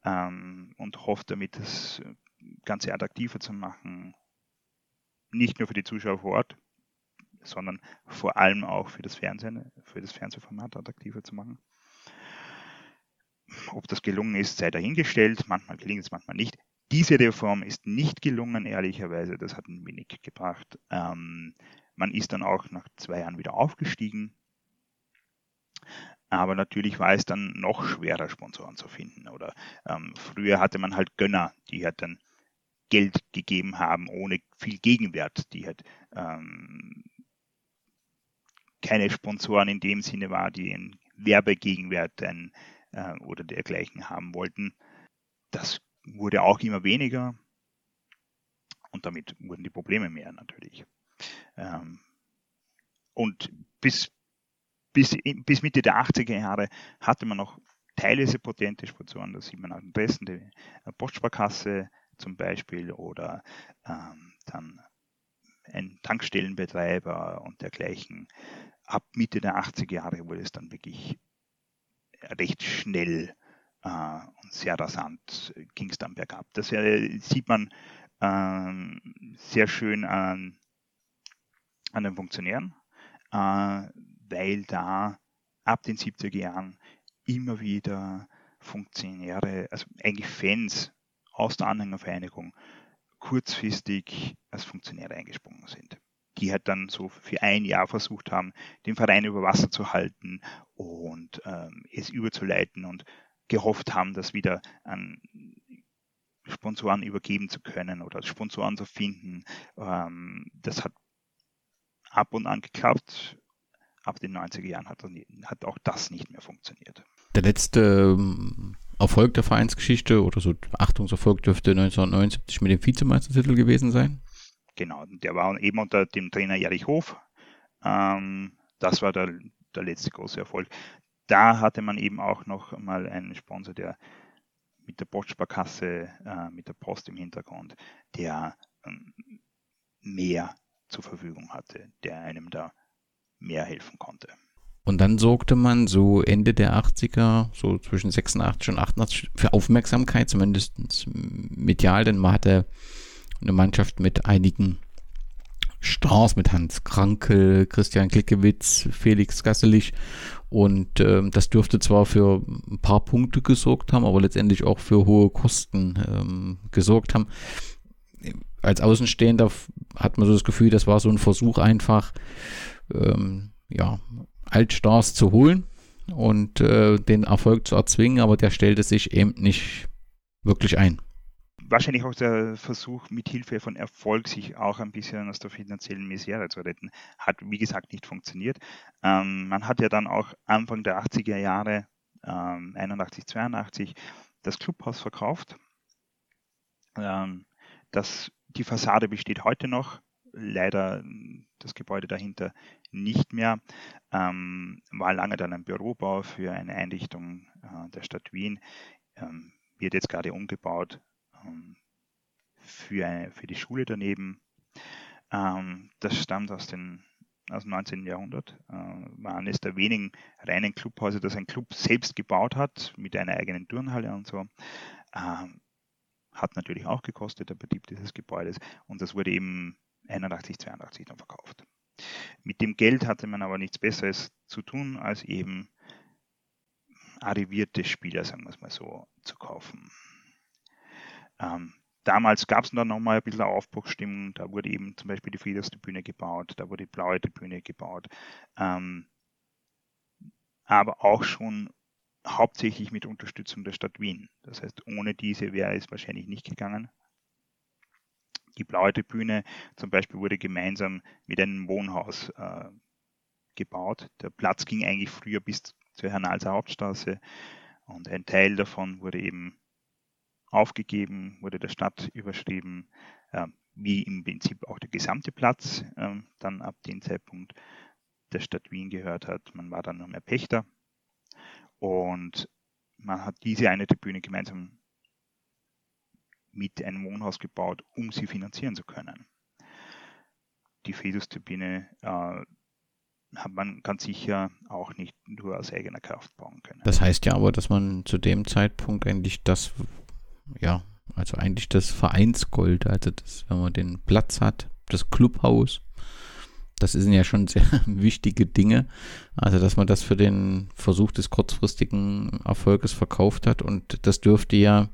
ähm, und hofft damit, das Ganze attraktiver zu machen, nicht nur für die Zuschauer vor Ort, sondern vor allem auch für das Fernsehen, für das Fernsehformat attraktiver zu machen. Ob das gelungen ist, sei dahingestellt. Manchmal gelingt es, manchmal nicht. Diese Reform ist nicht gelungen, ehrlicherweise. Das hat ein wenig gebracht. Ähm, man ist dann auch nach zwei Jahren wieder aufgestiegen. Aber natürlich war es dann noch schwerer, Sponsoren zu finden. Oder ähm, früher hatte man halt Gönner, die halt dann Geld gegeben haben, ohne viel Gegenwert, die halt ähm, keine Sponsoren in dem Sinne war, die einen Werbegegenwert ein, äh, oder dergleichen haben wollten. Das wurde auch immer weniger und damit wurden die Probleme mehr natürlich. Ähm, und bis, bis, bis Mitte der 80er Jahre hatte man noch teilweise potente Sponsoren, das sieht man am besten, die Postsparkasse, zum Beispiel oder ähm, dann ein Tankstellenbetreiber und dergleichen. Ab Mitte der 80er Jahre wurde es dann wirklich recht schnell äh, und sehr rasant ging es dann bergab. Das äh, sieht man äh, sehr schön an, an den Funktionären, äh, weil da ab den 70er Jahren immer wieder Funktionäre, also eigentlich Fans aus der Anhängervereinigung kurzfristig als Funktionäre eingesprungen sind. Die halt dann so für ein Jahr versucht haben, den Verein über Wasser zu halten und ähm, es überzuleiten und gehofft haben, das wieder an Sponsoren übergeben zu können oder Sponsoren zu finden. Ähm, das hat ab und an geklappt. Ab den 90er Jahren hat, hat auch das nicht mehr funktioniert. Der letzte ähm, Erfolg der Vereinsgeschichte oder so Achtungserfolg dürfte 1979 mit dem Vizemeistertitel gewesen sein. Genau, der war eben unter dem Trainer Erich Hof. Ähm, das war der, der letzte große Erfolg. Da hatte man eben auch noch mal einen Sponsor, der mit der Postsparkasse, äh, mit der Post im Hintergrund, der ähm, mehr zur Verfügung hatte, der einem da mehr helfen konnte. Und dann sorgte man so Ende der 80er, so zwischen 86 und 88 für Aufmerksamkeit, zumindest medial, denn man hatte eine Mannschaft mit einigen Stars, mit Hans Krankel, Christian Klickewitz, Felix Gasselich und äh, das dürfte zwar für ein paar Punkte gesorgt haben, aber letztendlich auch für hohe Kosten ähm, gesorgt haben. Als Außenstehender hat man so das Gefühl, das war so ein Versuch einfach, ähm, ja, Altstars zu holen und äh, den Erfolg zu erzwingen, aber der stellte sich eben nicht wirklich ein. Wahrscheinlich auch der Versuch, mit Hilfe von Erfolg sich auch ein bisschen aus der finanziellen Misere zu retten, hat wie gesagt nicht funktioniert. Ähm, man hat ja dann auch Anfang der 80er Jahre, ähm, 81, 82, das Clubhaus verkauft. Ähm, das, die Fassade besteht heute noch, leider das Gebäude dahinter nicht mehr. Ähm, war lange dann ein Bürobau für eine Einrichtung äh, der Stadt Wien, ähm, wird jetzt gerade umgebaut für, eine, für die Schule daneben. Ähm, das stammt aus, den, aus dem 19. Jahrhundert, äh, war eines der wenigen reinen Clubhäuser, das ein Club selbst gebaut hat, mit einer eigenen Turnhalle und so. Ähm, hat natürlich auch gekostet, der Betrieb dieses Gebäudes. Und das wurde eben 81, 82 dann verkauft. Mit dem Geld hatte man aber nichts Besseres zu tun, als eben arrivierte Spieler, sagen wir es mal so, zu kaufen. Ähm, damals gab es dann nochmal ein bisschen Aufbruchstimmung. Da wurde eben zum Beispiel die Friederstribüne gebaut, da wurde die blaue Tribüne gebaut. Ähm, aber auch schon hauptsächlich mit Unterstützung der Stadt Wien. Das heißt, ohne diese wäre es wahrscheinlich nicht gegangen. Die blaue Tribüne zum Beispiel wurde gemeinsam mit einem Wohnhaus äh, gebaut. Der Platz ging eigentlich früher bis zur Hernalser Hauptstraße und ein Teil davon wurde eben aufgegeben, wurde der Stadt überschrieben, äh, wie im Prinzip auch der gesamte Platz äh, dann ab dem Zeitpunkt der Stadt Wien gehört hat. Man war dann nur mehr Pächter und man hat diese eine Tribüne gemeinsam mit einem Wohnhaus gebaut, um sie finanzieren zu können. Die Fedustribüne äh, hat man ganz sicher auch nicht nur aus eigener Kraft bauen können. Das heißt ja aber, dass man zu dem Zeitpunkt eigentlich das, ja, also eigentlich das Vereinsgold, also das, wenn man den Platz hat, das Clubhaus, das sind ja schon sehr wichtige Dinge. Also, dass man das für den Versuch des kurzfristigen Erfolges verkauft hat und das dürfte ja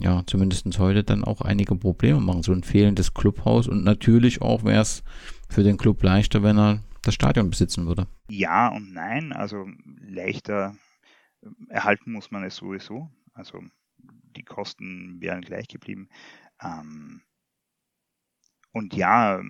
ja, zumindest heute dann auch einige Probleme machen. So ein fehlendes Clubhaus und natürlich auch wäre es für den Club leichter, wenn er das Stadion besitzen würde. Ja und nein. Also leichter erhalten muss man es sowieso. Also die Kosten wären gleich geblieben. Ähm, und ja,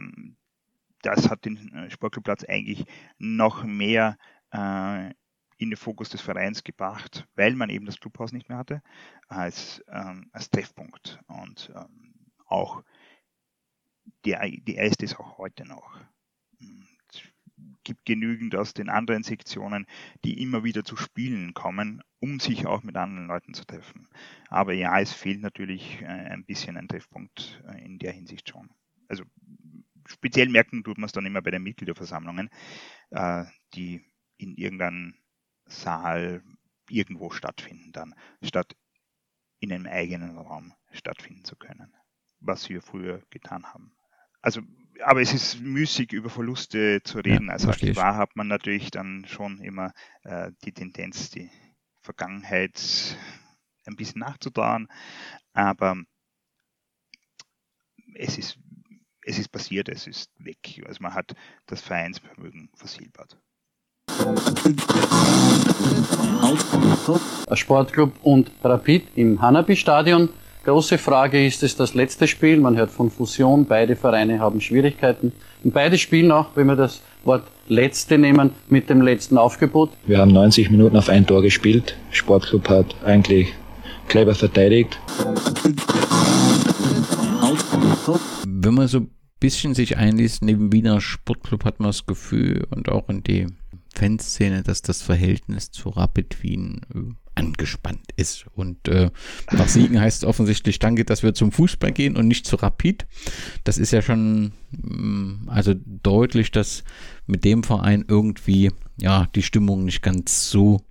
das hat den Sportclubplatz eigentlich noch mehr äh, in den Fokus des Vereins gebracht, weil man eben das Clubhaus nicht mehr hatte, als, ähm, als Treffpunkt. Und ähm, auch der, die ist auch heute noch. Gibt genügend aus den anderen Sektionen, die immer wieder zu Spielen kommen, um sich auch mit anderen Leuten zu treffen. Aber ja, es fehlt natürlich äh, ein bisschen ein Treffpunkt äh, in der Hinsicht schon. Also speziell merken tut man es dann immer bei den Mitgliederversammlungen, äh, die in irgendeinem Saal irgendwo stattfinden dann, statt in einem eigenen Raum stattfinden zu können, was wir früher getan haben. Also, aber es ist müßig, über Verluste zu reden. Ja, also wahr hat man natürlich dann schon immer äh, die Tendenz, die Vergangenheit ein bisschen nachzutrauen, aber es ist, es ist passiert, es ist weg. Also man hat das Vereinsvermögen versilbert. Sportclub und Rapid im Hanabi-Stadion. Große Frage, ist es das letzte Spiel? Man hört von Fusion, beide Vereine haben Schwierigkeiten. Und beide spielen auch, wenn wir das Wort letzte nehmen, mit dem letzten Aufgebot. Wir haben 90 Minuten auf ein Tor gespielt. Sportclub hat eigentlich clever verteidigt. Wenn man so ein bisschen sich einliest, neben Wiener Sportclub hat man das Gefühl und auch in die Fanszene, dass das Verhältnis zu Rapid Wien angespannt ist. Und äh, nach Siegen heißt es offensichtlich, danke, dass wir zum Fußball gehen und nicht zu Rapid. Das ist ja schon mm, also deutlich, dass mit dem Verein irgendwie ja die Stimmung nicht ganz so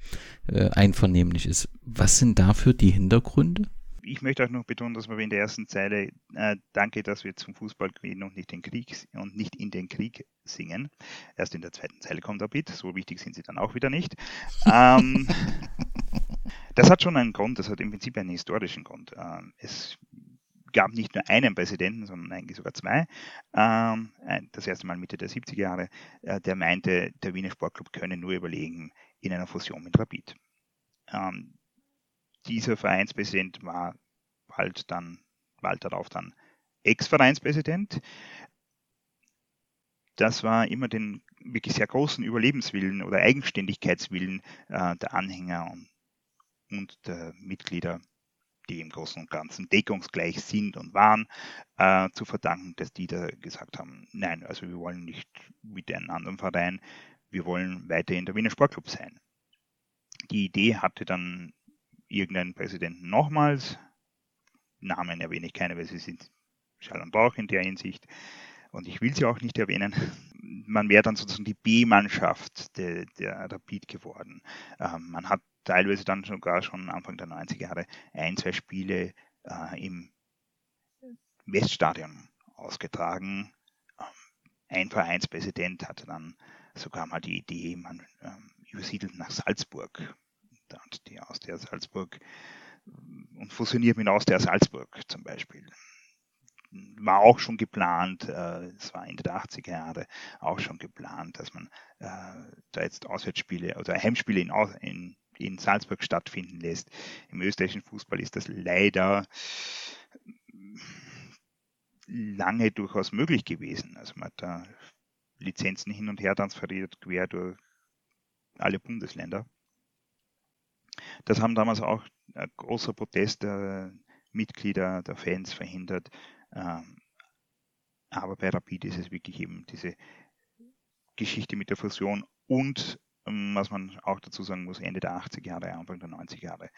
äh, einvernehmlich ist. Was sind dafür die Hintergründe? ich möchte auch noch betonen, dass wir in der ersten Zeile äh, Danke, dass wir zum Fußball gehen und nicht den Krieg und nicht in den Krieg singen. Erst in der zweiten Zeile kommt der Beat, so wichtig sind sie dann auch wieder nicht. Ähm, das hat schon einen Grund, das hat im Prinzip einen historischen Grund. Ähm, es gab nicht nur einen Präsidenten, sondern eigentlich sogar zwei. Ähm, das erste Mal Mitte der 70er Jahre, äh, der meinte, der Wiener Sportclub könne nur überlegen in einer Fusion mit Rapid. Ähm, dieser Vereinspräsident war bald dann bald darauf dann Ex-Vereinspräsident. Das war immer den wirklich sehr großen Überlebenswillen oder Eigenständigkeitswillen äh, der Anhänger und, und der Mitglieder, die im Großen und Ganzen deckungsgleich sind und waren, äh, zu verdanken, dass die da gesagt haben, nein, also wir wollen nicht mit einem anderen Verein, wir wollen weiterhin der Wiener Sportclub sein. Die Idee hatte dann irgendeinen Präsidenten nochmals, Namen erwähne ich keine, weil sie sind Schall und Rauch in der Hinsicht, und ich will sie auch nicht erwähnen, man wäre dann sozusagen die B-Mannschaft der, der Rapid geworden. Ähm, man hat teilweise dann sogar schon Anfang der 90er Jahre ein, zwei Spiele äh, im Weststadion ausgetragen. Ähm, ein Vereinspräsident hatte dann sogar mal die Idee, man ähm, übersiedelt nach Salzburg. Und die Austria Salzburg und fusioniert mit Austria Salzburg zum Beispiel war auch schon geplant, äh, es war Ende der 80er Jahre auch schon geplant, dass man äh, da jetzt Auswärtsspiele oder Heimspiele in, in, in Salzburg stattfinden lässt. Im österreichischen Fußball ist das leider lange durchaus möglich gewesen. Also man hat da Lizenzen hin und her transferiert, quer durch alle Bundesländer. Das haben damals auch ein großer Protest der Mitglieder, der Fans verhindert. Ähm, aber bei Rapid ist es wirklich eben diese Geschichte mit der Fusion und was man auch dazu sagen muss, Ende der 80er Jahre, Anfang der 90er Jahre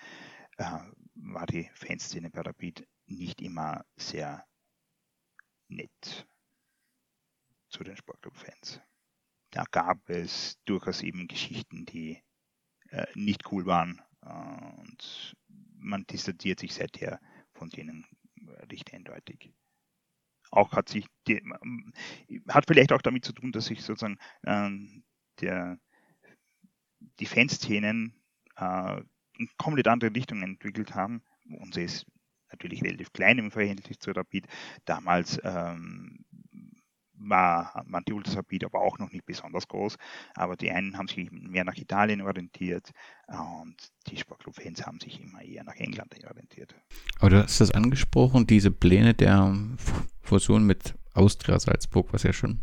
äh, war die Fanszene bei Rapid nicht immer sehr nett zu den Sportclub-Fans. Da gab es durchaus eben Geschichten, die äh, nicht cool waren äh, und man distanziert sich seither von denen recht eindeutig auch hat sich, die, hat vielleicht auch damit zu tun, dass sich sozusagen ähm, der, die Fanszenen äh, in komplett andere Richtungen entwickelt haben. Unsere ist natürlich relativ klein im Verhältnis zu Rapid. Damals ähm, war Manti Ultras Rapid aber auch noch nicht besonders groß. Aber die einen haben sich mehr nach Italien orientiert und die Sportclub-Fans haben sich immer eher nach England orientiert. Aber du hast das angesprochen, diese Pläne der Fusion mit Austria Salzburg, was ja schon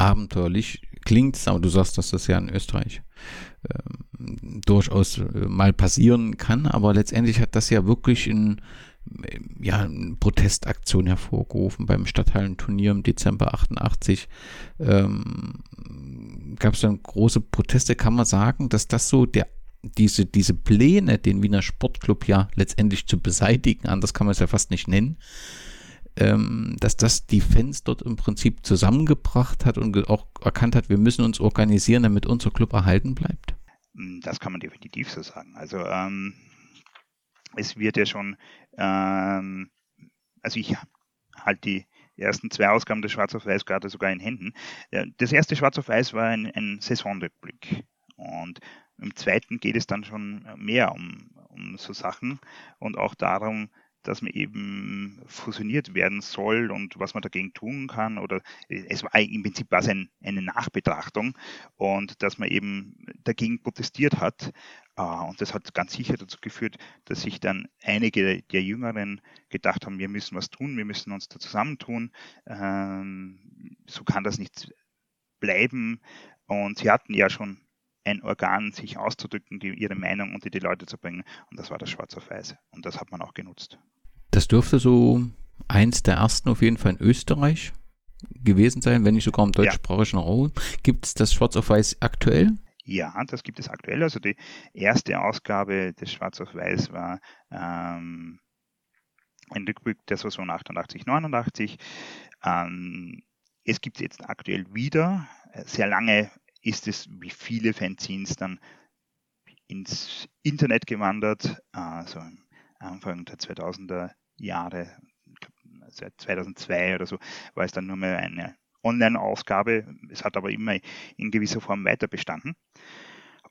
abenteuerlich klingt, aber du sagst, dass das ja in Österreich äh, durchaus äh, mal passieren kann, aber letztendlich hat das ja wirklich in ja, eine Protestaktion hervorgerufen beim Stadthallenturnier im Dezember 88. Ähm, Gab es dann große Proteste, kann man sagen, dass das so der diese, diese Pläne, den Wiener Sportclub ja letztendlich zu beseitigen, anders kann man es ja fast nicht nennen, ähm, dass das die Fans dort im Prinzip zusammengebracht hat und auch erkannt hat, wir müssen uns organisieren, damit unser Club erhalten bleibt? Das kann man definitiv so sagen. Also ähm, es wird ja schon, ähm, also ich halte die ersten zwei Ausgaben des Schwarz auf Weiß gerade sogar in Händen. Das erste Schwarz auf Weiß war ein, ein Saisonrückblick und im zweiten geht es dann schon mehr um, um so Sachen und auch darum, dass man eben fusioniert werden soll und was man dagegen tun kann. Oder es war im Prinzip war es ein, eine Nachbetrachtung und dass man eben dagegen protestiert hat. Äh, und das hat ganz sicher dazu geführt, dass sich dann einige der Jüngeren gedacht haben, wir müssen was tun, wir müssen uns da zusammentun. Ähm, so kann das nicht bleiben. Und sie hatten ja schon ein Organ, sich auszudrücken, die, ihre Meinung unter die Leute zu bringen. Und das war das Schwarz auf Weiß. Und das hat man auch genutzt. Das dürfte so eins der ersten auf jeden Fall in Österreich gewesen sein, wenn nicht sogar im deutschsprachigen ja. Raum. Gibt es das Schwarz auf Weiß aktuell? Ja, das gibt es aktuell. Also die erste Ausgabe des Schwarz auf Weiß war ähm, ein Rückblick der Saison 88, 89. Ähm, es gibt es jetzt aktuell wieder. Sehr lange ist es, wie viele Fanzines, dann ins Internet gewandert. Also Anfang der 2000er Jahre, seit 2002 oder so, war es dann nur mehr eine Online-Ausgabe. Es hat aber immer in gewisser Form weiter bestanden.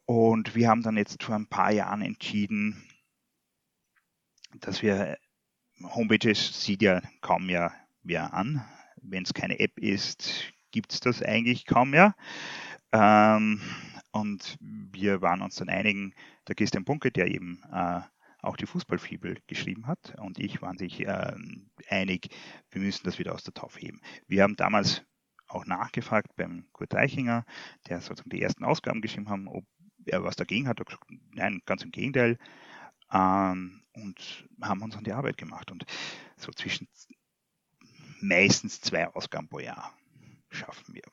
Und wir haben dann jetzt vor ein paar Jahren entschieden, dass wir Homepages sieht ja kaum mehr wer an. Wenn es keine App ist, gibt es das eigentlich kaum mehr. Ähm, und wir waren uns dann einigen, der Christian Bunke, der eben äh, auch die Fußballfibel geschrieben hat und ich waren sich äh, einig, wir müssen das wieder aus der Taufe heben. Wir haben damals auch nachgefragt beim Kurt Eichinger, der sozusagen die ersten Ausgaben geschrieben haben, ob er was dagegen hat. Er gesagt, nein, ganz im Gegenteil. Ähm, und haben uns an die Arbeit gemacht. Und so zwischen meistens zwei Ausgaben pro Jahr schaffen wir.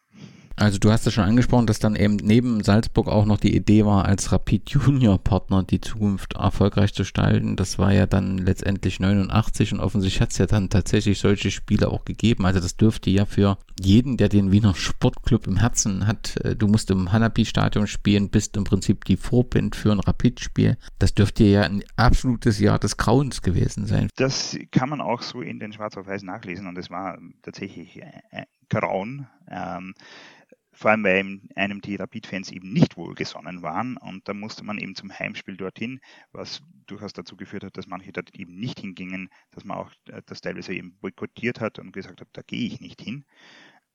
Also du hast ja schon angesprochen, dass dann eben neben Salzburg auch noch die Idee war, als Rapid Junior Partner die Zukunft erfolgreich zu gestalten. Das war ja dann letztendlich 89 und offensichtlich hat es ja dann tatsächlich solche Spiele auch gegeben. Also das dürfte ja für jeden, der den Wiener Sportclub im Herzen hat, äh, du musst im Hanapi-Stadion spielen, bist im Prinzip die Vorband für ein Rapid-Spiel. Das dürfte ja ein absolutes Jahr des Grauens gewesen sein. Das kann man auch so in den Schwarz auf Weiß nachlesen und es war tatsächlich ein Grauen. Ähm, vor allem weil einem die Rapid-Fans eben nicht wohlgesonnen waren und da musste man eben zum Heimspiel dorthin, was durchaus dazu geführt hat, dass manche dort eben nicht hingingen, dass man auch äh, das teilweise eben boykottiert hat und gesagt hat, da gehe ich nicht hin.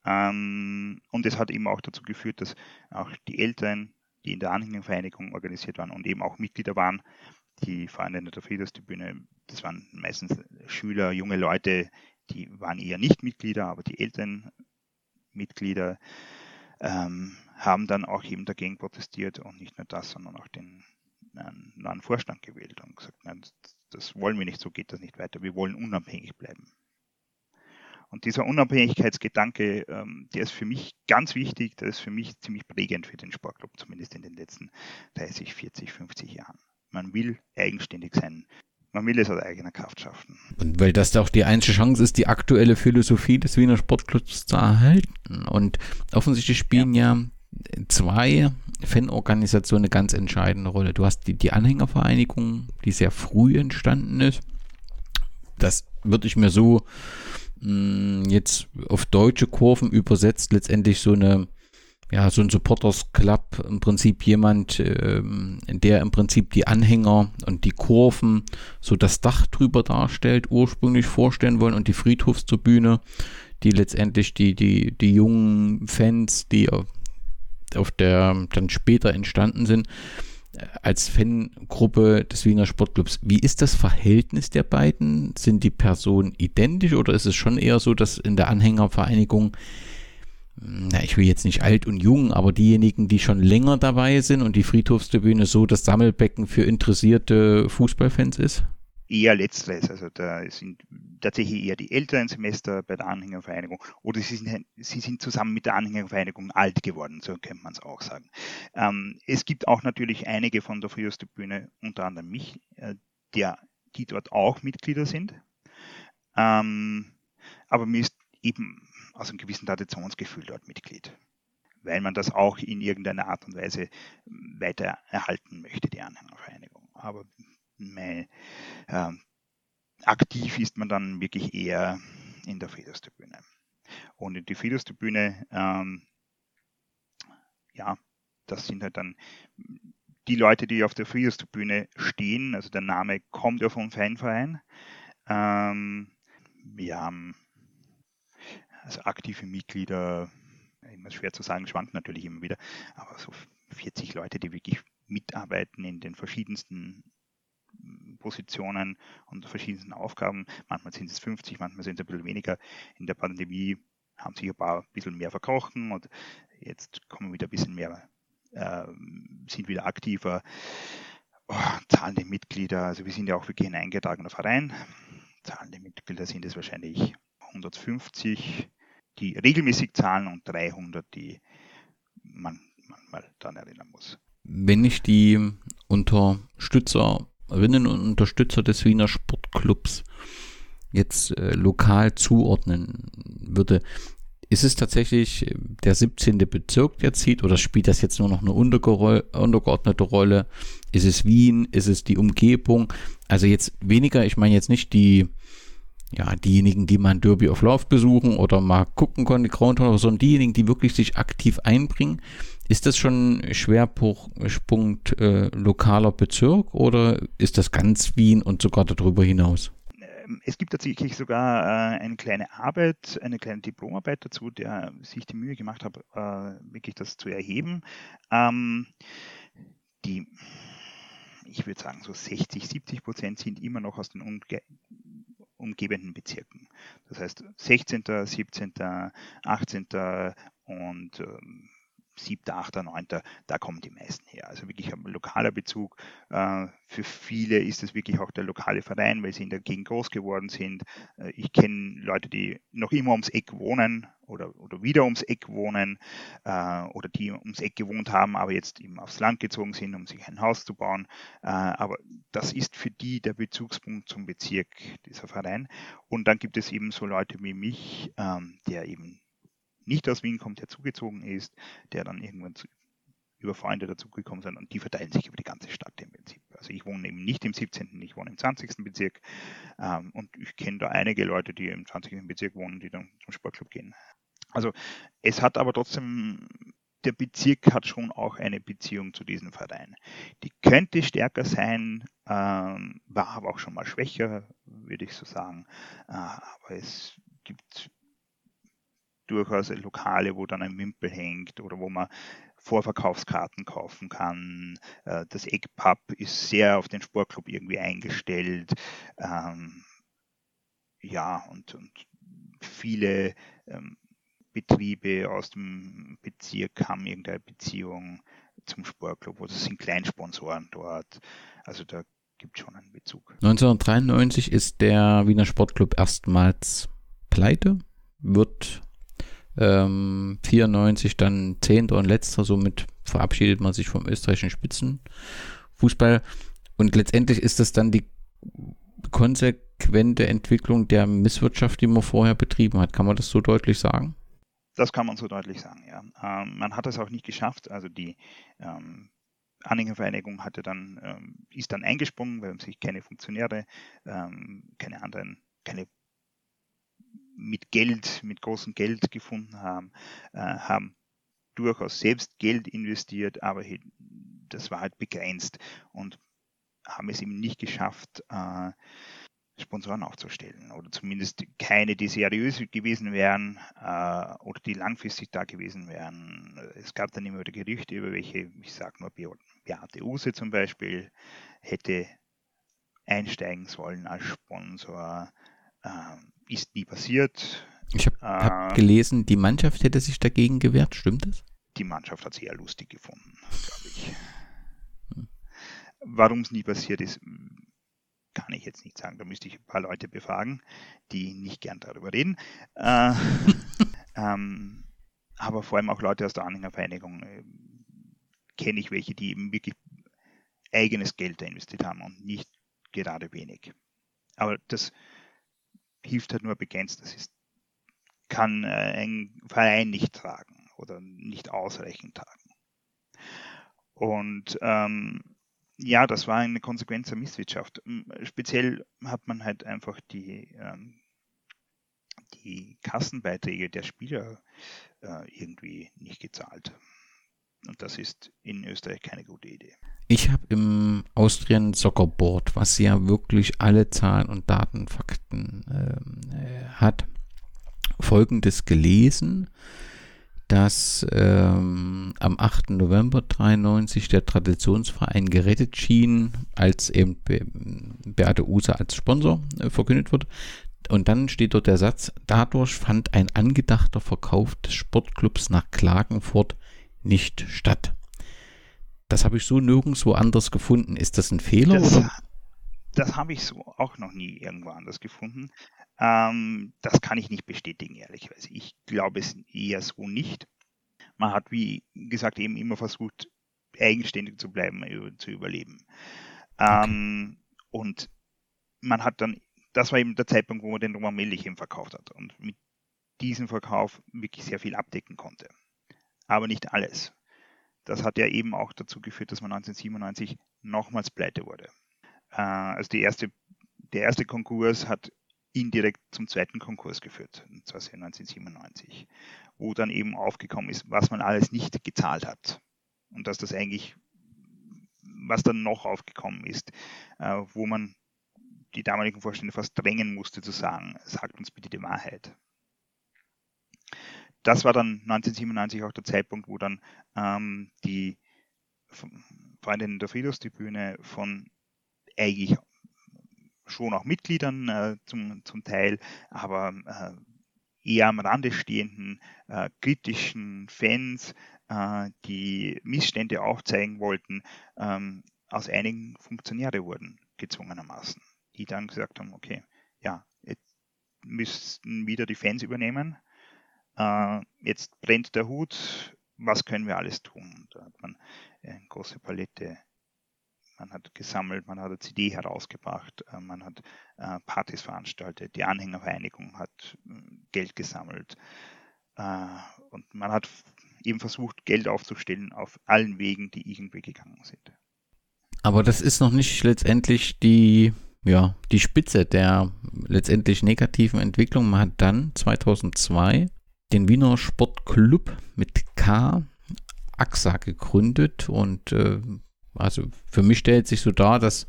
Ähm, und es hat eben auch dazu geführt, dass auch die Eltern, die in der Anhängervereinigung organisiert waren und eben auch Mitglieder waren, die vor allem in der Friedenstribüne, das waren meistens Schüler, junge Leute, die waren eher nicht Mitglieder, aber die Eltern Mitglieder ähm, haben dann auch eben dagegen protestiert und nicht nur das, sondern auch den neuen Vorstand gewählt und gesagt, nein, das wollen wir nicht, so geht das nicht weiter, wir wollen unabhängig bleiben. Und dieser Unabhängigkeitsgedanke, ähm, der ist für mich ganz wichtig, der ist für mich ziemlich prägend für den Sportclub, zumindest in den letzten 30, 40, 50 Jahren. Man will eigenständig sein, man will es aus eigener Kraft schaffen. Und weil das auch die einzige Chance ist, die aktuelle Philosophie des Wiener Sportclubs zu erhalten. Und offensichtlich spielen ja, ja zwei Fanorganisationen eine ganz entscheidende Rolle. Du hast die, die Anhängervereinigung, die sehr früh entstanden ist. Das würde ich mir so mh, mm, jetzt auf deutsche Kurven übersetzt, letztendlich so eine ja, so ein Supporters Club, im Prinzip jemand, ähm, der im Prinzip die Anhänger und die Kurven so das Dach drüber darstellt, ursprünglich vorstellen wollen und die Friedhofstribüne, die letztendlich die, die, die jungen Fans, die auf, der dann später entstanden sind, äh, als Fangruppe des Wiener Sportclubs. Wie ist das Verhältnis der beiden? Sind die Personen identisch oder ist es schon eher so, dass in der Anhängervereinigung na, ich will jetzt nicht alt und jung, aber diejenigen, die schon länger dabei sind und die Friedhofstribüne so das Sammelbecken für interessierte Fußballfans ist? Eher letzteres, also da sind tatsächlich eher die älteren Semester bei der Anhängervereinigung oder sie sind, sie sind zusammen mit der Anhängervereinigung alt geworden, so könnte man es auch sagen. Ähm, es gibt auch natürlich einige von der Friedhofstribüne, unter anderem mich, äh, der, die dort auch Mitglieder sind. Ähm, aber mir ist eben aus einem gewissen Traditionsgefühl dort Mitglied, weil man das auch in irgendeiner Art und Weise weiter erhalten möchte, die Anhängervereinigung. Aber mein, äh, aktiv ist man dann wirklich eher in der Friedhofstribüne. Und in die Friedhofstribüne, ähm, ja, das sind halt dann die Leute, die auf der Friedhofstribüne stehen. Also der Name kommt ja vom Fanverein. Ähm, wir haben also aktive Mitglieder, immer schwer zu sagen, schwankt natürlich immer wieder, aber so 40 Leute, die wirklich mitarbeiten in den verschiedensten Positionen und verschiedensten Aufgaben. Manchmal sind es 50, manchmal sind es ein bisschen weniger. In der Pandemie haben sich ein paar ein bisschen mehr verkrochen und jetzt kommen wieder ein bisschen mehr, äh, sind wieder aktiver. Oh, zahlende Mitglieder, also wir sind ja auch wirklich ein eingetragener Verein. Zahlende Mitglieder sind es wahrscheinlich 150, die regelmäßig zahlen und 300, die man manchmal daran erinnern muss. Wenn ich die Unterstützerinnen und Unterstützer des Wiener Sportclubs jetzt äh, lokal zuordnen würde, ist es tatsächlich der 17. Bezirk, der zieht, oder spielt das jetzt nur noch eine untergeordnete Rolle? Ist es Wien? Ist es die Umgebung? Also jetzt weniger, ich meine jetzt nicht die ja, diejenigen, die mal ein Derby of Love besuchen oder mal gucken konnten, die Groundhog, sondern diejenigen, die wirklich sich aktiv einbringen. Ist das schon Schwerpunkt äh, lokaler Bezirk oder ist das ganz Wien und sogar darüber hinaus? Ähm, es gibt tatsächlich sogar äh, eine kleine Arbeit, eine kleine Diplomarbeit dazu, der sich die Mühe gemacht hat, äh, wirklich das zu erheben. Ähm, die ich würde sagen, so 60, 70 Prozent sind immer noch aus den umgebenden Bezirken. Das heißt 16., 17., 18. und ähm, 7., 8., 9., da kommen die meisten her. Also wirklich ein lokaler Bezug. Äh, für viele ist es wirklich auch der lokale Verein, weil sie in der Gegend groß geworden sind. Äh, ich kenne Leute, die noch immer ums Eck wohnen oder, oder wieder ums Eck wohnen äh, oder die ums Eck gewohnt haben, aber jetzt eben aufs Land gezogen sind, um sich ein Haus zu bauen. Aber das ist für die der Bezugspunkt zum Bezirk, dieser Verein. Und dann gibt es eben so Leute wie mich, ähm, der eben nicht aus Wien kommt, der zugezogen ist, der dann irgendwann zu, über Freunde dazugekommen sind und die verteilen sich über die ganze Stadt im Prinzip. Also ich wohne eben nicht im 17., ich wohne im 20. Bezirk ähm, und ich kenne da einige Leute, die im 20. Bezirk wohnen, die dann zum Sportclub gehen. Also es hat aber trotzdem, der Bezirk hat schon auch eine Beziehung zu diesem Verein. Die könnte stärker sein, ähm, war aber auch schon mal schwächer, würde ich so sagen. Äh, aber es gibt durchaus Lokale, wo dann ein Wimpel hängt oder wo man Vorverkaufskarten kaufen kann. Äh, das Eckpub ist sehr auf den Sportclub irgendwie eingestellt. Ähm, ja, und, und viele ähm, Betriebe aus dem Bezirk haben irgendeine Beziehung zum Sportclub oder sind Kleinsponsoren dort. Also da gibt es schon einen Bezug. 1993 ist der Wiener Sportclub erstmals pleite, wird ähm, 94 dann Zehnter und Letzter, somit verabschiedet man sich vom österreichischen Spitzenfußball. Und letztendlich ist das dann die konsequente Entwicklung der Misswirtschaft, die man vorher betrieben hat. Kann man das so deutlich sagen? Das kann man so deutlich sagen, ja. Ähm, man hat es auch nicht geschafft. Also die ähm, Anhängervereinigung hatte dann, ähm, ist dann eingesprungen, weil sich keine Funktionäre, ähm, keine anderen, keine mit Geld, mit großem Geld gefunden haben, äh, haben durchaus selbst Geld investiert, aber das war halt begrenzt und haben es eben nicht geschafft, äh, Sponsoren aufzustellen oder zumindest keine, die seriös gewesen wären äh, oder die langfristig da gewesen wären. Es gab dann immer wieder Gerüchte über welche, ich sage nur Beate Use zum Beispiel, hätte einsteigen sollen als Sponsor. Ähm, ist nie passiert. Ich habe äh, hab gelesen, die Mannschaft hätte sich dagegen gewehrt, stimmt das? Die Mannschaft hat es eher lustig gefunden, glaube ich. Hm. Warum es nie passiert ist, kann ich jetzt nicht sagen. Da müsste ich ein paar Leute befragen, die nicht gern darüber reden. Äh, ähm, aber vor allem auch Leute aus der Anhängervereinigung äh, kenne ich welche, die eben wirklich eigenes Geld da investiert haben und nicht gerade wenig. Aber das hilft halt nur begrenzt. Das ist, kann äh, ein Verein nicht tragen oder nicht ausreichend tragen. Und ähm, ja, das war eine Konsequenz der Misswirtschaft. Speziell hat man halt einfach die, ähm, die Kassenbeiträge der Spieler äh, irgendwie nicht gezahlt. Und das ist in Österreich keine gute Idee. Ich habe im Austrian Soccer Board, was ja wirklich alle Zahlen und Daten, Fakten ähm, äh, hat, folgendes gelesen, dass ähm, am 8. November 93 der Traditionsverein gerettet schien, als eben Be Beate Use als Sponsor äh, verkündet wird. Und dann steht dort der Satz, dadurch fand ein angedachter Verkauf des Sportclubs nach Klagenfurt nicht statt. Das habe ich so nirgendwo anders gefunden. Ist das ein Fehler? Das, das habe ich so auch noch nie irgendwo anders gefunden. Ähm, das kann ich nicht bestätigen, ehrlicherweise. Ich glaube es eher so nicht. Man hat, wie gesagt, eben immer versucht, eigenständig zu bleiben, zu überleben. Okay. Ähm, und man hat dann, das war eben der Zeitpunkt, wo man den Roman Mellich eben verkauft hat und mit diesem Verkauf wirklich sehr viel abdecken konnte aber nicht alles. Das hat ja eben auch dazu geführt, dass man 1997 nochmals pleite wurde. Äh, also erste, der erste Konkurs hat indirekt zum zweiten Konkurs geführt, und zwar 1997, wo dann eben aufgekommen ist, was man alles nicht gezahlt hat. Und dass das eigentlich, was dann noch aufgekommen ist, äh, wo man die damaligen Vorstände fast drängen musste zu sagen, sagt uns bitte die Wahrheit das war dann 1997 auch der Zeitpunkt, wo dann ähm, die Freundinnen der Friedhofstribüne von eigentlich schon auch Mitgliedern äh, zum, zum Teil, aber äh, eher am Rande stehenden äh, kritischen Fans, äh, die Missstände aufzeigen wollten, ähm, aus einigen Funktionäre wurden gezwungenermaßen, die dann gesagt haben, okay, ja, jetzt müssten wieder die Fans übernehmen, äh, jetzt brennt der Hut, was können wir alles tun? Da hat man eine große Palette man hat gesammelt, man hat eine CD herausgebracht, äh, man hat äh, Partys veranstaltet, die Anhängervereinigung hat äh, Geld gesammelt und man hat eben versucht, Geld aufzustellen auf allen Wegen, die irgendwie gegangen sind. Aber das ist noch nicht letztendlich die, ja, die Spitze der letztendlich negativen Entwicklung. Man hat dann 2002 den Wiener Sportclub mit K AXA gegründet und äh, also für mich stellt sich so dar, dass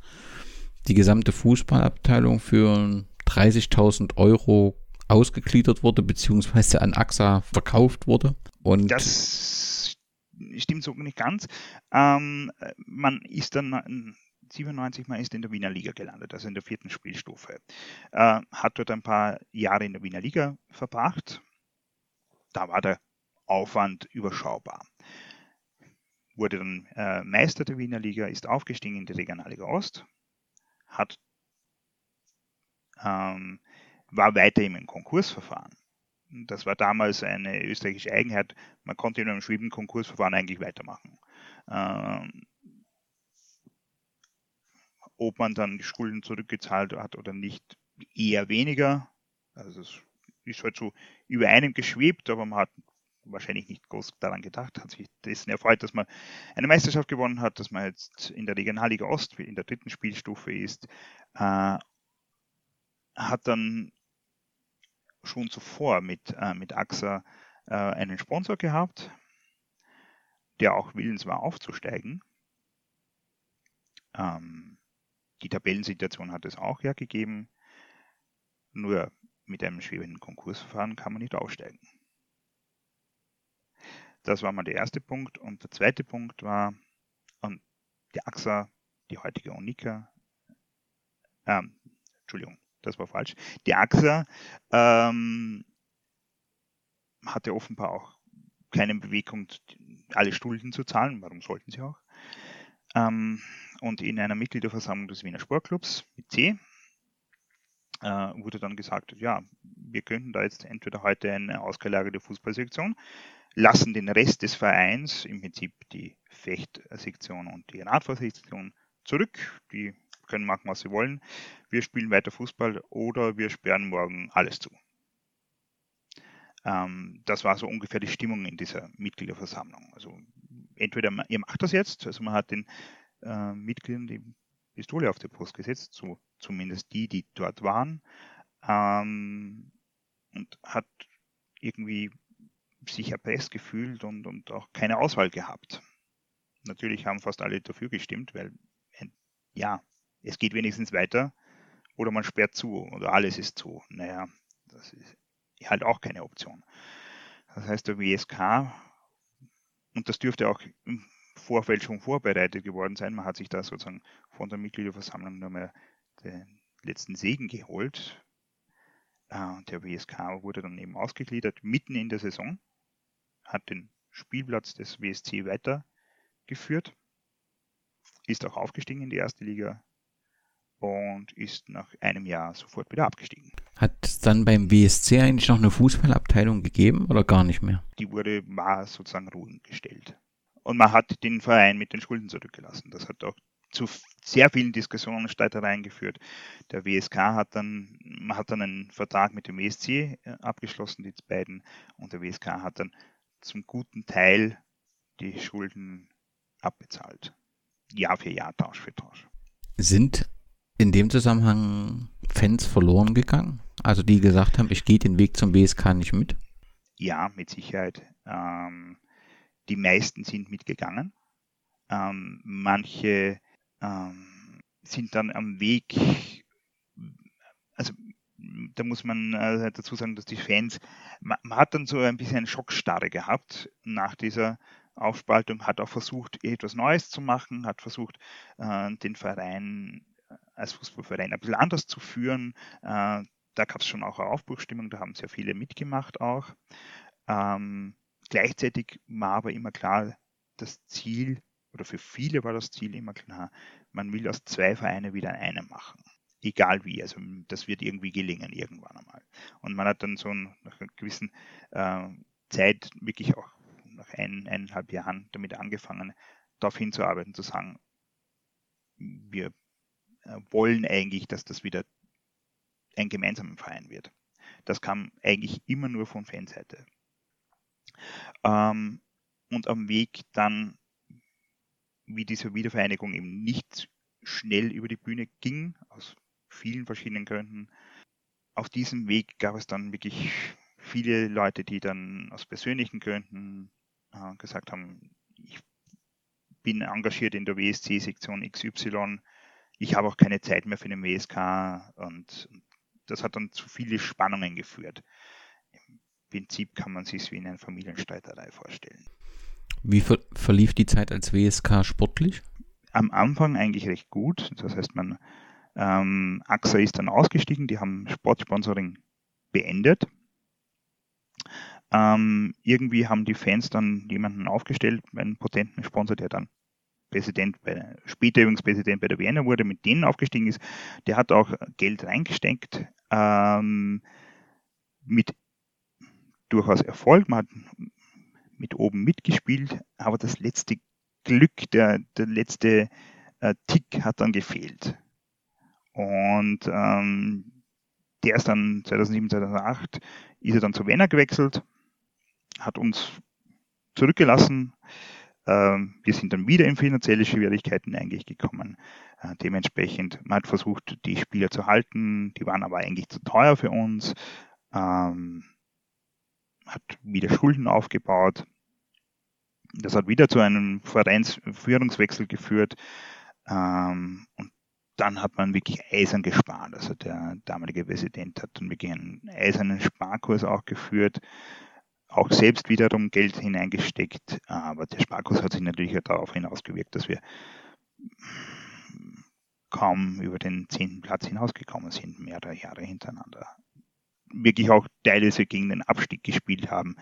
die gesamte Fußballabteilung für 30.000 Euro ausgegliedert wurde, beziehungsweise an AXA verkauft wurde. Und das stimmt so nicht ganz. Ähm, man ist dann 97 Mal ist in der Wiener Liga gelandet, also in der vierten Spielstufe. Äh, hat dort ein paar Jahre in der Wiener Liga verbracht. Da war der Aufwand überschaubar wurde dann äh, Meister der Wiener Liga, ist aufgestiegen in die Regionalliga Ost, hat, ähm, war weiter im Konkursverfahren. Das war damals eine österreichische Eigenheit. Man konnte in einem schwierigen Konkursverfahren eigentlich weitermachen. Ähm, ob man dann die Schulden zurückgezahlt hat oder nicht, eher weniger. Also es ist halt so über einem geschwebt, aber man hat wahrscheinlich nicht groß daran gedacht, hat sich dessen erfreut, dass man eine Meisterschaft gewonnen hat, dass man jetzt in der Regionalliga Ost in der dritten Spielstufe ist, äh, hat dann schon zuvor mit, äh, mit AXA äh, einen Sponsor gehabt, der auch willens war aufzusteigen. Ähm, die Tabellensituation hat es auch hergegeben, nur mit einem schwebenden Konkursverfahren kann man nicht aufsteigen. Das war mal der erste Punkt. Und der zweite Punkt war um, die AXA, die heutige Unica, ähm, Entschuldigung, das war falsch. Die AXA ähm, hatte offenbar auch keine Bewegung, alle Schulden zu zahlen. Warum sollten sie auch? Ähm, und in einer Mitgliederversammlung des Wiener Sportclubs mit C wurde dann gesagt, ja, wir könnten da jetzt entweder heute eine ausgelagerte Fußballsektion lassen den Rest des Vereins, im Prinzip die Fechtsektion und die Radfahrsektion, zurück. Die können machen, was sie wollen. Wir spielen weiter Fußball oder wir sperren morgen alles zu. Ähm, das war so ungefähr die Stimmung in dieser Mitgliederversammlung. Also entweder ihr macht das jetzt, also man hat den äh, Mitgliedern die Pistole auf die Brust gesetzt, so zumindest die, die dort waren, ähm, und hat irgendwie sich erpresst gefühlt und, und auch keine Auswahl gehabt. Natürlich haben fast alle dafür gestimmt, weil ja, es geht wenigstens weiter oder man sperrt zu oder alles ist zu. Naja, das ist halt auch keine Option. Das heißt, der WSK, und das dürfte auch schon vorbereitet geworden sein, man hat sich da sozusagen von der Mitgliederversammlung nur mehr den letzten Segen geholt. Äh, der WSK wurde dann eben ausgegliedert mitten in der Saison hat den Spielplatz des WSC weitergeführt, ist auch aufgestiegen in die erste Liga und ist nach einem Jahr sofort wieder abgestiegen. Hat es dann beim WSC eigentlich noch eine Fußballabteilung gegeben oder gar nicht mehr? Die wurde, war sozusagen ruhen gestellt. Und man hat den Verein mit den Schulden zurückgelassen. Das hat auch zu sehr vielen Diskussionen und Streitereien geführt. Der WSK hat dann, man hat dann einen Vertrag mit dem WSC äh, abgeschlossen, die beiden, und der WSK hat dann zum guten Teil die Schulden abbezahlt. Jahr für Jahr, Tausch für Tausch. Sind in dem Zusammenhang Fans verloren gegangen? Also die gesagt haben, ich gehe den Weg zum WSK nicht mit? Ja, mit Sicherheit. Ähm, die meisten sind mitgegangen. Ähm, manche ähm, sind dann am Weg, also da muss man äh, dazu sagen, dass die Fans, man, man, hat dann so ein bisschen Schockstarre gehabt nach dieser Aufspaltung, hat auch versucht, etwas Neues zu machen, hat versucht, äh, den Verein als Fußballverein ein bisschen anders zu führen. Äh, da gab es schon auch eine Aufbruchstimmung, da haben sehr viele mitgemacht auch. Ähm, gleichzeitig war aber immer klar, das Ziel, oder für viele war das Ziel immer klar, man will aus zwei Vereine wieder einen machen. Egal wie, also das wird irgendwie gelingen irgendwann einmal. Und man hat dann so nach einer gewissen äh, Zeit wirklich auch nach ein, eineinhalb Jahren damit angefangen, darauf hinzuarbeiten, zu sagen, wir äh, wollen eigentlich, dass das wieder ein gemeinsamer Verein wird. Das kam eigentlich immer nur von Fanseite. Ähm, und am Weg dann, wie diese Wiedervereinigung eben nicht schnell über die Bühne ging, aus vielen verschiedenen Gründen, auf diesem Weg gab es dann wirklich viele Leute, die dann aus persönlichen Gründen äh, gesagt haben, ich bin engagiert in der WSC-Sektion XY, ich habe auch keine Zeit mehr für den WSK und, und das hat dann zu viele Spannungen geführt. Prinzip kann man sich wie in einer Familienstreiterei vorstellen. Wie ver verlief die Zeit als WSK sportlich? Am Anfang eigentlich recht gut. Das heißt, man ähm, AXA ist dann ausgestiegen, die haben Sportsponsoring beendet. Ähm, irgendwie haben die Fans dann jemanden aufgestellt, einen potenten Sponsor, der dann Präsident bei, später übrigens Präsident bei der Wiener wurde, mit denen aufgestiegen ist, der hat auch Geld reingesteckt, ähm, mit durchaus Erfolg. Man hat mit oben mitgespielt, aber das letzte Glück, der, der letzte äh, Tick hat dann gefehlt. Und ähm, der ist dann 2007, 2008, ist er dann zu Wiener gewechselt, hat uns zurückgelassen, ähm, wir sind dann wieder in finanzielle Schwierigkeiten eigentlich gekommen. Äh, dementsprechend, man hat versucht, die Spieler zu halten, die waren aber eigentlich zu teuer für uns, ähm, hat wieder Schulden aufgebaut. Das hat wieder zu einem Vereinsführungswechsel geführt. Ähm, und dann hat man wirklich eisern gespart. Also der damalige Präsident hat dann wirklich einen eisernen Sparkurs auch geführt auch selbst wiederum Geld hineingesteckt, aber der Sparkurs hat sich natürlich darauf hinausgewirkt, dass wir kaum über den zehnten Platz hinausgekommen sind, mehrere Jahre hintereinander. Wirklich auch teilweise gegen den Abstieg gespielt haben.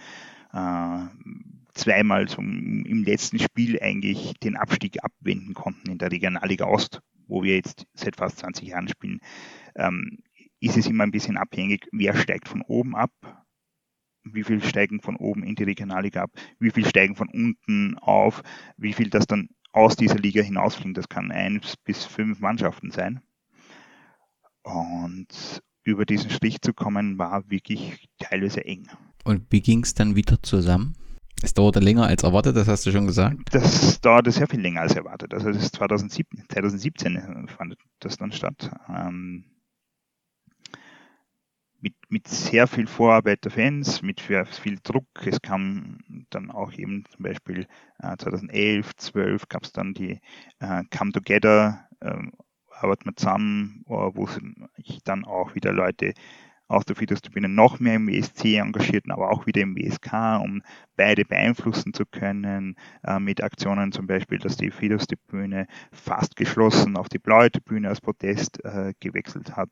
Äh, zweimal zum, im letzten Spiel eigentlich den Abstieg abwenden konnten in der Regionalliga Ost, wo wir jetzt seit fast 20 Jahren spielen. Ähm, ist es immer ein bisschen abhängig, wer steigt von oben ab wie viel steigen von oben in die Regionalliga ab, wie viel steigen von unten auf, wie viel das dann aus dieser Liga hinausfliegen. Das kann eins bis fünf Mannschaften sein. Und über diesen Strich zu kommen, war wirklich teilweise eng. Und wie ging es dann wieder zusammen? Es dauerte länger als erwartet, das hast du schon gesagt. Das dauerte sehr viel länger als erwartet. Also das ist 2017, 2017 fand das dann statt. Ähm, mit, mit sehr viel Vorarbeit der Fans, mit viel Druck. Es kam dann auch eben zum Beispiel äh, 2011, 12 gab es dann die äh, Come Together, äh, arbeiten wir zusammen, wo sich dann auch wieder Leute aus der Friedhofstribüne noch mehr im WSC engagierten, aber auch wieder im WSK, um beide beeinflussen zu können, äh, mit Aktionen zum Beispiel, dass die Friedhofstribüne fast geschlossen auf die blaue Tribüne als Protest äh, gewechselt hat,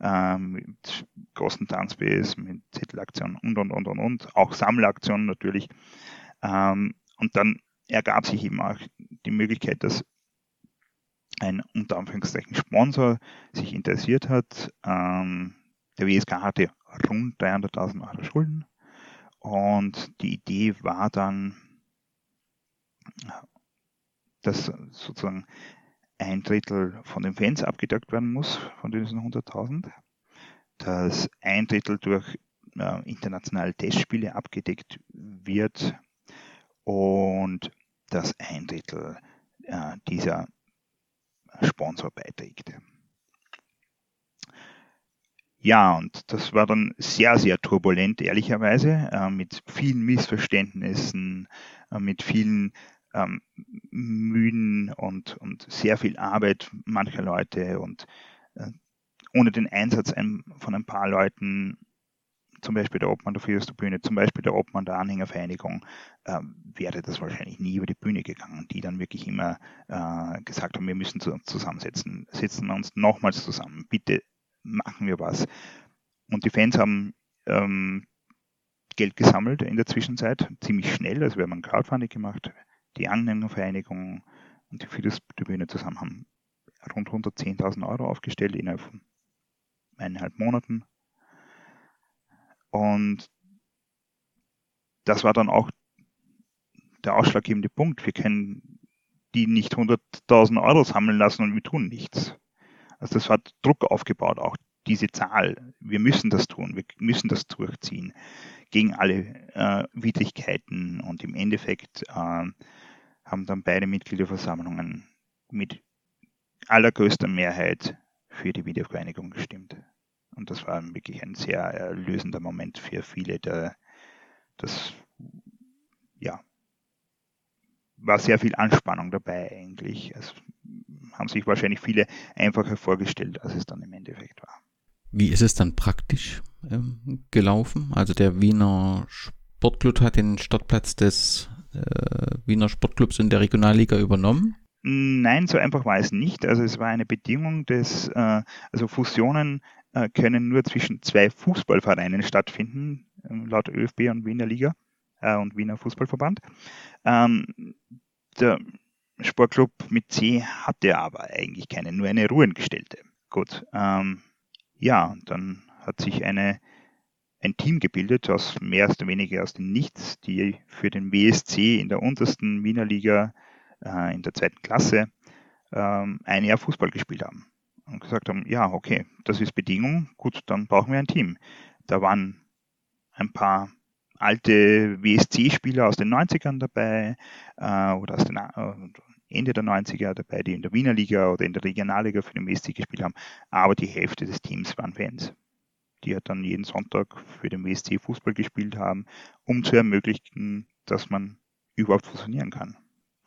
äh, mit großen Tanzbs, mit Zettelaktionen und, und, und, und, und, auch Sammelaktionen natürlich. Ähm, und dann ergab sich eben auch die Möglichkeit, dass ein unter Anführungszeichen Sponsor sich interessiert hat, ähm, der WSK hatte rund 300.000 Euro Schulden und die Idee war dann, dass sozusagen ein Drittel von den Fans abgedeckt werden muss, von diesen 100.000, dass ein Drittel durch äh, internationale Testspiele abgedeckt wird und dass ein Drittel äh, dieser Sponsor beiträgt. Ja, und das war dann sehr, sehr turbulent, ehrlicherweise, äh, mit vielen Missverständnissen, äh, mit vielen ähm, Mühen und, und sehr viel Arbeit mancher Leute und äh, ohne den Einsatz ein, von ein paar Leuten zum Beispiel der Obmann der Fürsterbühne, zum Beispiel der Obmann der Anhängervereinigung, äh, wäre das wahrscheinlich nie über die Bühne gegangen, die dann wirklich immer äh, gesagt haben, wir müssen uns zusammensetzen, setzen wir uns nochmals zusammen, bitte machen wir was. Und die Fans haben ähm, Geld gesammelt in der Zwischenzeit, ziemlich schnell, also wir haben ein Crowdfunding gemacht, die Anhängervereinigung und die Fürsterbühne zusammen haben rund 110.000 Euro aufgestellt innerhalb von eineinhalb Monaten und das war dann auch der ausschlaggebende Punkt. Wir können die nicht 100.000 Euro sammeln lassen und wir tun nichts. Also das hat Druck aufgebaut, auch diese Zahl. Wir müssen das tun, wir müssen das durchziehen gegen alle äh, Widrigkeiten und im Endeffekt äh, haben dann beide Mitgliederversammlungen mit allergrößter Mehrheit für die Wiedervereinigung gestimmt. Und das war wirklich ein sehr erlösender Moment für viele. Der, das, ja, war sehr viel Anspannung dabei eigentlich. Es haben sich wahrscheinlich viele einfacher vorgestellt, als es dann im Endeffekt war. Wie ist es dann praktisch ähm, gelaufen? Also der Wiener Sportclub hat den Startplatz des äh, Wiener Sportclubs in der Regionalliga übernommen. Nein, so einfach war es nicht. Also es war eine Bedingung des, äh, also Fusionen können nur zwischen zwei Fußballvereinen stattfinden, ähm, laut ÖFB und Wiener Liga äh, und Wiener Fußballverband. Ähm, der Sportclub mit C hatte aber eigentlich keine, nur eine Ruhengestellte. Gut, ähm, ja, dann hat sich eine, ein Team gebildet, aus mehr oder weniger aus dem Nichts, die für den WSC in der untersten Wiener Liga äh, in der zweiten Klasse ähm, ein Jahr Fußball gespielt haben und gesagt haben, ja, okay, das ist Bedingung, gut, dann brauchen wir ein Team. Da waren ein paar alte WSC-Spieler aus den 90ern dabei äh, oder aus den äh, Ende der 90er dabei, die in der Wiener Liga oder in der Regionalliga für den WSC gespielt haben, aber die Hälfte des Teams waren Fans, die halt dann jeden Sonntag für den WSC Fußball gespielt haben, um zu ermöglichen, dass man überhaupt fusionieren kann.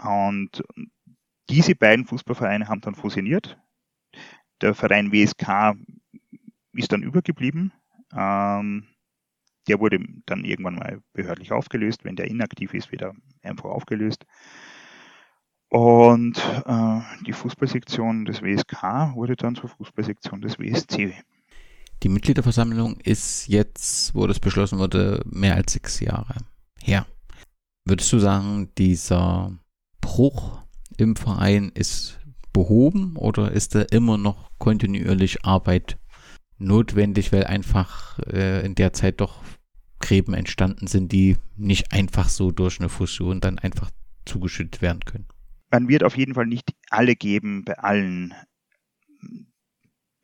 Und diese beiden Fußballvereine haben dann fusioniert der Verein WSK ist dann übergeblieben. Ähm, der wurde dann irgendwann mal behördlich aufgelöst. Wenn der inaktiv ist, wird er einfach aufgelöst. Und äh, die Fußballsektion des WSK wurde dann zur Fußballsektion des WSC. Die Mitgliederversammlung ist jetzt, wo das beschlossen wurde, mehr als sechs Jahre her. Würdest du sagen, dieser Bruch im Verein ist behoben oder ist da immer noch kontinuierlich Arbeit notwendig, weil einfach äh, in der Zeit doch Gräben entstanden sind, die nicht einfach so durch eine Fusion dann einfach zugeschüttet werden können? Man wird auf jeden Fall nicht alle Geben bei allen hm,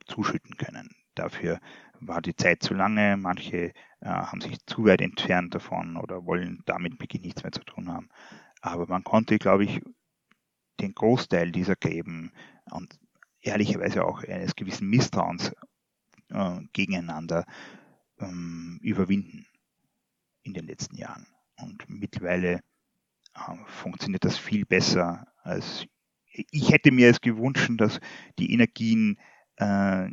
zuschütten können. Dafür war die Zeit zu lange, manche äh, haben sich zu weit entfernt davon oder wollen damit wirklich nichts mehr zu tun haben. Aber man konnte, glaube ich, den Großteil dieser Gräben und ehrlicherweise auch eines gewissen Misstrauens äh, gegeneinander ähm, überwinden in den letzten Jahren. Und mittlerweile äh, funktioniert das viel besser als ich hätte mir es gewünscht, dass die Energien, äh,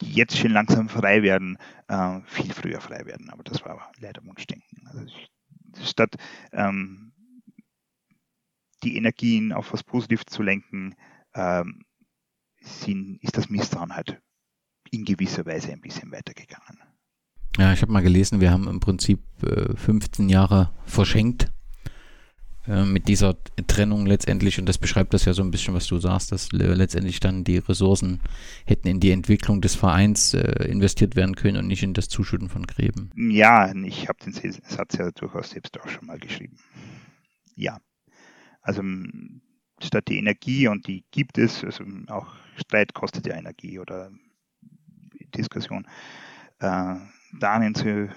die jetzt schon langsam frei werden, äh, viel früher frei werden. Aber das war leider Wunschdenken. Also statt ähm, die Energien auf was Positives zu lenken, ähm, sind, ist das Misstrauen halt in gewisser Weise ein bisschen weitergegangen. Ja, ich habe mal gelesen, wir haben im Prinzip äh, 15 Jahre verschenkt äh, mit dieser Trennung letztendlich und das beschreibt das ja so ein bisschen, was du sagst, dass letztendlich dann die Ressourcen hätten in die Entwicklung des Vereins äh, investiert werden können und nicht in das Zuschütten von Gräben. Ja, ich habe den Satz ja durchaus selbst auch schon mal geschrieben. Ja, also statt die Energie, und die gibt es, also auch Streit kostet ja Energie oder Diskussion, äh, darin zu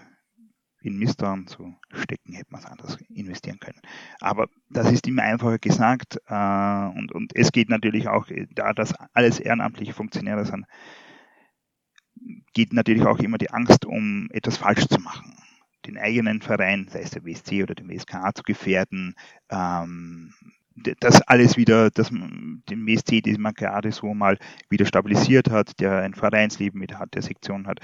in Misstrauen zu stecken, hätte man es anders investieren können. Aber das ist immer einfacher gesagt äh, und, und es geht natürlich auch, da das alles ehrenamtliche Funktionäre sind, geht natürlich auch immer die Angst um etwas falsch zu machen den eigenen Verein, sei es der WSC oder den WSK, zu gefährden, ähm, das alles wieder, dass den WSC, den man gerade so mal wieder stabilisiert hat, der ein Vereinsleben wieder hat, der Sektion hat,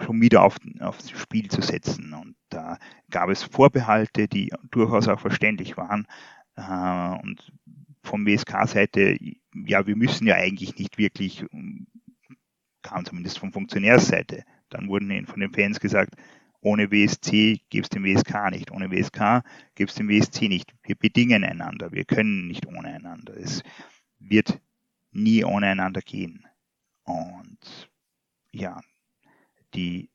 schon wieder auf, aufs Spiel zu setzen. Und da gab es Vorbehalte, die durchaus auch verständlich waren. Äh, und vom WSK-Seite, ja, wir müssen ja eigentlich nicht wirklich, kam zumindest von Funktionärsseite, dann wurden von den Fans gesagt, ohne WSC gibt es den WSK nicht. Ohne WSK gibt es den WSC nicht. Wir bedingen einander. Wir können nicht ohne einander. Es wird nie ohne einander gehen. Und ja, die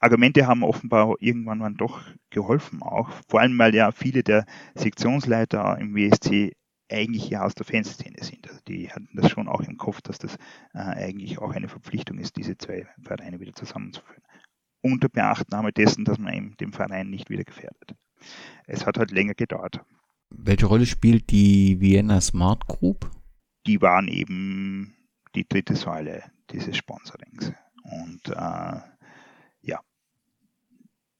Argumente haben offenbar irgendwann dann doch geholfen auch. Vor allem, weil ja viele der Sektionsleiter im WSC eigentlich ja aus der Fanszene sind. Also die hatten das schon auch im Kopf, dass das äh, eigentlich auch eine Verpflichtung ist, diese zwei Vereine wieder zusammenzuführen unter Beachtnahme dessen, dass man eben den Verein nicht wieder gefährdet. Es hat halt länger gedauert. Welche Rolle spielt die Vienna Smart Group? Die waren eben die dritte Säule dieses Sponsorings. Und äh, ja,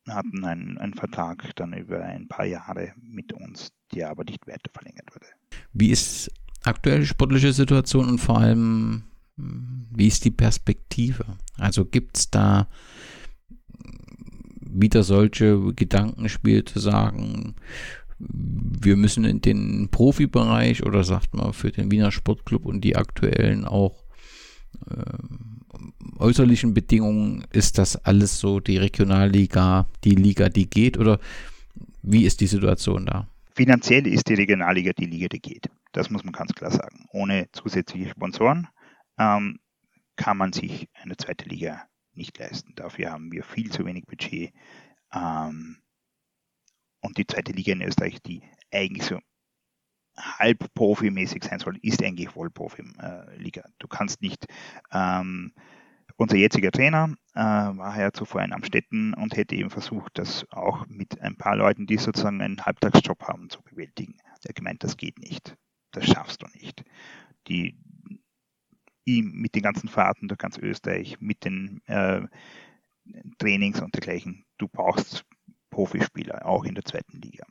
hatten einen, einen Vertrag dann über ein paar Jahre mit uns, der aber nicht weiter verlängert wurde. Wie ist aktuelle sportliche Situation und vor allem, wie ist die Perspektive? Also gibt es da wieder solche Gedankenspiele zu sagen, wir müssen in den Profibereich oder sagt man für den Wiener Sportclub und die aktuellen auch äh, äußerlichen Bedingungen, ist das alles so die Regionalliga, die Liga, die geht oder wie ist die Situation da? Finanziell ist die Regionalliga die Liga, die geht. Das muss man ganz klar sagen. Ohne zusätzliche Sponsoren ähm, kann man sich eine zweite Liga nicht leisten. Dafür haben wir viel zu wenig Budget. Ähm, und die zweite Liga in Österreich, die eigentlich so halb profimäßig sein soll, ist eigentlich Vollprofi-Liga. Äh, du kannst nicht, ähm, unser jetziger Trainer äh, war ja zuvor in Amstetten und hätte eben versucht, das auch mit ein paar Leuten, die sozusagen einen Halbtagsjob haben, zu bewältigen. Er gemeint, das geht nicht. Das schaffst du nicht. Die, ihm mit den ganzen Fahrten durch ganz Österreich, mit den äh, Trainings und dergleichen. Du brauchst Profispieler, auch in der zweiten Liga.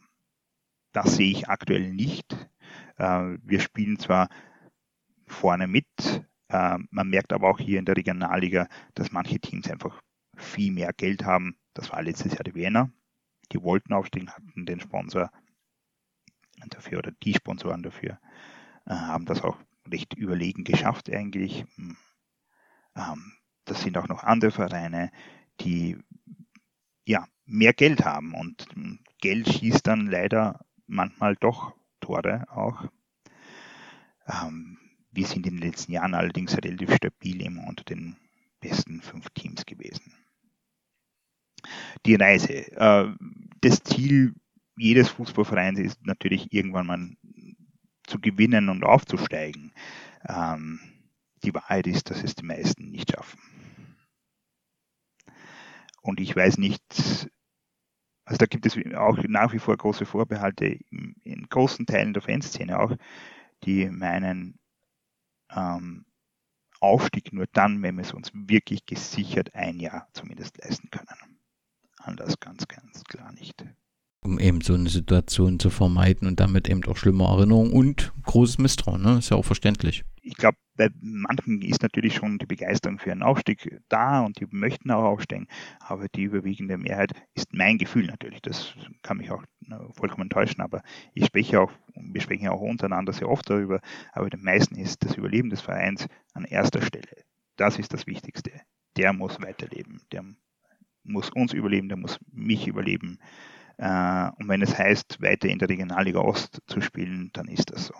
Das sehe ich aktuell nicht. Äh, wir spielen zwar vorne mit, äh, man merkt aber auch hier in der Regionalliga, dass manche Teams einfach viel mehr Geld haben. Das war letztes Jahr die Wiener. Die wollten aufsteigen, hatten den Sponsor dafür oder die Sponsoren dafür, äh, haben das auch recht überlegen geschafft eigentlich. Hm. Ähm, das sind auch noch andere Vereine, die ja mehr Geld haben und hm, Geld schießt dann leider manchmal doch Tore auch. Ähm, wir sind in den letzten Jahren allerdings relativ stabil immer unter den besten fünf Teams gewesen. Die Reise. Äh, das Ziel jedes Fußballvereins ist natürlich irgendwann mal zu gewinnen und aufzusteigen. Ähm, die Wahrheit ist, dass es die meisten nicht schaffen. Und ich weiß nicht, also da gibt es auch nach wie vor große Vorbehalte in, in großen Teilen der Fanszene auch, die meinen, ähm, Aufstieg nur dann, wenn wir es uns wirklich gesichert ein Jahr zumindest leisten können. Anders ganz, ganz klar nicht um eben so eine Situation zu vermeiden und damit eben auch schlimme Erinnerungen und großes Misstrauen. Ne? Ist ja auch verständlich. Ich glaube, bei manchen ist natürlich schon die Begeisterung für einen Aufstieg da und die möchten auch aufsteigen, aber die überwiegende Mehrheit ist mein Gefühl natürlich. Das kann mich auch ne, vollkommen täuschen, aber ich spreche auch, wir sprechen auch untereinander sehr oft darüber, aber den meisten ist das Überleben des Vereins an erster Stelle. Das ist das Wichtigste. Der muss weiterleben, der muss uns überleben, der muss mich überleben. Äh, und wenn es heißt, weiter in der Regionalliga Ost zu spielen, dann ist das so.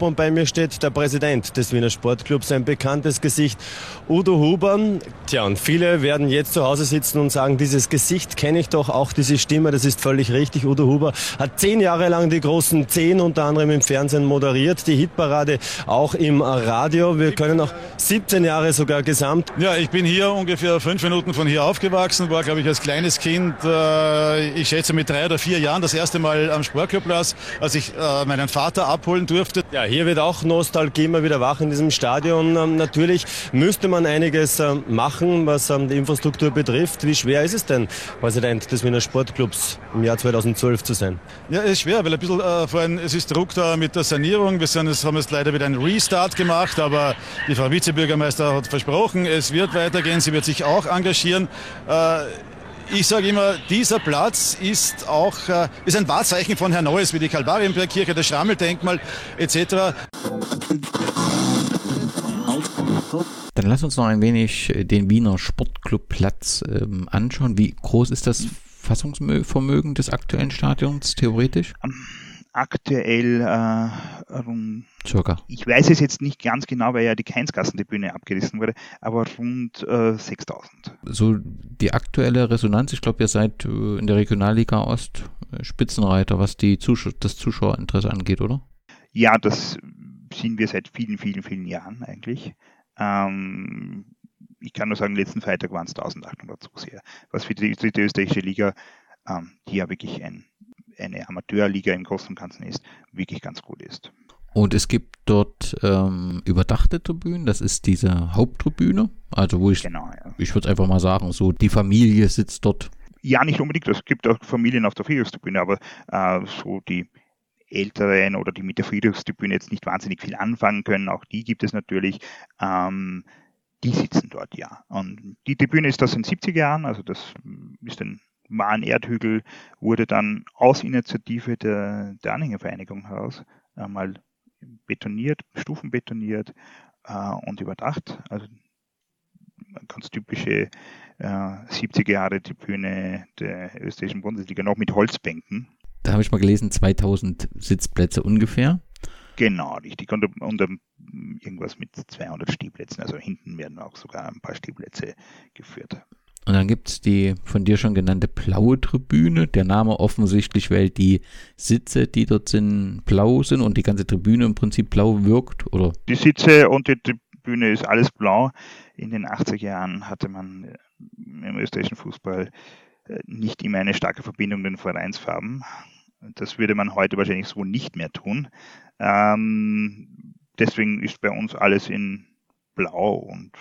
Und bei mir steht der Präsident des Wiener Sportclubs, ein bekanntes Gesicht, Udo Huber. Tja, und viele werden jetzt zu Hause sitzen und sagen, dieses Gesicht kenne ich doch, auch diese Stimme, das ist völlig richtig. Udo Huber hat zehn Jahre lang die großen Zehn unter anderem im Fernsehen moderiert, die Hitparade auch im Radio. Wir können auch 17 Jahre sogar gesamt. Ja, ich bin hier ungefähr fünf Minuten von hier aufgewachsen, war, glaube ich, als kleines Kind, äh, ich schätze mit drei oder vier Jahren das erste Mal Mal am Sportclubplatz, als ich äh, meinen Vater abholen durfte. Ja, hier wird auch Nostalgie immer wieder wach in diesem Stadion. Ähm, natürlich müsste man einiges ähm, machen, was ähm, die Infrastruktur betrifft. Wie schwer ist es denn, Präsident des Wiener Sportclubs im Jahr 2012 zu sein? Ja, es ist schwer, weil ein bisschen äh, vor allem, es ist Druck da mit der Sanierung. Wir sind, es haben jetzt leider wieder einen Restart gemacht, aber die Frau Vizebürgermeister hat versprochen, es wird weitergehen. Sie wird sich auch engagieren. Äh, ich sage immer, dieser Platz ist auch äh, ist ein Wahrzeichen von Herrn Neues, wie die Kalvarienbergkirche, das Schrammeldenkmal etc. Dann lass uns noch ein wenig den Wiener Sportclubplatz ähm, anschauen. Wie groß ist das Fassungsvermögen des aktuellen Stadions theoretisch? Aktuell äh, rund, Circa. ich weiß es jetzt nicht ganz genau, weil ja die Keinsgassen-Bühne abgerissen wurde, aber rund äh, 6000. So die aktuelle Resonanz, ich glaube, ihr seid äh, in der Regionalliga Ost äh, Spitzenreiter, was die Zuschau das Zuschauerinteresse angeht, oder? Ja, das sind wir seit vielen, vielen, vielen Jahren eigentlich. Ähm, ich kann nur sagen, letzten Freitag waren es 1800 Zuseher, was für die dritte österreichische Liga, ähm, die ja wirklich ein, eine Amateurliga im Großen und Ganzen ist, wirklich ganz gut ist. Und es gibt dort ähm, überdachte Tribünen, das ist diese Haupttribüne, also wo ich, Genau, ja. ich würde einfach mal sagen, so die Familie sitzt dort. Ja, nicht unbedingt. Es gibt auch Familien auf der Friedhofstribüne, aber äh, so die Älteren oder die mit der Friedhofstribüne jetzt nicht wahnsinnig viel anfangen können, auch die gibt es natürlich. Ähm, die sitzen dort, ja. Und die Tribüne ist aus den 70er Jahren, also das ist ein wahren Erdhügel, wurde dann aus Initiative der, der Anhängervereinigung heraus einmal betoniert, stufenbetoniert äh, und überdacht. Also ganz typische äh, 70er Jahre Tribüne der österreichischen Bundesliga, noch mit Holzbänken. Da habe ich mal gelesen, 2000 Sitzplätze ungefähr. Genau, richtig. Und, und um, irgendwas mit 200 Stehplätzen. Also hinten werden auch sogar ein paar Stehplätze geführt. Und dann gibt es die von dir schon genannte blaue Tribüne. Der Name offensichtlich, weil die Sitze, die dort sind, blau sind und die ganze Tribüne im Prinzip blau wirkt, oder? Die Sitze und die Tribüne ist alles blau. In den 80er Jahren hatte man äh, im österreichischen Fußball äh, nicht immer eine starke Verbindung den Vereinsfarben. Das würde man heute wahrscheinlich so nicht mehr tun. Ähm, deswegen ist bei uns alles in blau und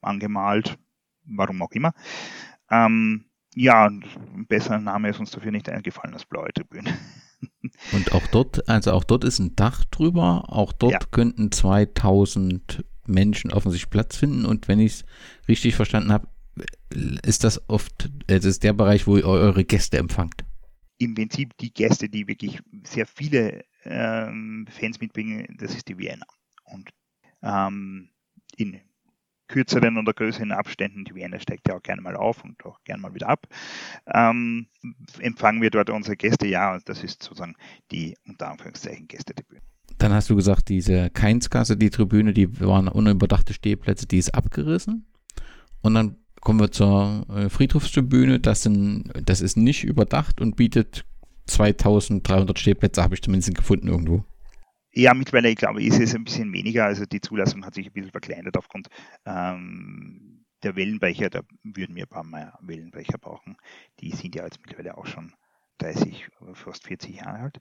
angemalt, warum auch immer. Ähm, ja, ein besserer Name ist uns dafür nicht eingefallen als blaue Tribüne. Und auch dort, also auch dort ist ein Dach drüber, auch dort Ja. könnten 2000 Menschen offensichtlich Platz finden und wenn ich es richtig verstanden habe, ist das oft, es ist der Bereich, wo ihr eure Gäste empfangt. Im Prinzip die Gäste, die wirklich sehr viele ähm, Fans mitbringen, das ist die Vienna. Und ähm, in kürzeren oder größeren Abständen, die Vienna steigt ja auch gerne mal auf und auch gerne mal wieder ab, ähm, empfangen wir dort unsere Gäste, ja, und das ist sozusagen die unter Anführungszeichen Gästetribüne. Dann hast du gesagt, diese Keinsgasse, die Tribüne, die waren unüberdachte Stehplätze, die ist abgerissen. Und dann kommen wir zur äh, Friedhofstribüne. Das, sind, das ist nicht überdacht und bietet 2300 Stehplätze, habe ich zumindest gefunden irgendwo. Ja, mittlerweile, ich glaube, ist es ein bisschen weniger. Also die Zulassung hat sich ein bisschen verkleinert aufgrund ähm, der Wellenbrecher. Da würden wir ein paar mehr Wellenbrecher brauchen. Die sind ja jetzt mittlerweile auch schon 30, fast 40 Jahre alt.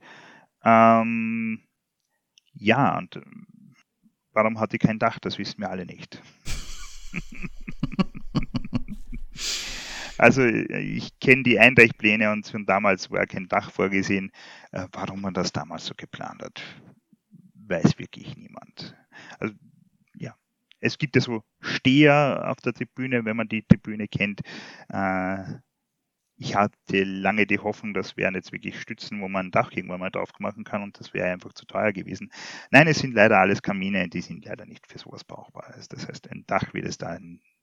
Ähm, ja, und ähm, warum hat die kein Dach? Das wissen wir alle nicht. Also äh, ich kenne die Eindeichpläne und von damals war kein Dach vorgesehen. Äh, warum man das damals so geplant hat, weiß wirklich niemand. Also ja, es gibt ja so Steher auf der Tribüne, wenn man die Tribüne kennt. Äh, ich hatte lange die Hoffnung, das wären jetzt wirklich Stützen, wo man ein Dach irgendwann mal drauf machen kann und das wäre einfach zu teuer gewesen. Nein, es sind leider alles Kamine, die sind leider nicht für sowas brauchbar. Also Das heißt, ein Dach wird es da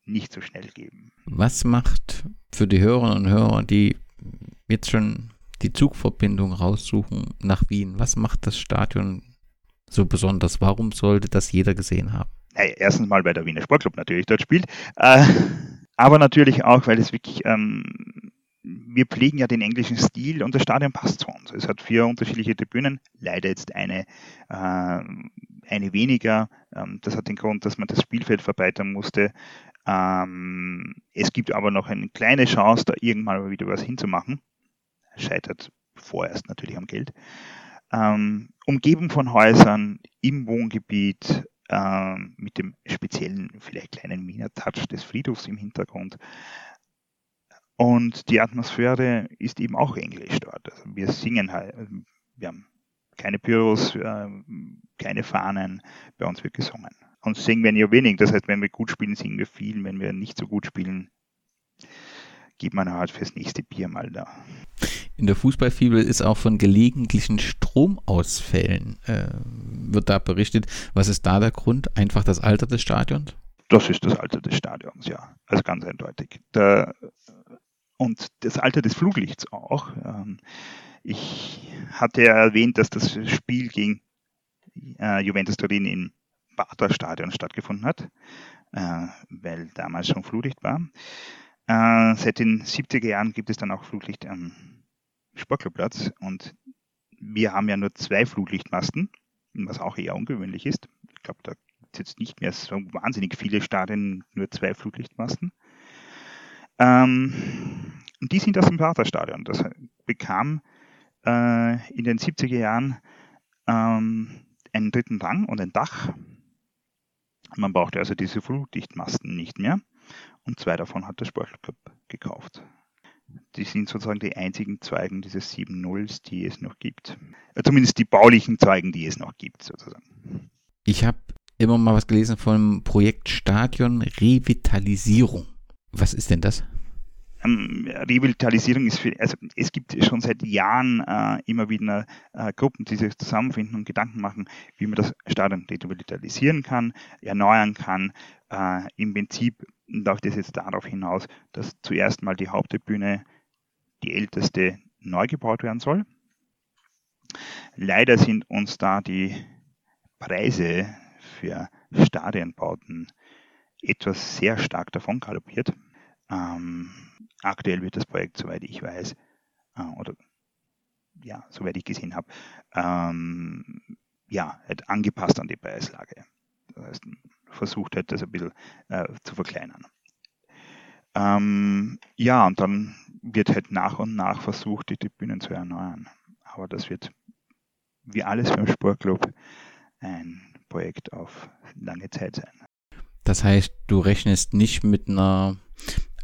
nicht so schnell geben. Was macht für die Hörerinnen und Hörer, die jetzt schon die Zugverbindung raussuchen nach Wien, was macht das Stadion so besonders? Warum sollte das jeder gesehen haben? Naja, erstens mal, weil der Wiener Sportclub natürlich dort spielt, äh, aber natürlich auch, weil es wirklich, ähm, wir pflegen ja den englischen Stil und das Stadion passt zu uns. Es hat vier unterschiedliche Tribünen, leider jetzt eine, äh, eine weniger. Ähm, das hat den Grund, dass man das Spielfeld verbreitern musste. Ähm, es gibt aber noch eine kleine Chance, da irgendwann mal wieder was hinzumachen. Scheitert vorerst natürlich am Geld. Ähm, umgeben von Häusern im Wohngebiet, äh, mit dem speziellen, vielleicht kleinen Wiener Touch des Friedhofs im Hintergrund. Und die Atmosphäre ist eben auch englisch dort. Also wir singen halt, wir haben keine Pyros, äh, keine Fahnen, bei uns wird gesungen. Und singen wir ja wenig, das heißt, wenn wir gut spielen, singen wir viel, wenn wir nicht so gut spielen, geht man halt fürs nächste Bier mal da. In der Fußballfibel ist auch von gelegentlichen Stromausfällen, äh, wird da berichtet. Was ist da der Grund? Einfach das Alter des Stadions? Das ist das Alter des Stadions, ja. Also ganz eindeutig. Der, und das Alter des Fluglichts auch. Ähm, ich hatte ja erwähnt, dass das Spiel gegen äh, Juventus Turin im Bata Stadion stattgefunden hat, äh, weil damals schon Flutlicht war. Äh, seit den 70er Jahren gibt es dann auch Flutlicht am Sportclubplatz und wir haben ja nur zwei Flutlichtmasten, was auch eher ungewöhnlich ist. Ich glaube, da gibt es jetzt nicht mehr so wahnsinnig viele Stadien, nur zwei Flutlichtmasten. Ähm, und die sind aus dem Vaterstadion. Das bekam äh, in den 70er Jahren ähm, einen dritten Rang und ein Dach. Man brauchte also diese Flutlichtmasten nicht mehr. Und zwei davon hat der Sportclub gekauft. Die sind sozusagen die einzigen Zeugen dieses 7 Nulls, die es noch gibt. Äh, zumindest die baulichen Zeugen, die es noch gibt, sozusagen. Ich habe immer mal was gelesen vom Projekt Stadion Revitalisierung. Was ist denn das? Ähm, Revitalisierung ist für, also es gibt schon seit Jahren äh, immer wieder äh, Gruppen, die sich zusammenfinden und Gedanken machen, wie man das Stadion revitalisieren kann, erneuern kann. Äh, Im Prinzip läuft es jetzt darauf hinaus, dass zuerst mal die Haupttribüne, die älteste, neu gebaut werden soll. Leider sind uns da die Preise für Stadionbauten etwas sehr stark davon galoppiert. Ähm, aktuell wird das Projekt, soweit ich weiß, äh, oder ja, soweit ich gesehen habe, ähm, ja, halt angepasst an die Preislage. Das heißt, versucht hat, das ein bisschen äh, zu verkleinern. Ähm, ja, und dann wird halt nach und nach versucht, die Tribünen zu erneuern. Aber das wird, wie alles beim Sportclub, ein Projekt auf lange Zeit sein. Das heißt, du rechnest nicht mit einer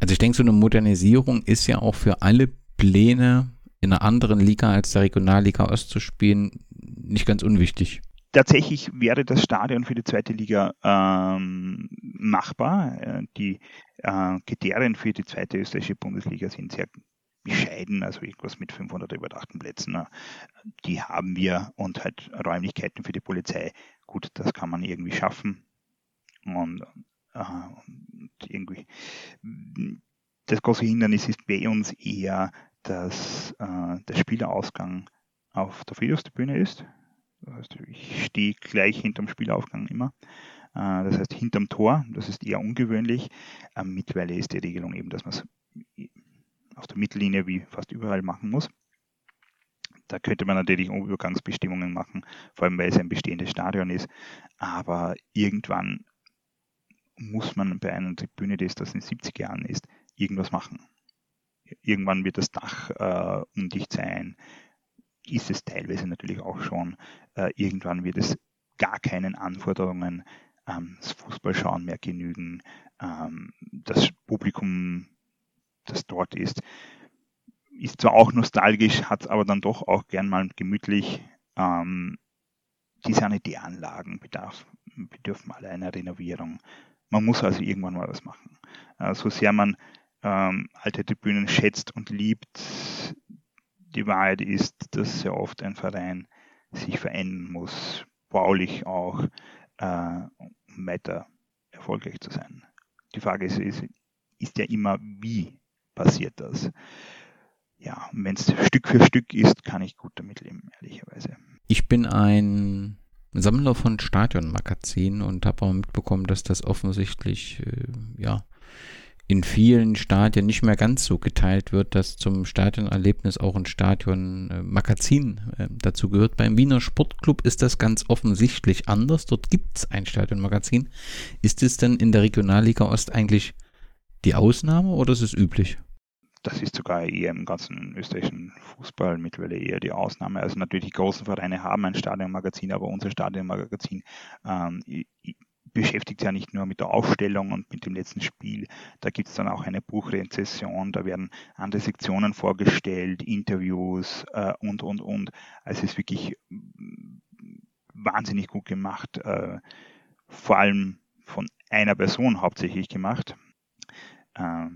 also ich denke, so eine Modernisierung ist ja auch für alle Pläne in einer anderen Liga als der Regionalliga Ost zu spielen nicht ganz unwichtig. Tatsächlich wäre das Stadion für die zweite Liga ähm, machbar. Äh, die äh, Kriterien für die zweite österreichische Bundesliga sind sehr bescheiden, also irgendwas mit 500 überdachten Plätzen. Die haben wir und halt Räumlichkeiten für die Polizei. Gut, das kann man irgendwie schaffen. Und und irgendwie das große Hindernis ist bei uns eher, dass äh, der Spielerausgang auf der Friedhofstribüne ist. Das heißt, ich stehe gleich hinterm Spielaufgang immer. Äh, das heißt, hinterm Tor, das ist eher ungewöhnlich. Äh, mittlerweile ist die Regelung eben, dass man es auf der Mittellinie wie fast überall machen muss. Da könnte man natürlich Übergangsbestimmungen machen, vor allem weil es ein bestehendes Stadion ist. Aber irgendwann muss man bei einer Tribüne, die das in 70 Jahren ist, irgendwas machen. Irgendwann wird das Dach äh, undicht sein, ist es teilweise natürlich auch schon. Äh, irgendwann wird es gar keinen Anforderungen das Fußballschauen mehr genügen. Ähm, das Publikum, das dort ist, ist zwar auch nostalgisch, hat aber dann doch auch gern mal gemütlich. Ähm, die Sanitäranlagen bedarf, bedürfen alle einer Renovierung. Man muss also irgendwann mal was machen. Äh, so sehr man ähm, alte Tribünen schätzt und liebt, die Wahrheit ist, dass sehr oft ein Verein sich verändern muss, baulich auch, äh, um weiter erfolgreich zu sein. Die Frage ist, ist, ist ja immer, wie passiert das? Ja, wenn es Stück für Stück ist, kann ich gut damit leben, ehrlicherweise. Ich bin ein Sammler von Stadionmagazinen und habe auch mitbekommen, dass das offensichtlich äh, ja in vielen Stadien nicht mehr ganz so geteilt wird, dass zum Stadionerlebnis auch ein Stadionmagazin äh, dazu gehört. Beim Wiener Sportclub ist das ganz offensichtlich anders. Dort gibt es ein Stadionmagazin. Ist es denn in der Regionalliga Ost eigentlich die Ausnahme oder ist es üblich? Das ist sogar eher im ganzen österreichischen Fußball mittlerweile eher die Ausnahme. Also natürlich die großen Vereine haben ein Stadionmagazin, aber unser Stadionmagazin ähm, beschäftigt ja nicht nur mit der Aufstellung und mit dem letzten Spiel. Da gibt es dann auch eine Buchrezession, da werden andere Sektionen vorgestellt, Interviews äh, und, und, und. Also es ist wirklich wahnsinnig gut gemacht, äh, vor allem von einer Person hauptsächlich gemacht. Äh,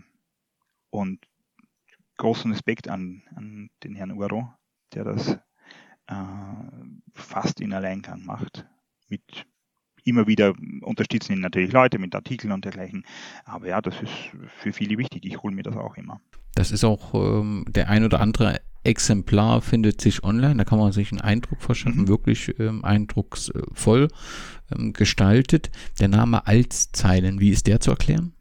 und großen Respekt an, an den Herrn Uro, der das äh, fast in Alleingang macht. Mit immer wieder unterstützen ihn natürlich Leute mit Artikeln und dergleichen. Aber ja, das ist für viele wichtig. Ich hole mir das auch immer. Das ist auch ähm, der ein oder andere Exemplar findet sich online, da kann man sich einen Eindruck verschaffen, mhm. wirklich ähm, eindrucksvoll ähm, gestaltet. Der Name Altzeilen, wie ist der zu erklären?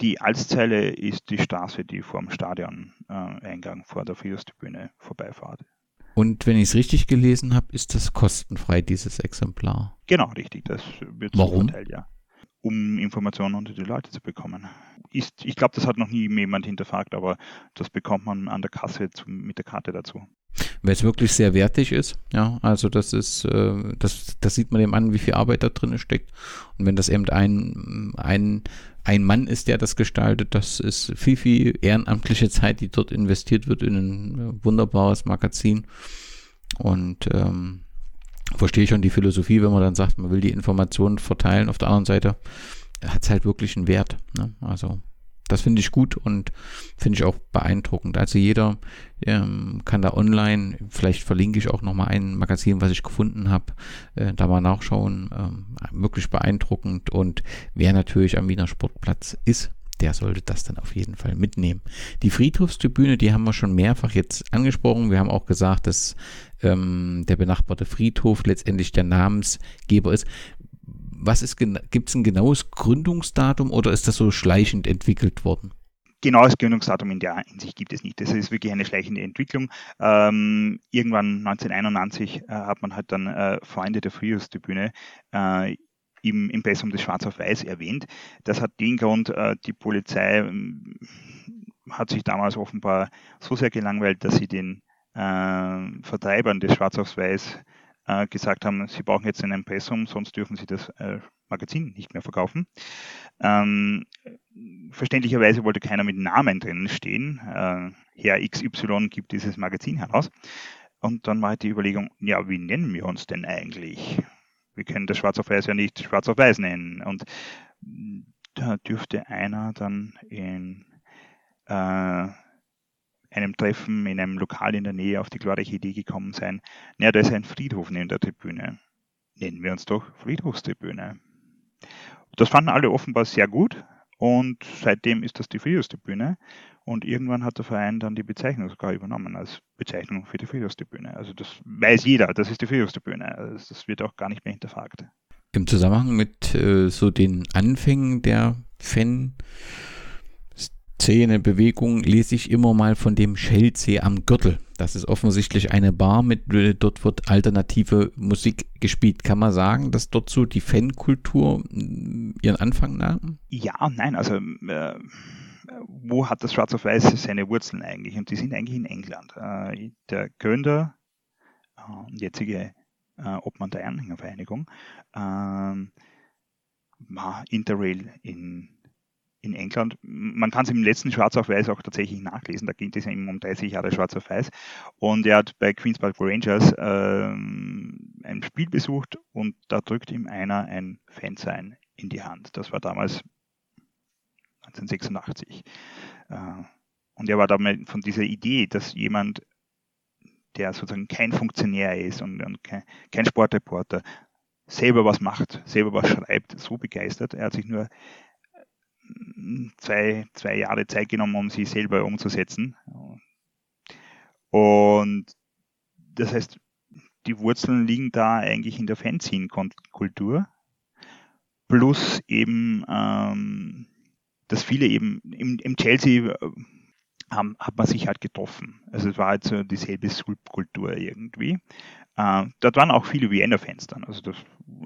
Die Alszeile ist die Straße, die vor dem Stadion-Eingang, äh, vor der Friedhofstribüne vorbeifahrt. Und wenn ich es richtig gelesen habe, ist das kostenfrei, dieses Exemplar. Genau, richtig. Das wird Warum? verteilt, ja. Um Informationen unter die Leute zu bekommen. Ist, ich glaube, das hat noch nie jemand hinterfragt, aber das bekommt man an der Kasse zum, mit der Karte dazu weil es wirklich sehr wertig ist. Ja, also das ist, äh, das, das sieht man dem an, wie viel Arbeit da drin steckt. Und wenn das eben ein, ein, ein Mann ist, der das gestaltet, das ist viel, viel ehrenamtliche Zeit, die dort investiert wird in ein äh, wunderbares Magazin. Und ähm, verstehe schon die Philosophie, wenn man dann sagt, man will die Informationen verteilen. Auf der anderen Seite hat es halt wirklich einen Wert. Ne? Also das finde ich gut und finde ich auch beeindruckend. Also jeder ähm, kann da online, vielleicht verlinke ich auch nochmal ein Magazin, was ich gefunden habe, äh, da mal nachschauen. Ähm, wirklich beeindruckend und wer natürlich am Wiener Sportplatz ist, der sollte das dann auf jeden Fall mitnehmen. Die Friedhofstribüne, die haben wir schon mehrfach jetzt angesprochen. Wir haben auch gesagt, dass ähm, der benachbarte Friedhof letztendlich der Namensgeber ist was ist, gibt es ein genaues Gründungsdatum oder ist das so schleichend entwickelt worden? Genaues Gründungsdatum in der Hinsicht gibt es nicht. Das ist wirklich eine schleichende Entwicklung. Ähm, irgendwann 1991 äh, hat man halt dann äh, Freunde der Frühjahrstribüne äh, im Impressum des Schwarz auf Weiß erwähnt. Das hat den Grund, äh, die Polizei ähm, hat sich damals offenbar so sehr gelangweilt, dass sie den äh, Vertreibern des Schwarz auf Weiß äh, gesagt haben, sie brauchen jetzt ein Impressum, sonst dürfen sie das äh, Magazin nicht mehr verkaufen. Ähm, verständlicherweise wollte keiner mit Namen drin stehen. Äh, Herr XY gibt dieses Magazin heraus. Und dann war halt die Überlegung, ja, wie nennen wir uns denn eigentlich? Wir können das Schwarz auf Weiß ja nicht Schwarz auf Weiß nennen. Und da dürfte einer dann in äh, einem Treffen in einem Lokal in der Nähe auf die glorreiche Idee gekommen sein, naja, da ist ein Friedhof neben der Tribüne. Nennen wir uns doch Friedhofstribüne. Das fanden alle offenbar sehr gut und seitdem ist das die Friedhofstribüne und irgendwann hat der Verein dann die Bezeichnung sogar übernommen als Bezeichnung für die Friedhofstribüne. Also das weiß jeder, das ist die Friedhofstribüne. Also das wird auch gar nicht mehr hinterfragt. Im Zusammenhang mit äh, so den Anfängen der Fan Szene, Bewegung lese ich immer mal von dem Schellsee am Gürtel. Das ist offensichtlich eine Bar, mit dort wird alternative Musik gespielt. Kann man sagen, dass dort so die Fankultur mm, ihren Anfang nahm? Ja, nein, also äh, wo hat das Schwarz auf Weiß seine Wurzeln eigentlich? Und die sind eigentlich in England. Äh, der Gründer, äh, jetzige äh, Obmann der Anhängervereinigung, äh, war Interrail in in England. Man kann es im letzten Schwarz auf Weiß auch tatsächlich nachlesen. Da ging es ja um 30 Jahre Schwarz auf Weiß. Und er hat bei Queen's Park Rangers ähm, ein Spiel besucht und da drückt ihm einer ein Fansign in die Hand. Das war damals 1986. Äh, und er war damit von dieser Idee, dass jemand, der sozusagen kein Funktionär ist und, und kein, kein Sportreporter, selber was macht, selber was schreibt, so begeistert. Er hat sich nur zwei, zwei Jahre Zeit genommen, um sie selber umzusetzen. Und das heißt, die Wurzeln liegen da eigentlich in der Fanzine-Kultur. Plus eben, ähm, dass viele eben im, im Chelsea äh, haben, hat man sich halt getroffen. Also es war halt so dieselbe Subkultur irgendwie. Äh, dort waren auch viele Vienna-Fans dann. Also das,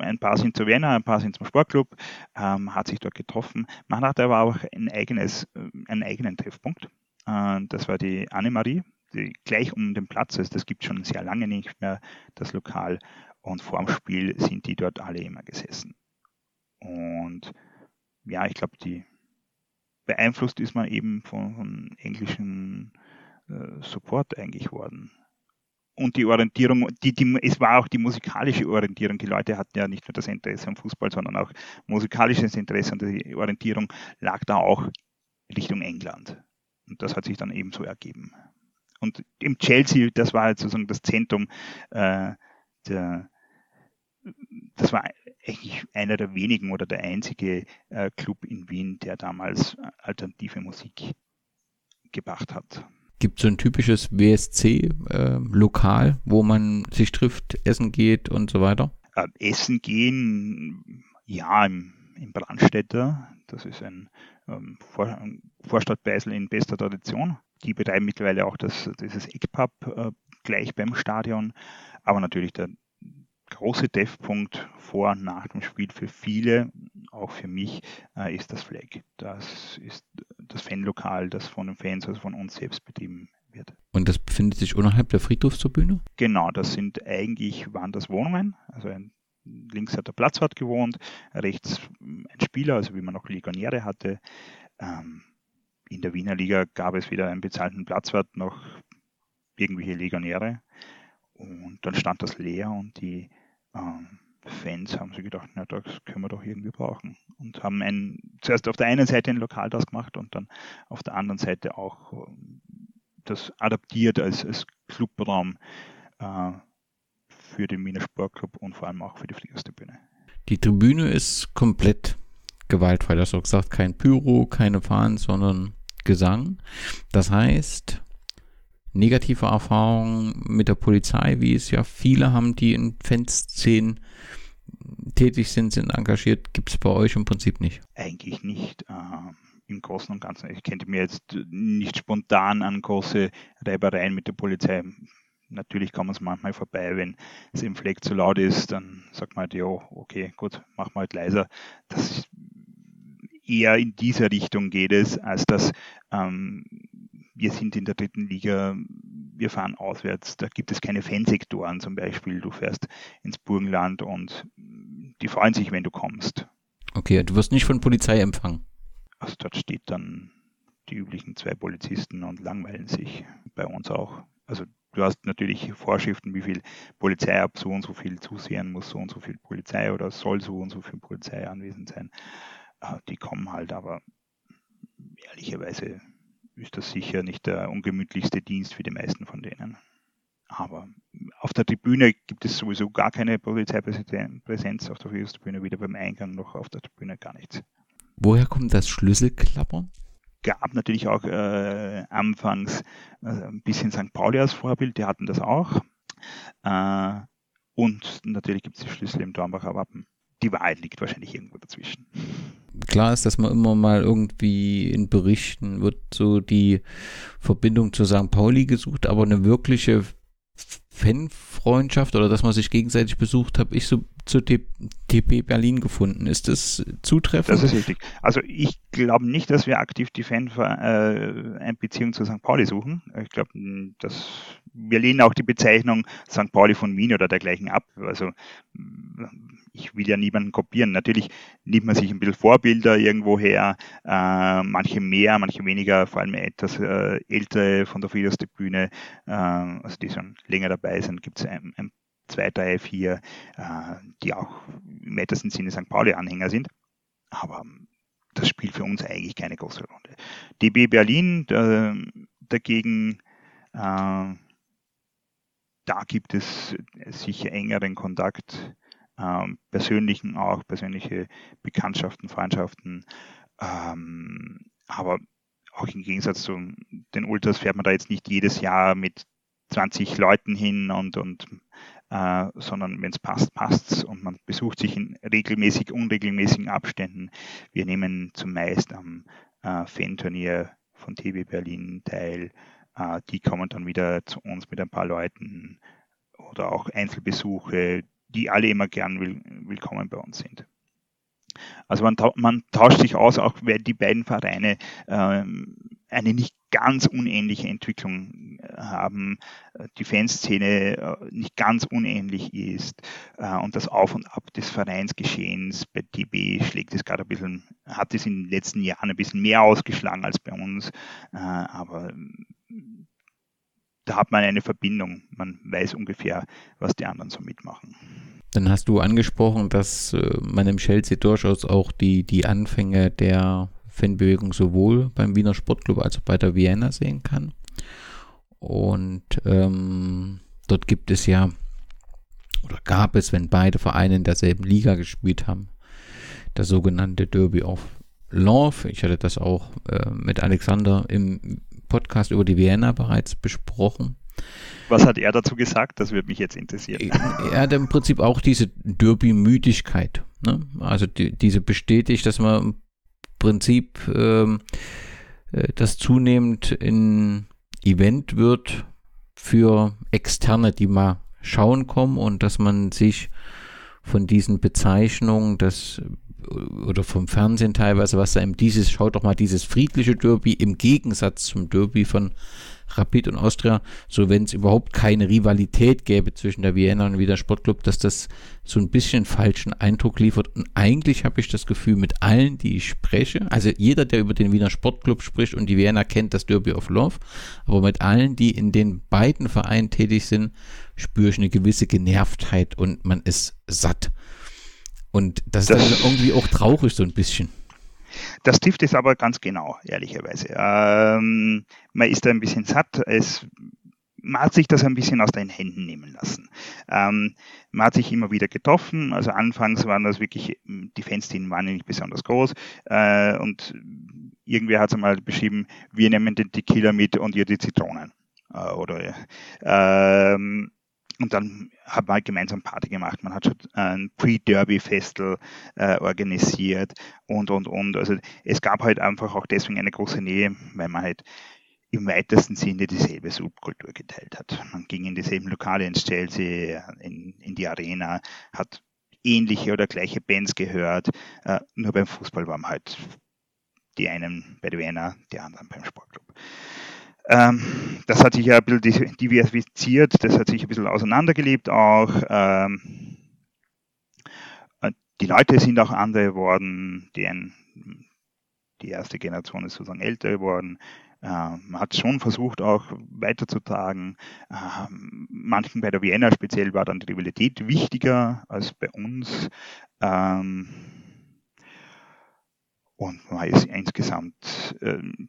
ein paar sind zu Vienna, ein paar sind zum Sportclub, ähm, hat sich dort getroffen. Man hatte aber auch ein eigenes, äh, einen eigenen Treffpunkt. Äh, das war die Annemarie, die gleich um den Platz ist. Das gibt schon sehr lange nicht mehr, das Lokal. Und vor dem Spiel sind die dort alle immer gesessen. Und ja, ich glaube, die beeinflusst ist man eben von, von englischen äh, Support eigentlich worden. Und die Orientierung, die, die, es war auch die musikalische Orientierung. Die Leute hatten ja nicht nur das Interesse am Fußball, sondern auch musikalisches Interesse und die Orientierung lag da auch Richtung England. Und das hat sich dann ebenso ergeben. Und im Chelsea, das war halt sozusagen das Zentrum äh, der, das war eigentlich einer der wenigen oder der einzige äh, Club in Wien, der damals alternative Musik gebracht hat. Gibt es so ein typisches WSC-Lokal, äh, wo man sich trifft, essen geht und so weiter? Äh, essen gehen, ja, im, im Brandstätter. Das ist ein, ähm, Vor ein Vorstadtbeisel in bester Tradition. Die betreiben mittlerweile auch das, dieses Eckpub äh, gleich beim Stadion. Aber natürlich der große Treffpunkt vor und nach dem Spiel für viele, auch für mich, äh, ist das Flag. Das ist das Fanlokal, das von den Fans, also von uns selbst betrieben wird. Und das befindet sich unterhalb der Friedhofstribüne? Genau, das sind eigentlich, waren das Wohnungen, also ein links hat der Platzwart gewohnt, rechts ein Spieler, also wie man noch Legionäre hatte. Ähm, in der Wiener Liga gab es weder einen bezahlten Platzwart noch irgendwelche Legionäre. Und dann stand das leer und die ähm, Fans haben sich gedacht, na, das können wir doch irgendwie brauchen. Und haben ein, zuerst auf der einen Seite ein Lokal das gemacht und dann auf der anderen Seite auch ähm, das adaptiert als, als Clubraum äh, für den Wiener Sportclub und vor allem auch für die Fliegerstribüne. Die Tribüne ist komplett gewaltfrei. Das hast du gesagt, kein Pyro, keine Fahnen, sondern Gesang. Das heißt, negative Erfahrungen mit der Polizei, wie es ja viele haben, die in Fanszenen tätig sind, sind engagiert, gibt es bei euch im Prinzip nicht? Eigentlich nicht. Äh, Im Großen und Ganzen. Ich könnte mir jetzt nicht spontan an große Reibereien mit der Polizei. Natürlich kommen es manchmal vorbei, wenn es im Fleck zu laut ist, dann sagt man halt, ja, okay, gut, mach mal halt leiser. Das ist eher in dieser Richtung geht es, als dass ähm, wir sind in der dritten Liga, wir fahren auswärts, da gibt es keine Fansektoren zum Beispiel. Du fährst ins Burgenland und die freuen sich, wenn du kommst. Okay, du wirst nicht von Polizei empfangen. Also dort steht dann die üblichen zwei Polizisten und langweilen sich. Bei uns auch. Also du hast natürlich Vorschriften, wie viel Polizei ab so und so viel zusehen muss, so und so viel Polizei oder soll so und so viel Polizei anwesend sein. Äh, die kommen halt, aber ehrlicherweise ist das sicher nicht der ungemütlichste Dienst für die meisten von denen. Aber auf der Tribüne gibt es sowieso gar keine Polizeipräsenz auf der Tribüne, weder beim Eingang noch auf der Tribüne gar nichts. Woher kommt das Schlüsselklappern? Gab natürlich auch äh, anfangs äh, ein bisschen St. Pauli als Vorbild, die hatten das auch. Äh, und natürlich gibt es die Schlüssel im Dornbacher Wappen. Die Wahrheit liegt wahrscheinlich irgendwo dazwischen klar ist, dass man immer mal irgendwie in Berichten wird so die Verbindung zu St. Pauli gesucht, aber eine wirkliche Fanfreundschaft oder dass man sich gegenseitig besucht, habe ich so zu TP Berlin gefunden. Ist das zutreffend? Das ist richtig. Also ich glaube nicht, dass wir aktiv die Fanbeziehung äh, zu St. Pauli suchen. Ich glaube, dass wir lehnen auch die Bezeichnung St. Pauli von Wien oder dergleichen ab. Also ich will ja niemanden kopieren. Natürlich nimmt man sich ein bisschen Vorbilder irgendwo her, äh, manche mehr, manche weniger, vor allem etwas äh, ältere von der Friedenstribüne, äh, also die schon länger dabei sind, gibt es ein, ein, zwei, drei, vier, äh, die auch im weitesten Sinne St. Pauli-Anhänger sind. Aber das spielt für uns eigentlich keine große Rolle. DB Berlin dagegen, äh, da gibt es sicher engeren Kontakt ähm, persönlichen auch, persönliche Bekanntschaften, Freundschaften. Ähm, aber auch im Gegensatz zu den Ultras fährt man da jetzt nicht jedes Jahr mit 20 Leuten hin und, und äh, sondern wenn es passt, passt und man besucht sich in regelmäßig, unregelmäßigen Abständen. Wir nehmen zumeist am äh, Fan-Turnier von TV Berlin teil. Äh, die kommen dann wieder zu uns mit ein paar Leuten oder auch Einzelbesuche, die alle immer gern will, willkommen bei uns sind. Also man, man, tauscht sich aus, auch weil die beiden Vereine ähm, eine nicht ganz unähnliche Entwicklung äh, haben, äh, die Fanszene äh, nicht ganz unähnlich ist und das Auf und Ab des Vereinsgeschehens bei DB schlägt es gerade ein bisschen, hat es in den letzten Jahren ein bisschen mehr ausgeschlagen als bei uns, aber da hat man eine Verbindung, man weiß ungefähr, was die anderen so mitmachen. Dann hast du angesprochen, dass man im Chelsea durchaus auch die, die Anfänge der Fanbewegung sowohl beim Wiener Sportclub als auch bei der Vienna sehen kann. Und ähm, dort gibt es ja, oder gab es, wenn beide Vereine in derselben Liga gespielt haben, das sogenannte Derby of Love. Ich hatte das auch äh, mit Alexander im Podcast über die Vienna bereits besprochen. Was hat er dazu gesagt? Das würde mich jetzt interessieren. Er hat im Prinzip auch diese Derby-Müdigkeit. Ne? Also die, diese bestätigt, dass man Prinzip ähm, äh, das zunehmend in Event wird für Externe, die mal schauen kommen und dass man sich von diesen Bezeichnungen, das oder vom Fernsehen teilweise, was da eben dieses, schaut doch mal dieses friedliche Derby im Gegensatz zum Derby von Rapid und Austria, so wenn es überhaupt keine Rivalität gäbe zwischen der Vienna und Wiener Sportclub, dass das so ein bisschen falschen Eindruck liefert. Und eigentlich habe ich das Gefühl, mit allen, die ich spreche, also jeder, der über den Wiener Sportclub spricht und die Vienna kennt das Derby of Love, aber mit allen, die in den beiden Vereinen tätig sind, spüre ich eine gewisse Genervtheit und man ist satt. Und das, das ist dann irgendwie auch traurig so ein bisschen. Das trifft es aber ganz genau, ehrlicherweise. Ähm, man ist da ein bisschen satt. Es, man hat sich das ein bisschen aus den Händen nehmen lassen. Ähm, man hat sich immer wieder getroffen. Also anfangs waren das wirklich, die Fanszenen waren nicht besonders groß. Äh, und irgendwer hat es einmal beschrieben, wir nehmen den Tequila mit und ihr die Zitronen. Äh, oder ähm, und dann hat man halt gemeinsam Party gemacht. Man hat schon ein Pre-Derby-Festel äh, organisiert und, und, und. Also es gab halt einfach auch deswegen eine große Nähe, weil man halt im weitesten Sinne dieselbe Subkultur geteilt hat. Man ging in dieselben Lokale ins Chelsea, in, in die Arena, hat ähnliche oder gleiche Bands gehört. Äh, nur beim Fußball waren halt die einen bei der Vienna, die anderen beim Sportclub. Ähm, das hat sich ja ein bisschen diversifiziert, das hat sich ein bisschen auseinandergelebt auch. Ähm, äh, die Leute sind auch andere geworden, die, erste Generation ist sozusagen älter geworden. Äh, man hat schon versucht, auch weiterzutragen. Äh, manchen bei der Vienna speziell war dann die Rivalität wichtiger als bei uns. Ähm, und man ist insgesamt ähm,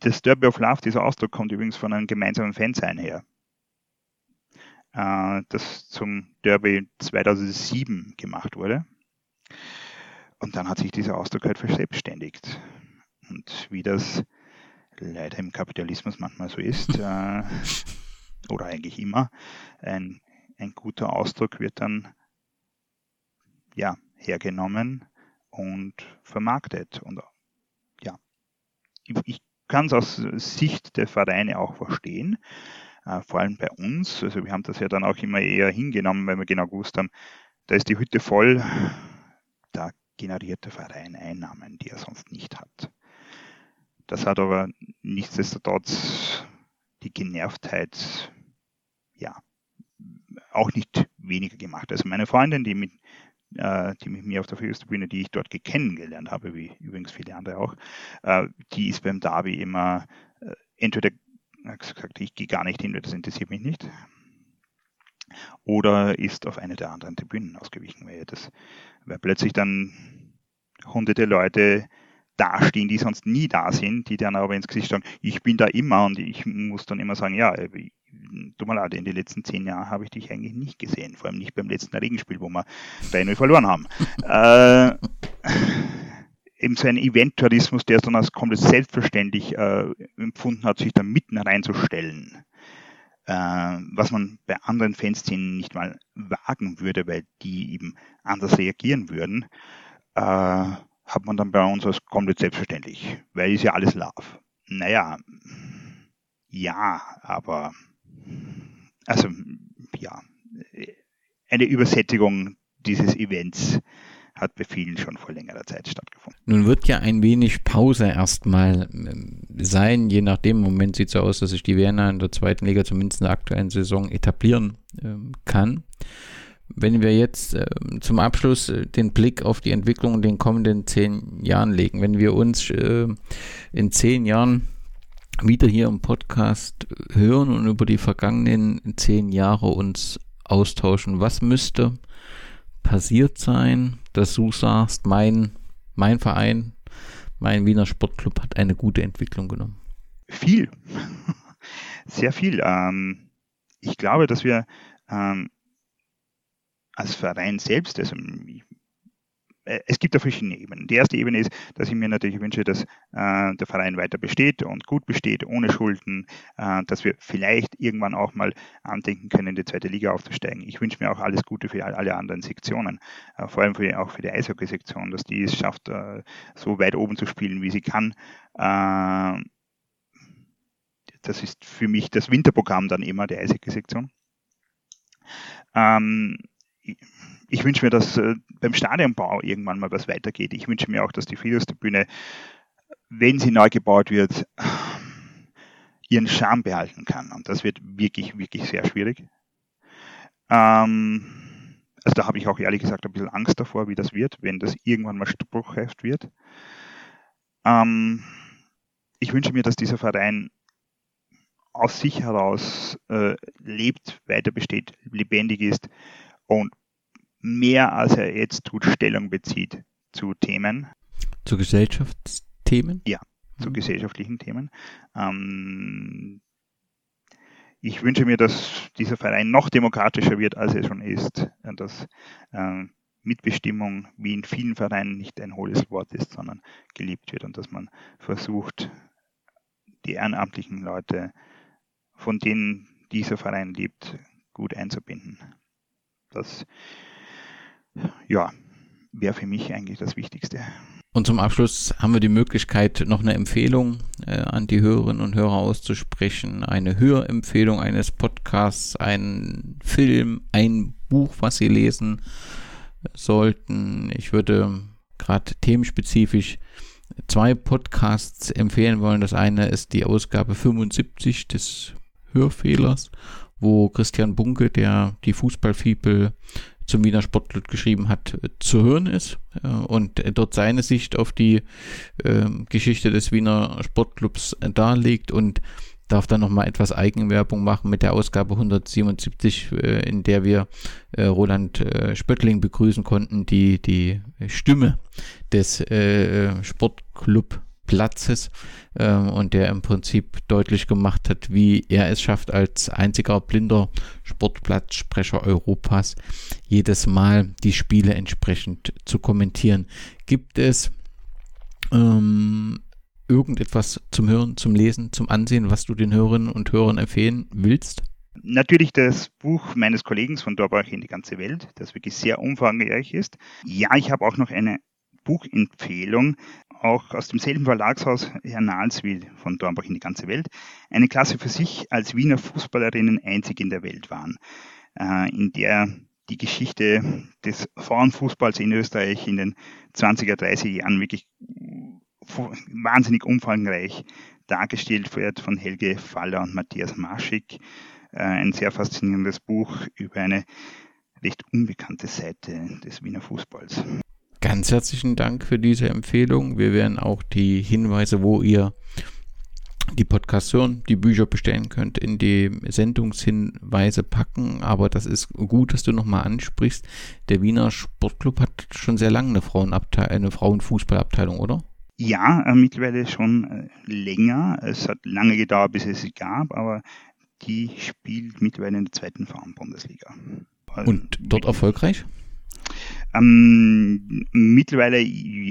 das Derby of Love, dieser Ausdruck kommt übrigens von einem gemeinsamen Fansein her, äh, das zum Derby 2007 gemacht wurde. Und dann hat sich dieser Ausdruck halt verselbstständigt. Und wie das leider im Kapitalismus manchmal so ist, äh, oder eigentlich immer, ein, ein guter Ausdruck wird dann ja, hergenommen und vermarktet. Und ja, ich kann es aus Sicht der Vereine auch verstehen, äh, vor allem bei uns. Also wir haben das ja dann auch immer eher hingenommen, weil wir genau gewusst haben, da ist die Hütte voll, da generiert der Verein Einnahmen, die er sonst nicht hat. Das hat aber nichtsdestotrotz die Genervtheit ja auch nicht weniger gemacht. Also meine Freundin, die mit die mit mir auf der Führungstribüne, die ich dort kennengelernt habe, wie übrigens viele andere auch, äh, die ist beim Derby immer äh, entweder gesagt, ich gehe gar nicht hin, weil das interessiert mich nicht, oder ist auf eine der anderen Tribünen ausgewichen, weil, das, weil plötzlich dann hunderte Leute dastehen, die sonst nie da sind, die dann aber ins Gesicht sagen, ich bin da immer und ich muss dann immer sagen, ja, tut mir leid, in den letzten zehn Jahren habe ich dich eigentlich nicht gesehen, vor allem nicht beim letzten Regenspiel, wo wir 3-0 verloren haben. äh, eben so ein Event-Tourismus, der es dann als komplett selbstverständlich äh, empfunden hat, sich da mitten reinzustellen. Äh, was man bei anderen Fanszenen nicht mal wagen würde, weil die eben anders reagieren würden, äh, hat man dann bei uns als komplett selbstverständlich, weil ist ja alles Love. Naja, ja, aber also ja, eine Übersättigung dieses Events hat bei vielen schon vor längerer Zeit stattgefunden. Nun wird ja ein wenig Pause erstmal ähm, sein, je nachdem. Im Moment sieht es so aus, dass sich die Werner in der zweiten Liga zumindest in der aktuellen Saison etablieren ähm, kann. Wenn wir jetzt äh, zum Abschluss äh, den Blick auf die Entwicklung in den kommenden zehn Jahren legen, wenn wir uns äh, in zehn Jahren wieder hier im Podcast hören und über die vergangenen zehn Jahre uns austauschen, was müsste passiert sein, dass du sagst, mein, mein Verein, mein Wiener Sportclub hat eine gute Entwicklung genommen? Viel, sehr viel. Ähm, ich glaube, dass wir ähm, als Verein selbst, also äh, es gibt da verschiedene Ebenen. Die erste Ebene ist, dass ich mir natürlich wünsche, dass äh, der Verein weiter besteht und gut besteht, ohne Schulden, äh, dass wir vielleicht irgendwann auch mal andenken können, in die zweite Liga aufzusteigen. Ich wünsche mir auch alles Gute für alle anderen Sektionen, äh, vor allem für, auch für die Eishockey-Sektion, dass die es schafft, äh, so weit oben zu spielen, wie sie kann. Äh, das ist für mich das Winterprogramm dann immer der Eishockey-Sektion. Ähm, ich wünsche mir, dass äh, beim Stadionbau irgendwann mal was weitergeht. Ich wünsche mir auch, dass die Friedhofstribüne, wenn sie neu gebaut wird, ihren Charme behalten kann. Und das wird wirklich, wirklich sehr schwierig. Ähm, also da habe ich auch ehrlich gesagt ein bisschen Angst davor, wie das wird, wenn das irgendwann mal spruchreif wird. Ähm, ich wünsche mir, dass dieser Verein aus sich heraus äh, lebt, weiter besteht, lebendig ist und mehr als er jetzt tut, Stellung bezieht zu Themen. Zu Gesellschaftsthemen? Ja, zu mhm. gesellschaftlichen Themen. Ähm, ich wünsche mir, dass dieser Verein noch demokratischer wird, als er schon ist. Dass äh, Mitbestimmung wie in vielen Vereinen nicht ein hohles Wort ist, sondern geliebt wird und dass man versucht, die ehrenamtlichen Leute, von denen dieser Verein lebt, gut einzubinden. Das ja, wäre für mich eigentlich das Wichtigste. Und zum Abschluss haben wir die Möglichkeit, noch eine Empfehlung äh, an die Hörerinnen und Hörer auszusprechen. Eine Hörempfehlung eines Podcasts, ein Film, ein Buch, was Sie lesen sollten. Ich würde gerade themenspezifisch zwei Podcasts empfehlen wollen. Das eine ist die Ausgabe 75 des Hörfehlers, wo Christian Bunke, der die Fußballfibel zum Wiener Sportclub geschrieben hat, zu hören ist. Äh, und dort seine Sicht auf die äh, Geschichte des Wiener Sportclubs darlegt und darf dann nochmal etwas Eigenwerbung machen mit der Ausgabe 177, äh, in der wir äh, Roland Spöttling begrüßen konnten, die die Stimme des Sportclub Platzes äh, und der im Prinzip deutlich gemacht hat, wie er es schafft, als einziger blinder Sportplatzsprecher Europas jedes Mal die Spiele entsprechend zu kommentieren. Gibt es ähm, irgendetwas zum Hören, zum Lesen, zum Ansehen, was du den Hörerinnen und Hörern empfehlen willst? Natürlich das Buch meines Kollegen von Dorbach in die ganze Welt, das wirklich sehr umfangreich ist. Ja, ich habe auch noch eine Buchempfehlung, auch aus demselben Verlagshaus Herrn Nalswil von Dornbach in die ganze Welt, eine Klasse für sich als Wiener Fußballerinnen einzig in der Welt waren, äh, in der die Geschichte des Frauenfußballs in Österreich in den 20er, 30er Jahren wirklich wahnsinnig umfangreich dargestellt wird von Helge Faller und Matthias Marschig. Äh, ein sehr faszinierendes Buch über eine recht unbekannte Seite des Wiener Fußballs. Ganz herzlichen Dank für diese Empfehlung. Wir werden auch die Hinweise, wo ihr die Podcasts hören, die Bücher bestellen könnt, in die Sendungshinweise packen. Aber das ist gut, dass du nochmal ansprichst. Der Wiener Sportclub hat schon sehr lange eine, Frauenabteilung, eine Frauenfußballabteilung, oder? Ja, äh, mittlerweile schon äh, länger. Es hat lange gedauert, bis es sie gab, aber die spielt mittlerweile in der zweiten Frauenbundesliga. Und dort erfolgreich? Ähm, mittlerweile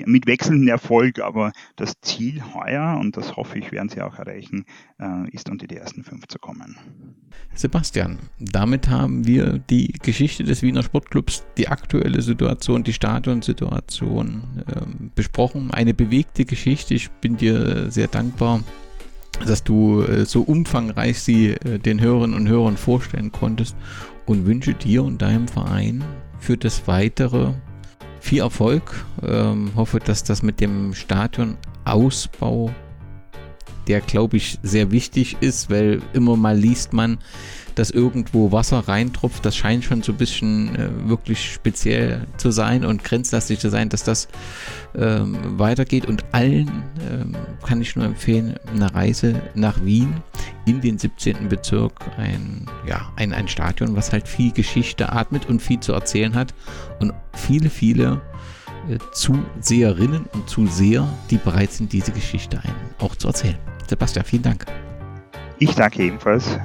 mit wechselndem Erfolg, aber das Ziel heuer, und das hoffe ich, werden sie auch erreichen, äh, ist unter die ersten fünf zu kommen. Sebastian, damit haben wir die Geschichte des Wiener Sportclubs, die aktuelle Situation, die Stadionsituation äh, besprochen. Eine bewegte Geschichte. Ich bin dir sehr dankbar, dass du äh, so umfangreich sie äh, den Hörerinnen und Hörern vorstellen konntest und wünsche dir und deinem Verein für das weitere viel Erfolg. Ähm, hoffe, dass das mit dem Stadionausbau, der glaube ich sehr wichtig ist, weil immer mal liest man, dass irgendwo Wasser reintropft. Das scheint schon so ein bisschen äh, wirklich speziell zu sein und grenzlastig zu sein, dass das ähm, weitergeht. Und allen ähm, kann ich nur empfehlen, eine Reise nach Wien in den 17. Bezirk, ein, ja, ein, ein Stadion, was halt viel Geschichte atmet und viel zu erzählen hat. Und viele, viele äh, Zuseherinnen und Zuseher, die bereit sind, diese Geschichte auch zu erzählen. Sebastian, vielen Dank. Ich danke ebenfalls.